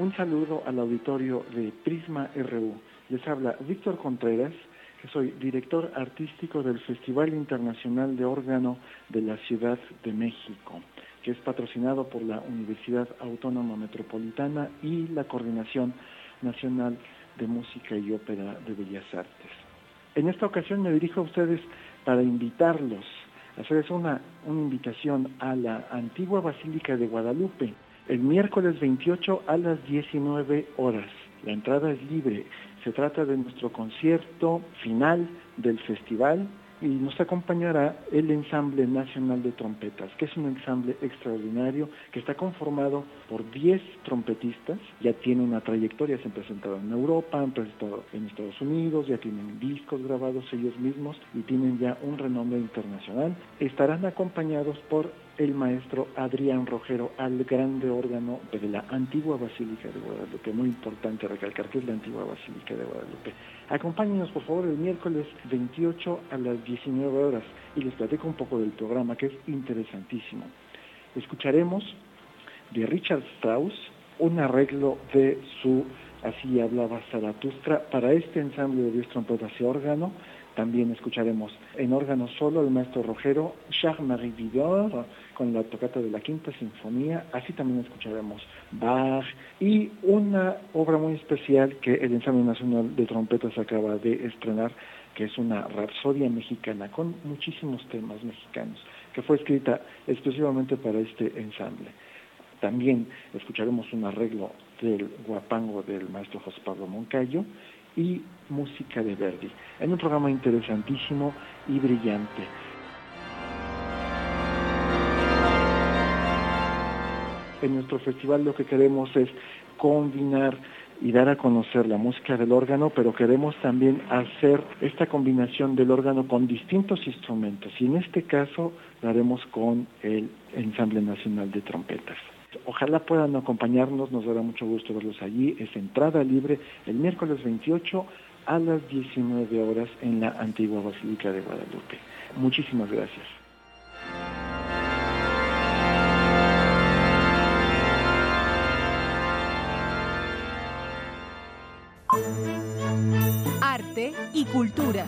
Un saludo al auditorio de Prisma RU. Les habla Víctor Contreras, que soy director artístico del Festival Internacional de Órgano de la Ciudad de México, que es patrocinado por la Universidad Autónoma Metropolitana y la Coordinación Nacional de Música y Ópera de Bellas Artes. En esta ocasión me dirijo a ustedes para invitarlos, a hacerles una, una invitación a la antigua Basílica de Guadalupe, el miércoles 28 a las 19 horas. La entrada es libre. Se trata de nuestro concierto final del festival y nos acompañará el Ensamble Nacional de Trompetas, que es un ensamble extraordinario que está conformado por 10 trompetistas, ya tiene una trayectoria, se han presentado en Europa, han presentado en Estados Unidos, ya tienen discos grabados ellos mismos y tienen ya un renombre internacional. Estarán acompañados por el maestro Adrián Rojero al grande órgano de la antigua Basílica de Guadalupe. Muy importante recalcar que es la antigua Basílica de Guadalupe. Acompáñenos por favor el miércoles 28 a las 19 horas y les platico un poco del programa que es interesantísimo. Escucharemos de Richard Strauss un arreglo de su Así hablaba Zaratustra para este ensamble de diez trompetas y órgano también escucharemos en órgano solo el maestro Rogero, Charles-Marie Vidor, con la tocata de la Quinta Sinfonía. Así también escucharemos Bach y una obra muy especial que el Ensamble Nacional de Trompetas acaba de estrenar, que es una rapsodia mexicana con muchísimos temas mexicanos, que fue escrita exclusivamente para este ensamble. También escucharemos un arreglo del guapango del maestro José Pablo Moncayo y música de Verdi, en un programa interesantísimo y brillante. En nuestro festival lo que queremos es combinar y dar a conocer la música del órgano, pero queremos también hacer esta combinación del órgano con distintos instrumentos y en este caso lo haremos con el Ensamble Nacional de Trompetas. Ojalá puedan acompañarnos, nos dará mucho gusto verlos allí. Es entrada libre el miércoles 28 a las 19 horas en la antigua Basílica de Guadalupe. Muchísimas gracias. Arte y cultura.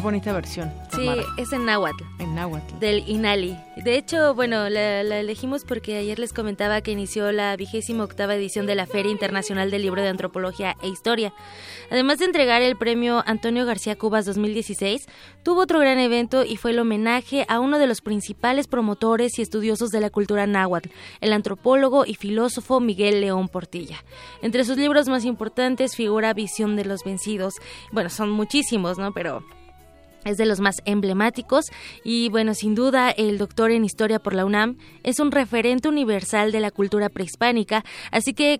Qué bonita versión. Sí, es en náhuatl. En náhuatl. Del Inali. De hecho, bueno, la, elegimos porque ayer les comentaba que inició la vigésima octava edición de la Feria Internacional del Libro de Antropología e Historia. Además de entregar el premio Antonio García Cubas 2016, tuvo otro gran evento y fue el homenaje a uno de los principales promotores y estudiosos de la cultura náhuatl, el antropólogo y filósofo Miguel León Portilla. Entre sus libros más importantes figura Visión de los Vencidos. Bueno, son muchísimos, ¿no? Pero es de los más emblemáticos y bueno, sin duda el doctor en historia por la UNAM es un referente universal de la cultura prehispánica, así que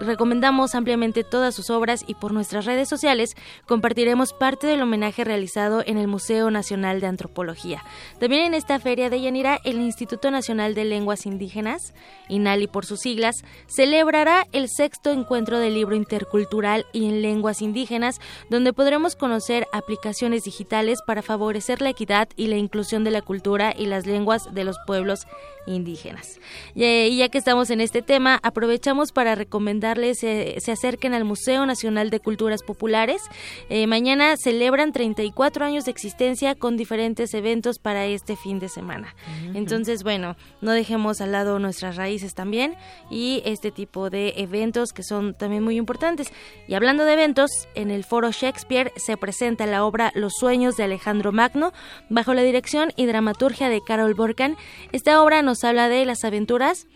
recomendamos ampliamente todas sus obras y por nuestras redes sociales compartiremos parte del homenaje realizado en el Museo Nacional de Antropología. También en esta feria de Yanira, el Instituto Nacional de Lenguas Indígenas, INALI por sus siglas, celebrará el sexto encuentro del libro intercultural y en lenguas indígenas, donde podremos conocer aplicaciones digitales para favorecer la equidad y la inclusión de la cultura y las lenguas de los pueblos indígenas. Y ya que estamos en este tema, aprovechamos para recomendarles que eh, se acerquen al Museo Nacional de Culturas Populares. Eh, mañana celebran 34 años de existencia con diferentes eventos para este fin de semana. Entonces, bueno, no dejemos al lado nuestras raíces también y este tipo de eventos que son también muy importantes. Y hablando de eventos, en el Foro Shakespeare se presenta la obra Los sueños de Alejandro Magno bajo la dirección y dramaturgia de Carol Borkan. Esta obra nos habla de las aventuras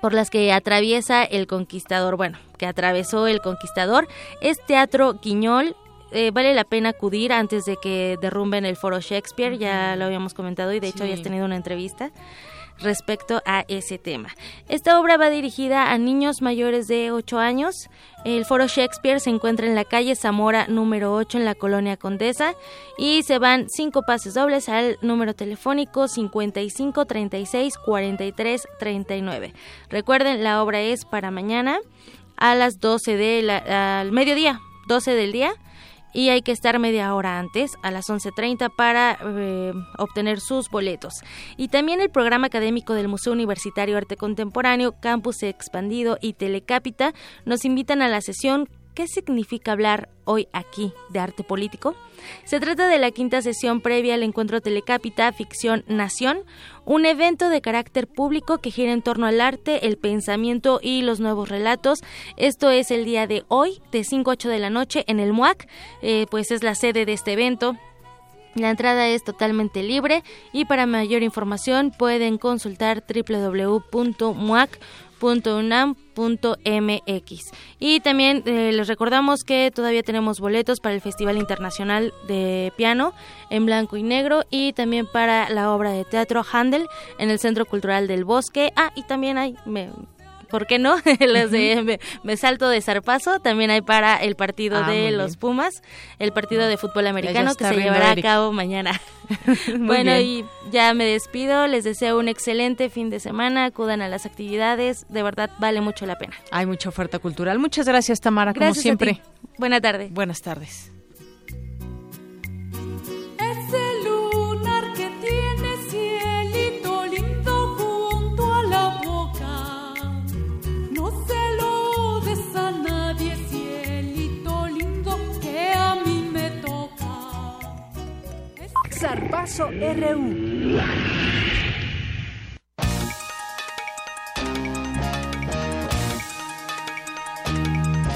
por las que atraviesa el conquistador, bueno, que atravesó el conquistador. Es Teatro Quiñol, eh, vale la pena acudir antes de que derrumben el foro Shakespeare, ya lo habíamos comentado y de hecho ya has tenido una entrevista respecto a ese tema. Esta obra va dirigida a niños mayores de 8 años. El Foro Shakespeare se encuentra en la calle Zamora número 8 en la colonia Condesa y se van cinco pases dobles al número telefónico 55 36 43 39. Recuerden, la obra es para mañana a las 12 del al mediodía, 12 del día y hay que estar media hora antes, a las 11.30, para eh, obtener sus boletos. Y también el programa académico del Museo Universitario Arte Contemporáneo, Campus Expandido y Telecápita nos invitan a la sesión ¿Qué significa hablar hoy aquí de arte político? Se trata de la quinta sesión previa al encuentro Telecápita Ficción Nación, un evento de carácter público que gira en torno al arte, el pensamiento y los nuevos relatos. Esto es el día de hoy, de 5 a 8 de la noche, en el MUAC, eh, pues es la sede de este evento. La entrada es totalmente libre y para mayor información pueden consultar www.muac.com .unam.mx y también eh, les recordamos que todavía tenemos boletos para el Festival Internacional de Piano en blanco y negro y también para la obra de teatro Handel en el Centro Cultural del Bosque. Ah y también hay me ¿por qué no? Los de me, salto de zarpazo, también hay para el partido Ah, de los. Pumas, el partido de fútbol americano que se llevará Eric. a cabo mañana. Bueno, bien. y ya me despido, les deseo un excelente fin de semana, acudan a las actividades, de verdad vale mucho la pena. Hay mucha oferta cultural. Muchas gracias, Tamara, como Gracias siempre. Buena tarde. Buenas tardes. Zarpazo RU.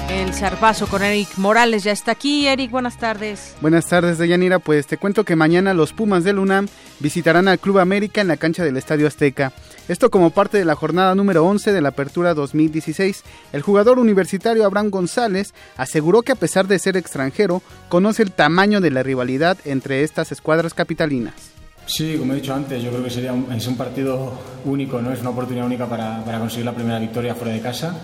El zarpazo con Eric Morales ya está aquí. Eric, buenas tardes. Buenas tardes, Deyanira. Pues te cuento que mañana los Pumas del UNAM visitarán al Club América en la cancha del Estadio Azteca. Esto como parte de la jornada número 11 de la Apertura 2016. El jugador universitario Abraham González aseguró que a pesar de ser extranjero, conoce el tamaño de la rivalidad entre estas escuadras capitalinas. Sí, como he dicho antes, yo creo que sería un, es un partido único, ¿no? Es una oportunidad única para, para conseguir la primera victoria fuera de casa.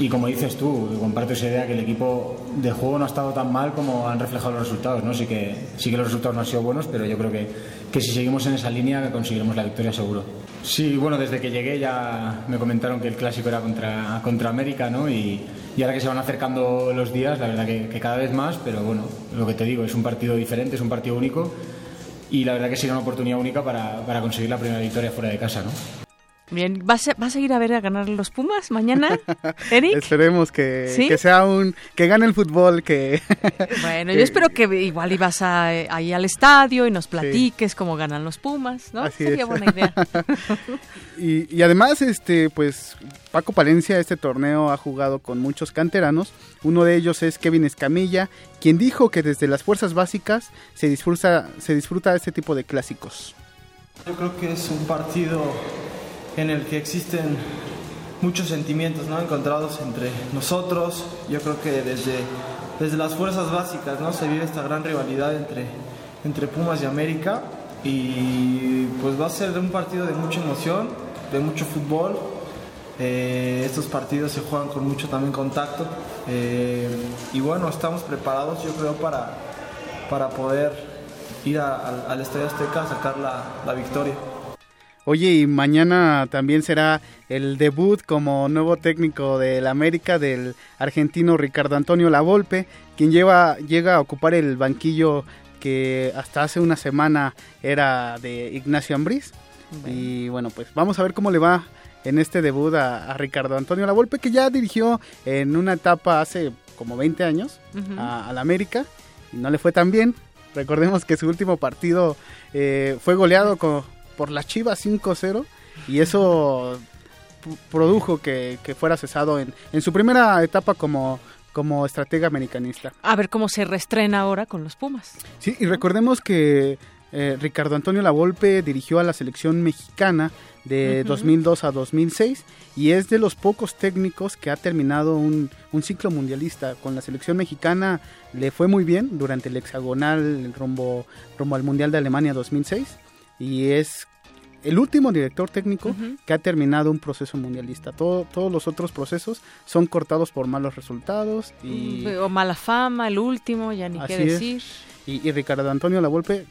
Y como dices tú, comparto esa idea que el equipo de juego no ha estado tan mal como han reflejado los resultados, ¿no? Sí que, sí que los resultados no han sido buenos, pero yo creo que, que si seguimos en esa línea conseguiremos la victoria seguro. Sí, bueno, desde que llegué ya me comentaron que el clásico era contra, contra América, ¿no? Y, y ahora que se van acercando los días, la verdad que, cada vez más, pero bueno, lo que te digo, es un partido diferente, es un partido único y la verdad que sería una oportunidad única para, para conseguir la primera victoria fuera de casa, ¿no? Bien, ¿vas a, vas a ir a ver a ganar los Pumas mañana, Eric? Esperemos que, ¿Sí? que sea un que gane el fútbol, que Bueno, que- yo espero que igual ibas a, eh, ahí al estadio y nos platiques cómo ganan los Pumas, ¿no? Así Sería es. buena idea. y, y además, este, pues Paco Palencia este torneo ha jugado con muchos canteranos. Uno de ellos es Kevin Escamilla, quien dijo que desde las fuerzas básicas se disfruta, se disfruta este tipo de clásicos. Yo creo que es un partido en el que existen muchos sentimientos ¿no? encontrados entre nosotros. Yo creo que desde, desde las fuerzas básicas ¿no? se vive esta gran rivalidad entre, entre Pumas y América. Y pues va a ser un partido de mucha emoción, de mucho fútbol. Eh, estos partidos se juegan con mucho también contacto. Eh, y bueno, estamos preparados yo creo para, para poder ir al Estadio Azteca a sacar la, la victoria. Oye, y mañana también será el debut como nuevo técnico del América del argentino Ricardo Antonio Lavolpe, quien lleva, llega a ocupar el banquillo que hasta hace una semana era de Ignacio Ambriz. Y bueno, pues vamos a ver cómo le va en este debut a, a Ricardo Antonio Lavolpe, que ya dirigió en una etapa hace como 20 años a, al América y no le fue tan bien. Recordemos que su último partido eh, fue goleado co- por las Chivas 5-0 y eso produjo que, que fuera cesado en, en su primera etapa como, como estratega americanista. A ver cómo se reestrena ahora con los Pumas. Sí, y recordemos que eh, Ricardo Antonio Lavolpe dirigió a la selección mexicana de Ujú. 2002 a 2006 y es de los pocos técnicos que ha terminado un, un ciclo mundialista. Con la selección mexicana le fue muy bien durante el hexagonal rumbo, rumbo al Mundial de Alemania 2006 y es el último director técnico que ha terminado un proceso mundialista. Todo- todos los otros procesos son cortados por malos resultados y... O mala fama, el último, ya ni qué Así decir. Y, y Ricardo Antonio Lavolpe,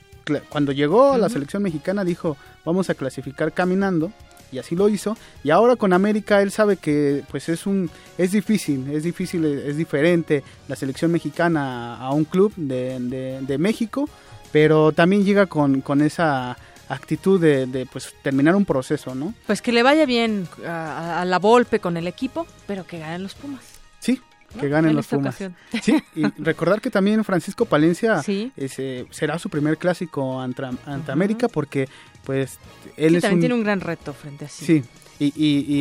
cuando llegó a la selección mexicana, dijo, vamos a clasificar caminando, y así lo hizo. Y ahora con América, él sabe que pues es un es difícil, es difícil, es diferente la selección mexicana a un club de, de- de México, pero también llega con, con esa actitud de, de, pues terminar un proceso, ¿no? Pues que le vaya bien a, a la Volpe con el equipo, pero que ganen los Pumas. Sí, ¿no? que ganen En los Pumas. ocasión. Sí, y recordar que también Francisco Palencia Sí. ese, será su primer clásico ante, ante América porque pues él Sí, es también un... tiene un gran reto frente a sí. Sí, y,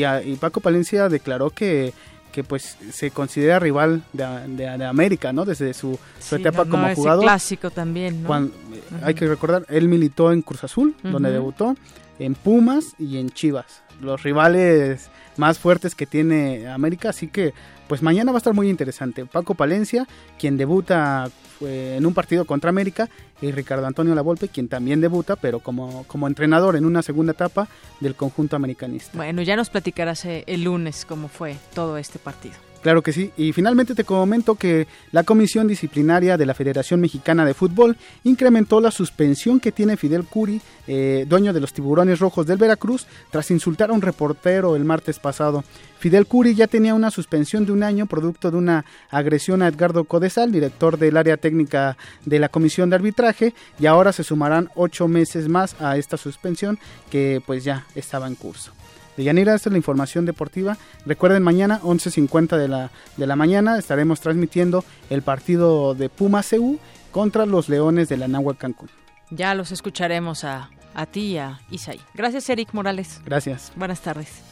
y, y Paco Palencia declaró que, que pues se considera rival de, de- de América, ¿no? Desde su, su Sí, etapa no, como no, jugador. clásico también. Hay que recordar, él militó en Cruz Azul, donde debutó. en Pumas y en Chivas, los rivales más fuertes que tiene América, así que pues mañana va a estar muy interesante. Paco Palencia, quien debuta eh, en un partido contra América, y Ricardo Antonio Lavolpe, quien también debuta, pero como, como entrenador en una segunda etapa del conjunto americanista. Bueno, ya nos platicarás eh, el lunes cómo fue todo este partido. Claro que sí. Y finalmente te comento que la Comisión Disciplinaria de la Federación Mexicana de Fútbol incrementó la suspensión que tiene Fidel Curi, eh, dueño de los Tiburones Rojos del Veracruz, tras insultar a un reportero el martes pasado. Fidel Curi ya tenía una suspensión de un año producto de una agresión a Edgardo Codesal, director del área técnica de la Comisión de Arbitraje, y ahora se sumarán ocho meses más a esta suspensión que pues ya estaba en curso. De Yanira, esta es la información deportiva. Recuerden, mañana, 11.50 de la, de la mañana, estaremos transmitiendo el partido de Puma CU contra los Leones de la Nahua Cancún. Ya los escucharemos a, a ti y a Isaí. Gracias, Eric Morales. Gracias. Buenas tardes.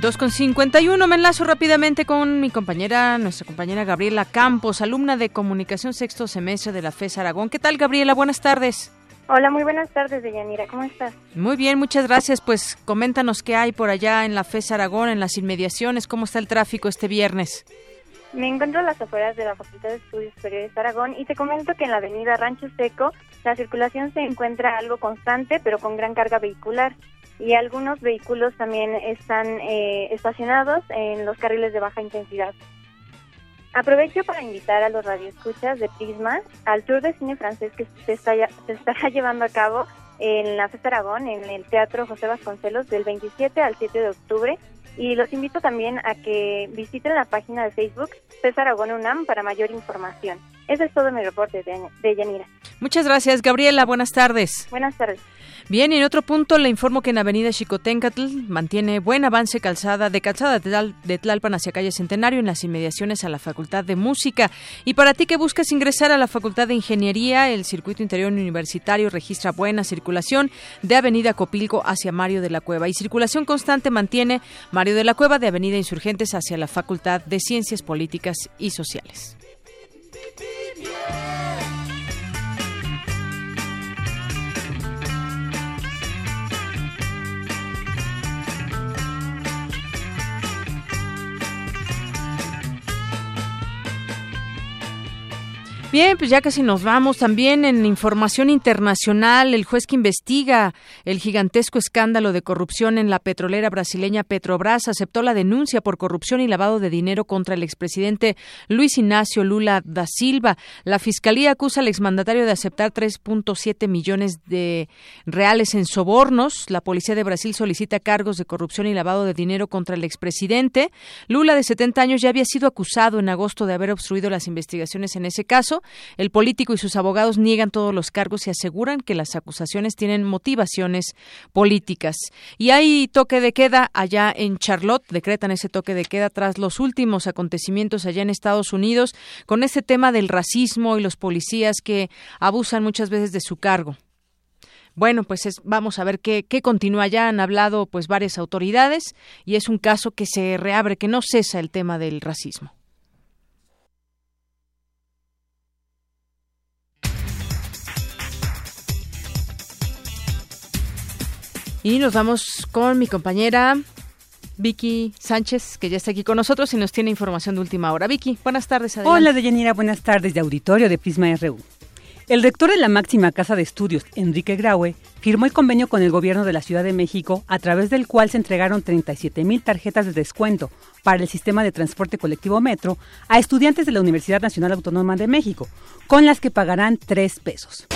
2.51, me enlazo rápidamente con mi compañera, nuestra compañera Gabriela Campos, alumna de Comunicación Sexto Semestre de la FES Aragón. ¿Qué tal, Gabriela? Buenas tardes. Hola, muy buenas tardes, Deyanira. ¿Cómo estás? Muy bien, muchas gracias. Pues coméntanos qué hay por allá en la FES Aragón, en las inmediaciones, cómo está el tráfico este viernes. Me encuentro a las afueras de la Facultad de Estudios Superiores de Aragón y te comento que en la avenida Rancho Seco la circulación se encuentra algo constante, pero con gran carga vehicular y algunos vehículos también están eh, estacionados en los carriles de baja intensidad. Aprovecho para invitar a los radioescuchas de Prisma al tour de cine francés que se, está, se estará llevando a cabo en la Festa Aragón, en el Teatro José Vasconcelos, del 27 al 7 de octubre. Y los invito también a que visiten la página de Facebook César Aragón UNAM para mayor información. Ese es todo mi reporte de, de Yanira. Muchas gracias, Gabriela. Buenas tardes. Buenas tardes. Bien, en otro punto le informo que en Avenida Chicotencatl mantiene buen avance calzada de calzada de Tlalpan hacia calle Centenario en las inmediaciones a la Facultad de Música. Y para ti que buscas ingresar a la Facultad de Ingeniería, el circuito interior universitario registra buena circulación de Avenida Copilco hacia Mario de la Cueva y circulación constante mantiene Mario de la Cueva de Avenida Insurgentes hacia la Facultad de Ciencias Políticas y Sociales. Bien, pues ya casi nos vamos. También en información internacional, el juez que investiga el gigantesco escándalo de corrupción en la petrolera brasileña Petrobras aceptó la denuncia por corrupción y lavado de dinero contra el expresidente Luis Ignacio Lula da Silva. La fiscalía acusa al exmandatario de aceptar 3.7 millones de reales en sobornos. La policía de Brasil solicita cargos de corrupción y lavado de dinero contra el expresidente. Lula, de 70 años, ya había sido acusado en agosto de haber obstruido las investigaciones en ese caso. El político y sus abogados niegan todos los cargos y aseguran que las acusaciones tienen motivaciones políticas. Y hay toque de queda allá en Charlotte, decretan ese toque de queda tras los últimos acontecimientos allá en Estados Unidos con este tema del racismo y los policías que abusan muchas veces de su cargo. Bueno, pues vamos a ver qué, qué continúa. Ya han hablado pues varias autoridades y es un caso que se reabre, que no cesa el tema del racismo. Y nos vamos con mi compañera Vicky Sánchez, que ya está aquí con nosotros y nos tiene información de última hora. Vicky, buenas tardes. Adelante. Hola, Deyanira, buenas tardes de auditorio de Prisma RU. El rector de la máxima casa de estudios, Enrique Graue, firmó el convenio con el gobierno de la Ciudad de México, a través del cual se entregaron 37 mil tarjetas de descuento para el sistema de transporte colectivo Metro a estudiantes de la Universidad Nacional Autónoma de México, con las que pagarán tres pesos.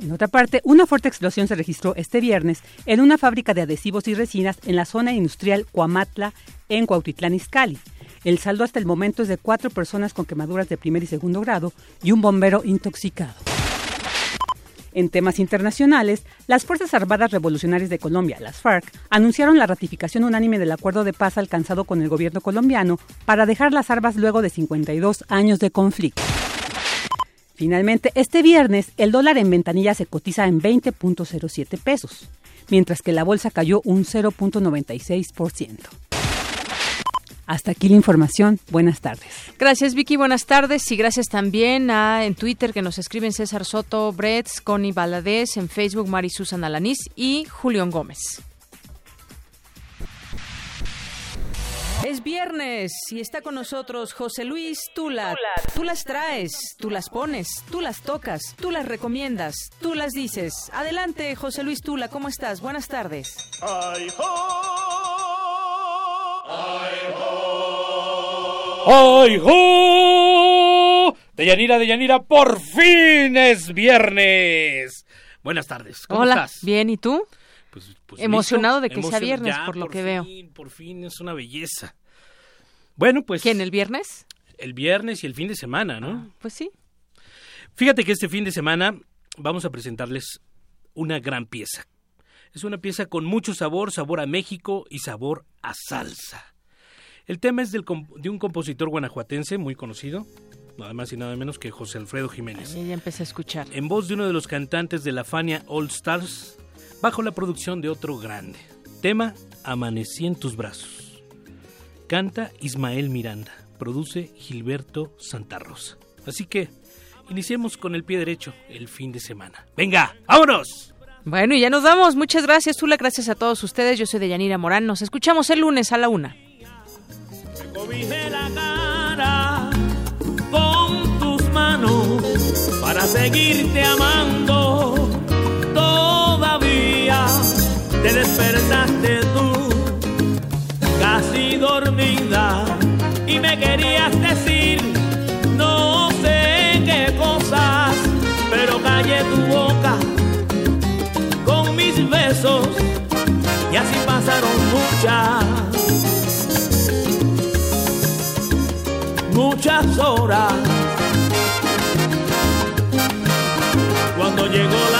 En otra parte, una fuerte explosión se registró este viernes en una fábrica de adhesivos y resinas en la zona industrial Cuamatla, en Cuautitlán Izcalli. El saldo hasta el momento es de cuatro personas con quemaduras de primer y segundo grado y un bombero intoxicado. En temas internacionales, las Fuerzas Armadas Revolucionarias de Colombia, las FARC, anunciaron la ratificación unánime del acuerdo de paz alcanzado con el gobierno colombiano para dejar las armas luego de 52 años de conflicto. Finalmente, este viernes el dólar en ventanilla se cotiza en 20.07 pesos, mientras que la bolsa cayó un 0.96%. Hasta aquí la información. Buenas tardes. Gracias Vicky, buenas tardes y gracias también a en Twitter que nos escriben César Soto, Bretz, Connie Baladés, en Facebook Mari Susan Alanís y Julián Gómez. Es viernes y está con nosotros José Luis Tula. Tú las traes, tú las pones, tú las tocas, tú las recomiendas, tú las dices. Adelante, José Luis Tula, ¿cómo estás? Buenas tardes. ¡Ay, ho! De Yanira, de Yanira, por fin es viernes. Buenas tardes, ¿cómo Hola, estás? bien, ¿y tú? Pues Emocionado listo, de que sea viernes, ya, por lo que fin, Por fin es una belleza. Bueno, pues. ¿Quién, el viernes? El viernes y el fin de semana, ¿no? Pues sí. Fíjate que este fin de semana vamos a presentarles una gran pieza. Es una pieza con mucho sabor, sabor a México y sabor a salsa. El tema es del de un compositor guanajuatense muy conocido, nada más y nada menos que José Alfredo Jiménez. Ya empecé a escuchar. En voz de uno de los cantantes de la Fania All Stars, bajo la producción de otro grande. Tema Amanecí en tus brazos. Canta Ismael Miranda, produce Gilberto Santa Rosa. Así que iniciemos con el pie derecho el fin de semana. ¡Venga, vámonos! Bueno, y ya nos vamos. Muchas gracias, Tula. Gracias a todos ustedes. Yo soy de Yanira Morán. Nos escuchamos el lunes a la una. Cobijé la cara con tus manos para seguirte amando. Te despertaste tú, casi dormida, y me querías decir no sé qué cosas, pero callé tu boca con mis besos y así pasaron muchas. muchas horas. Cuando llegó la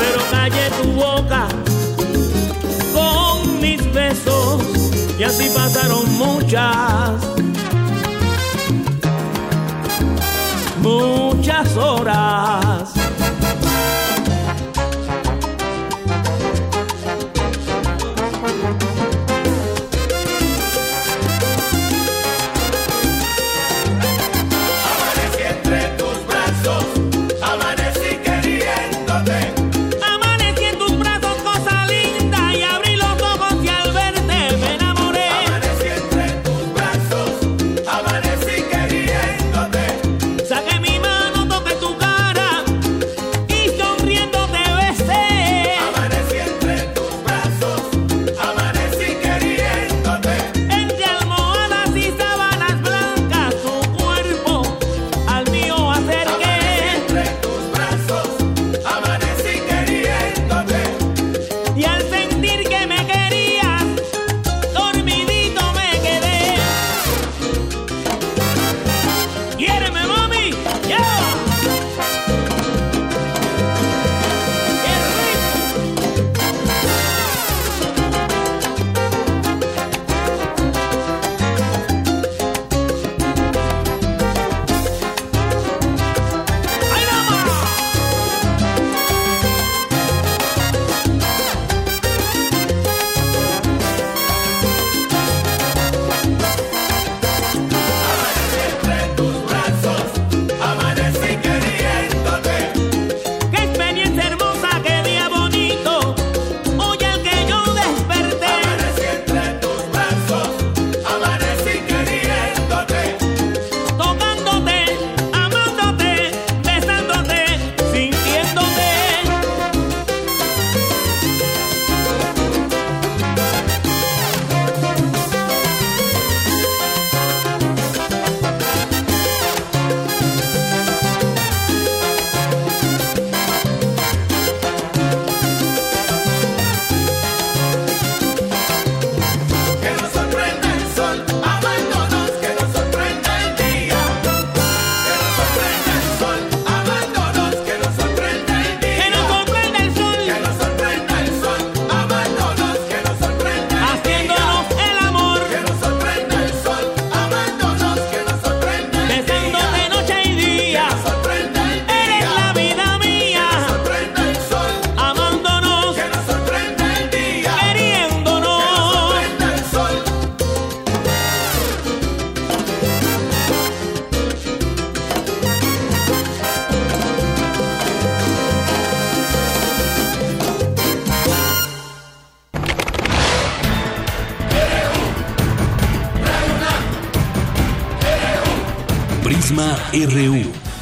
pero callé tu boca con mis besos y así pasaron muchas, muchas horas.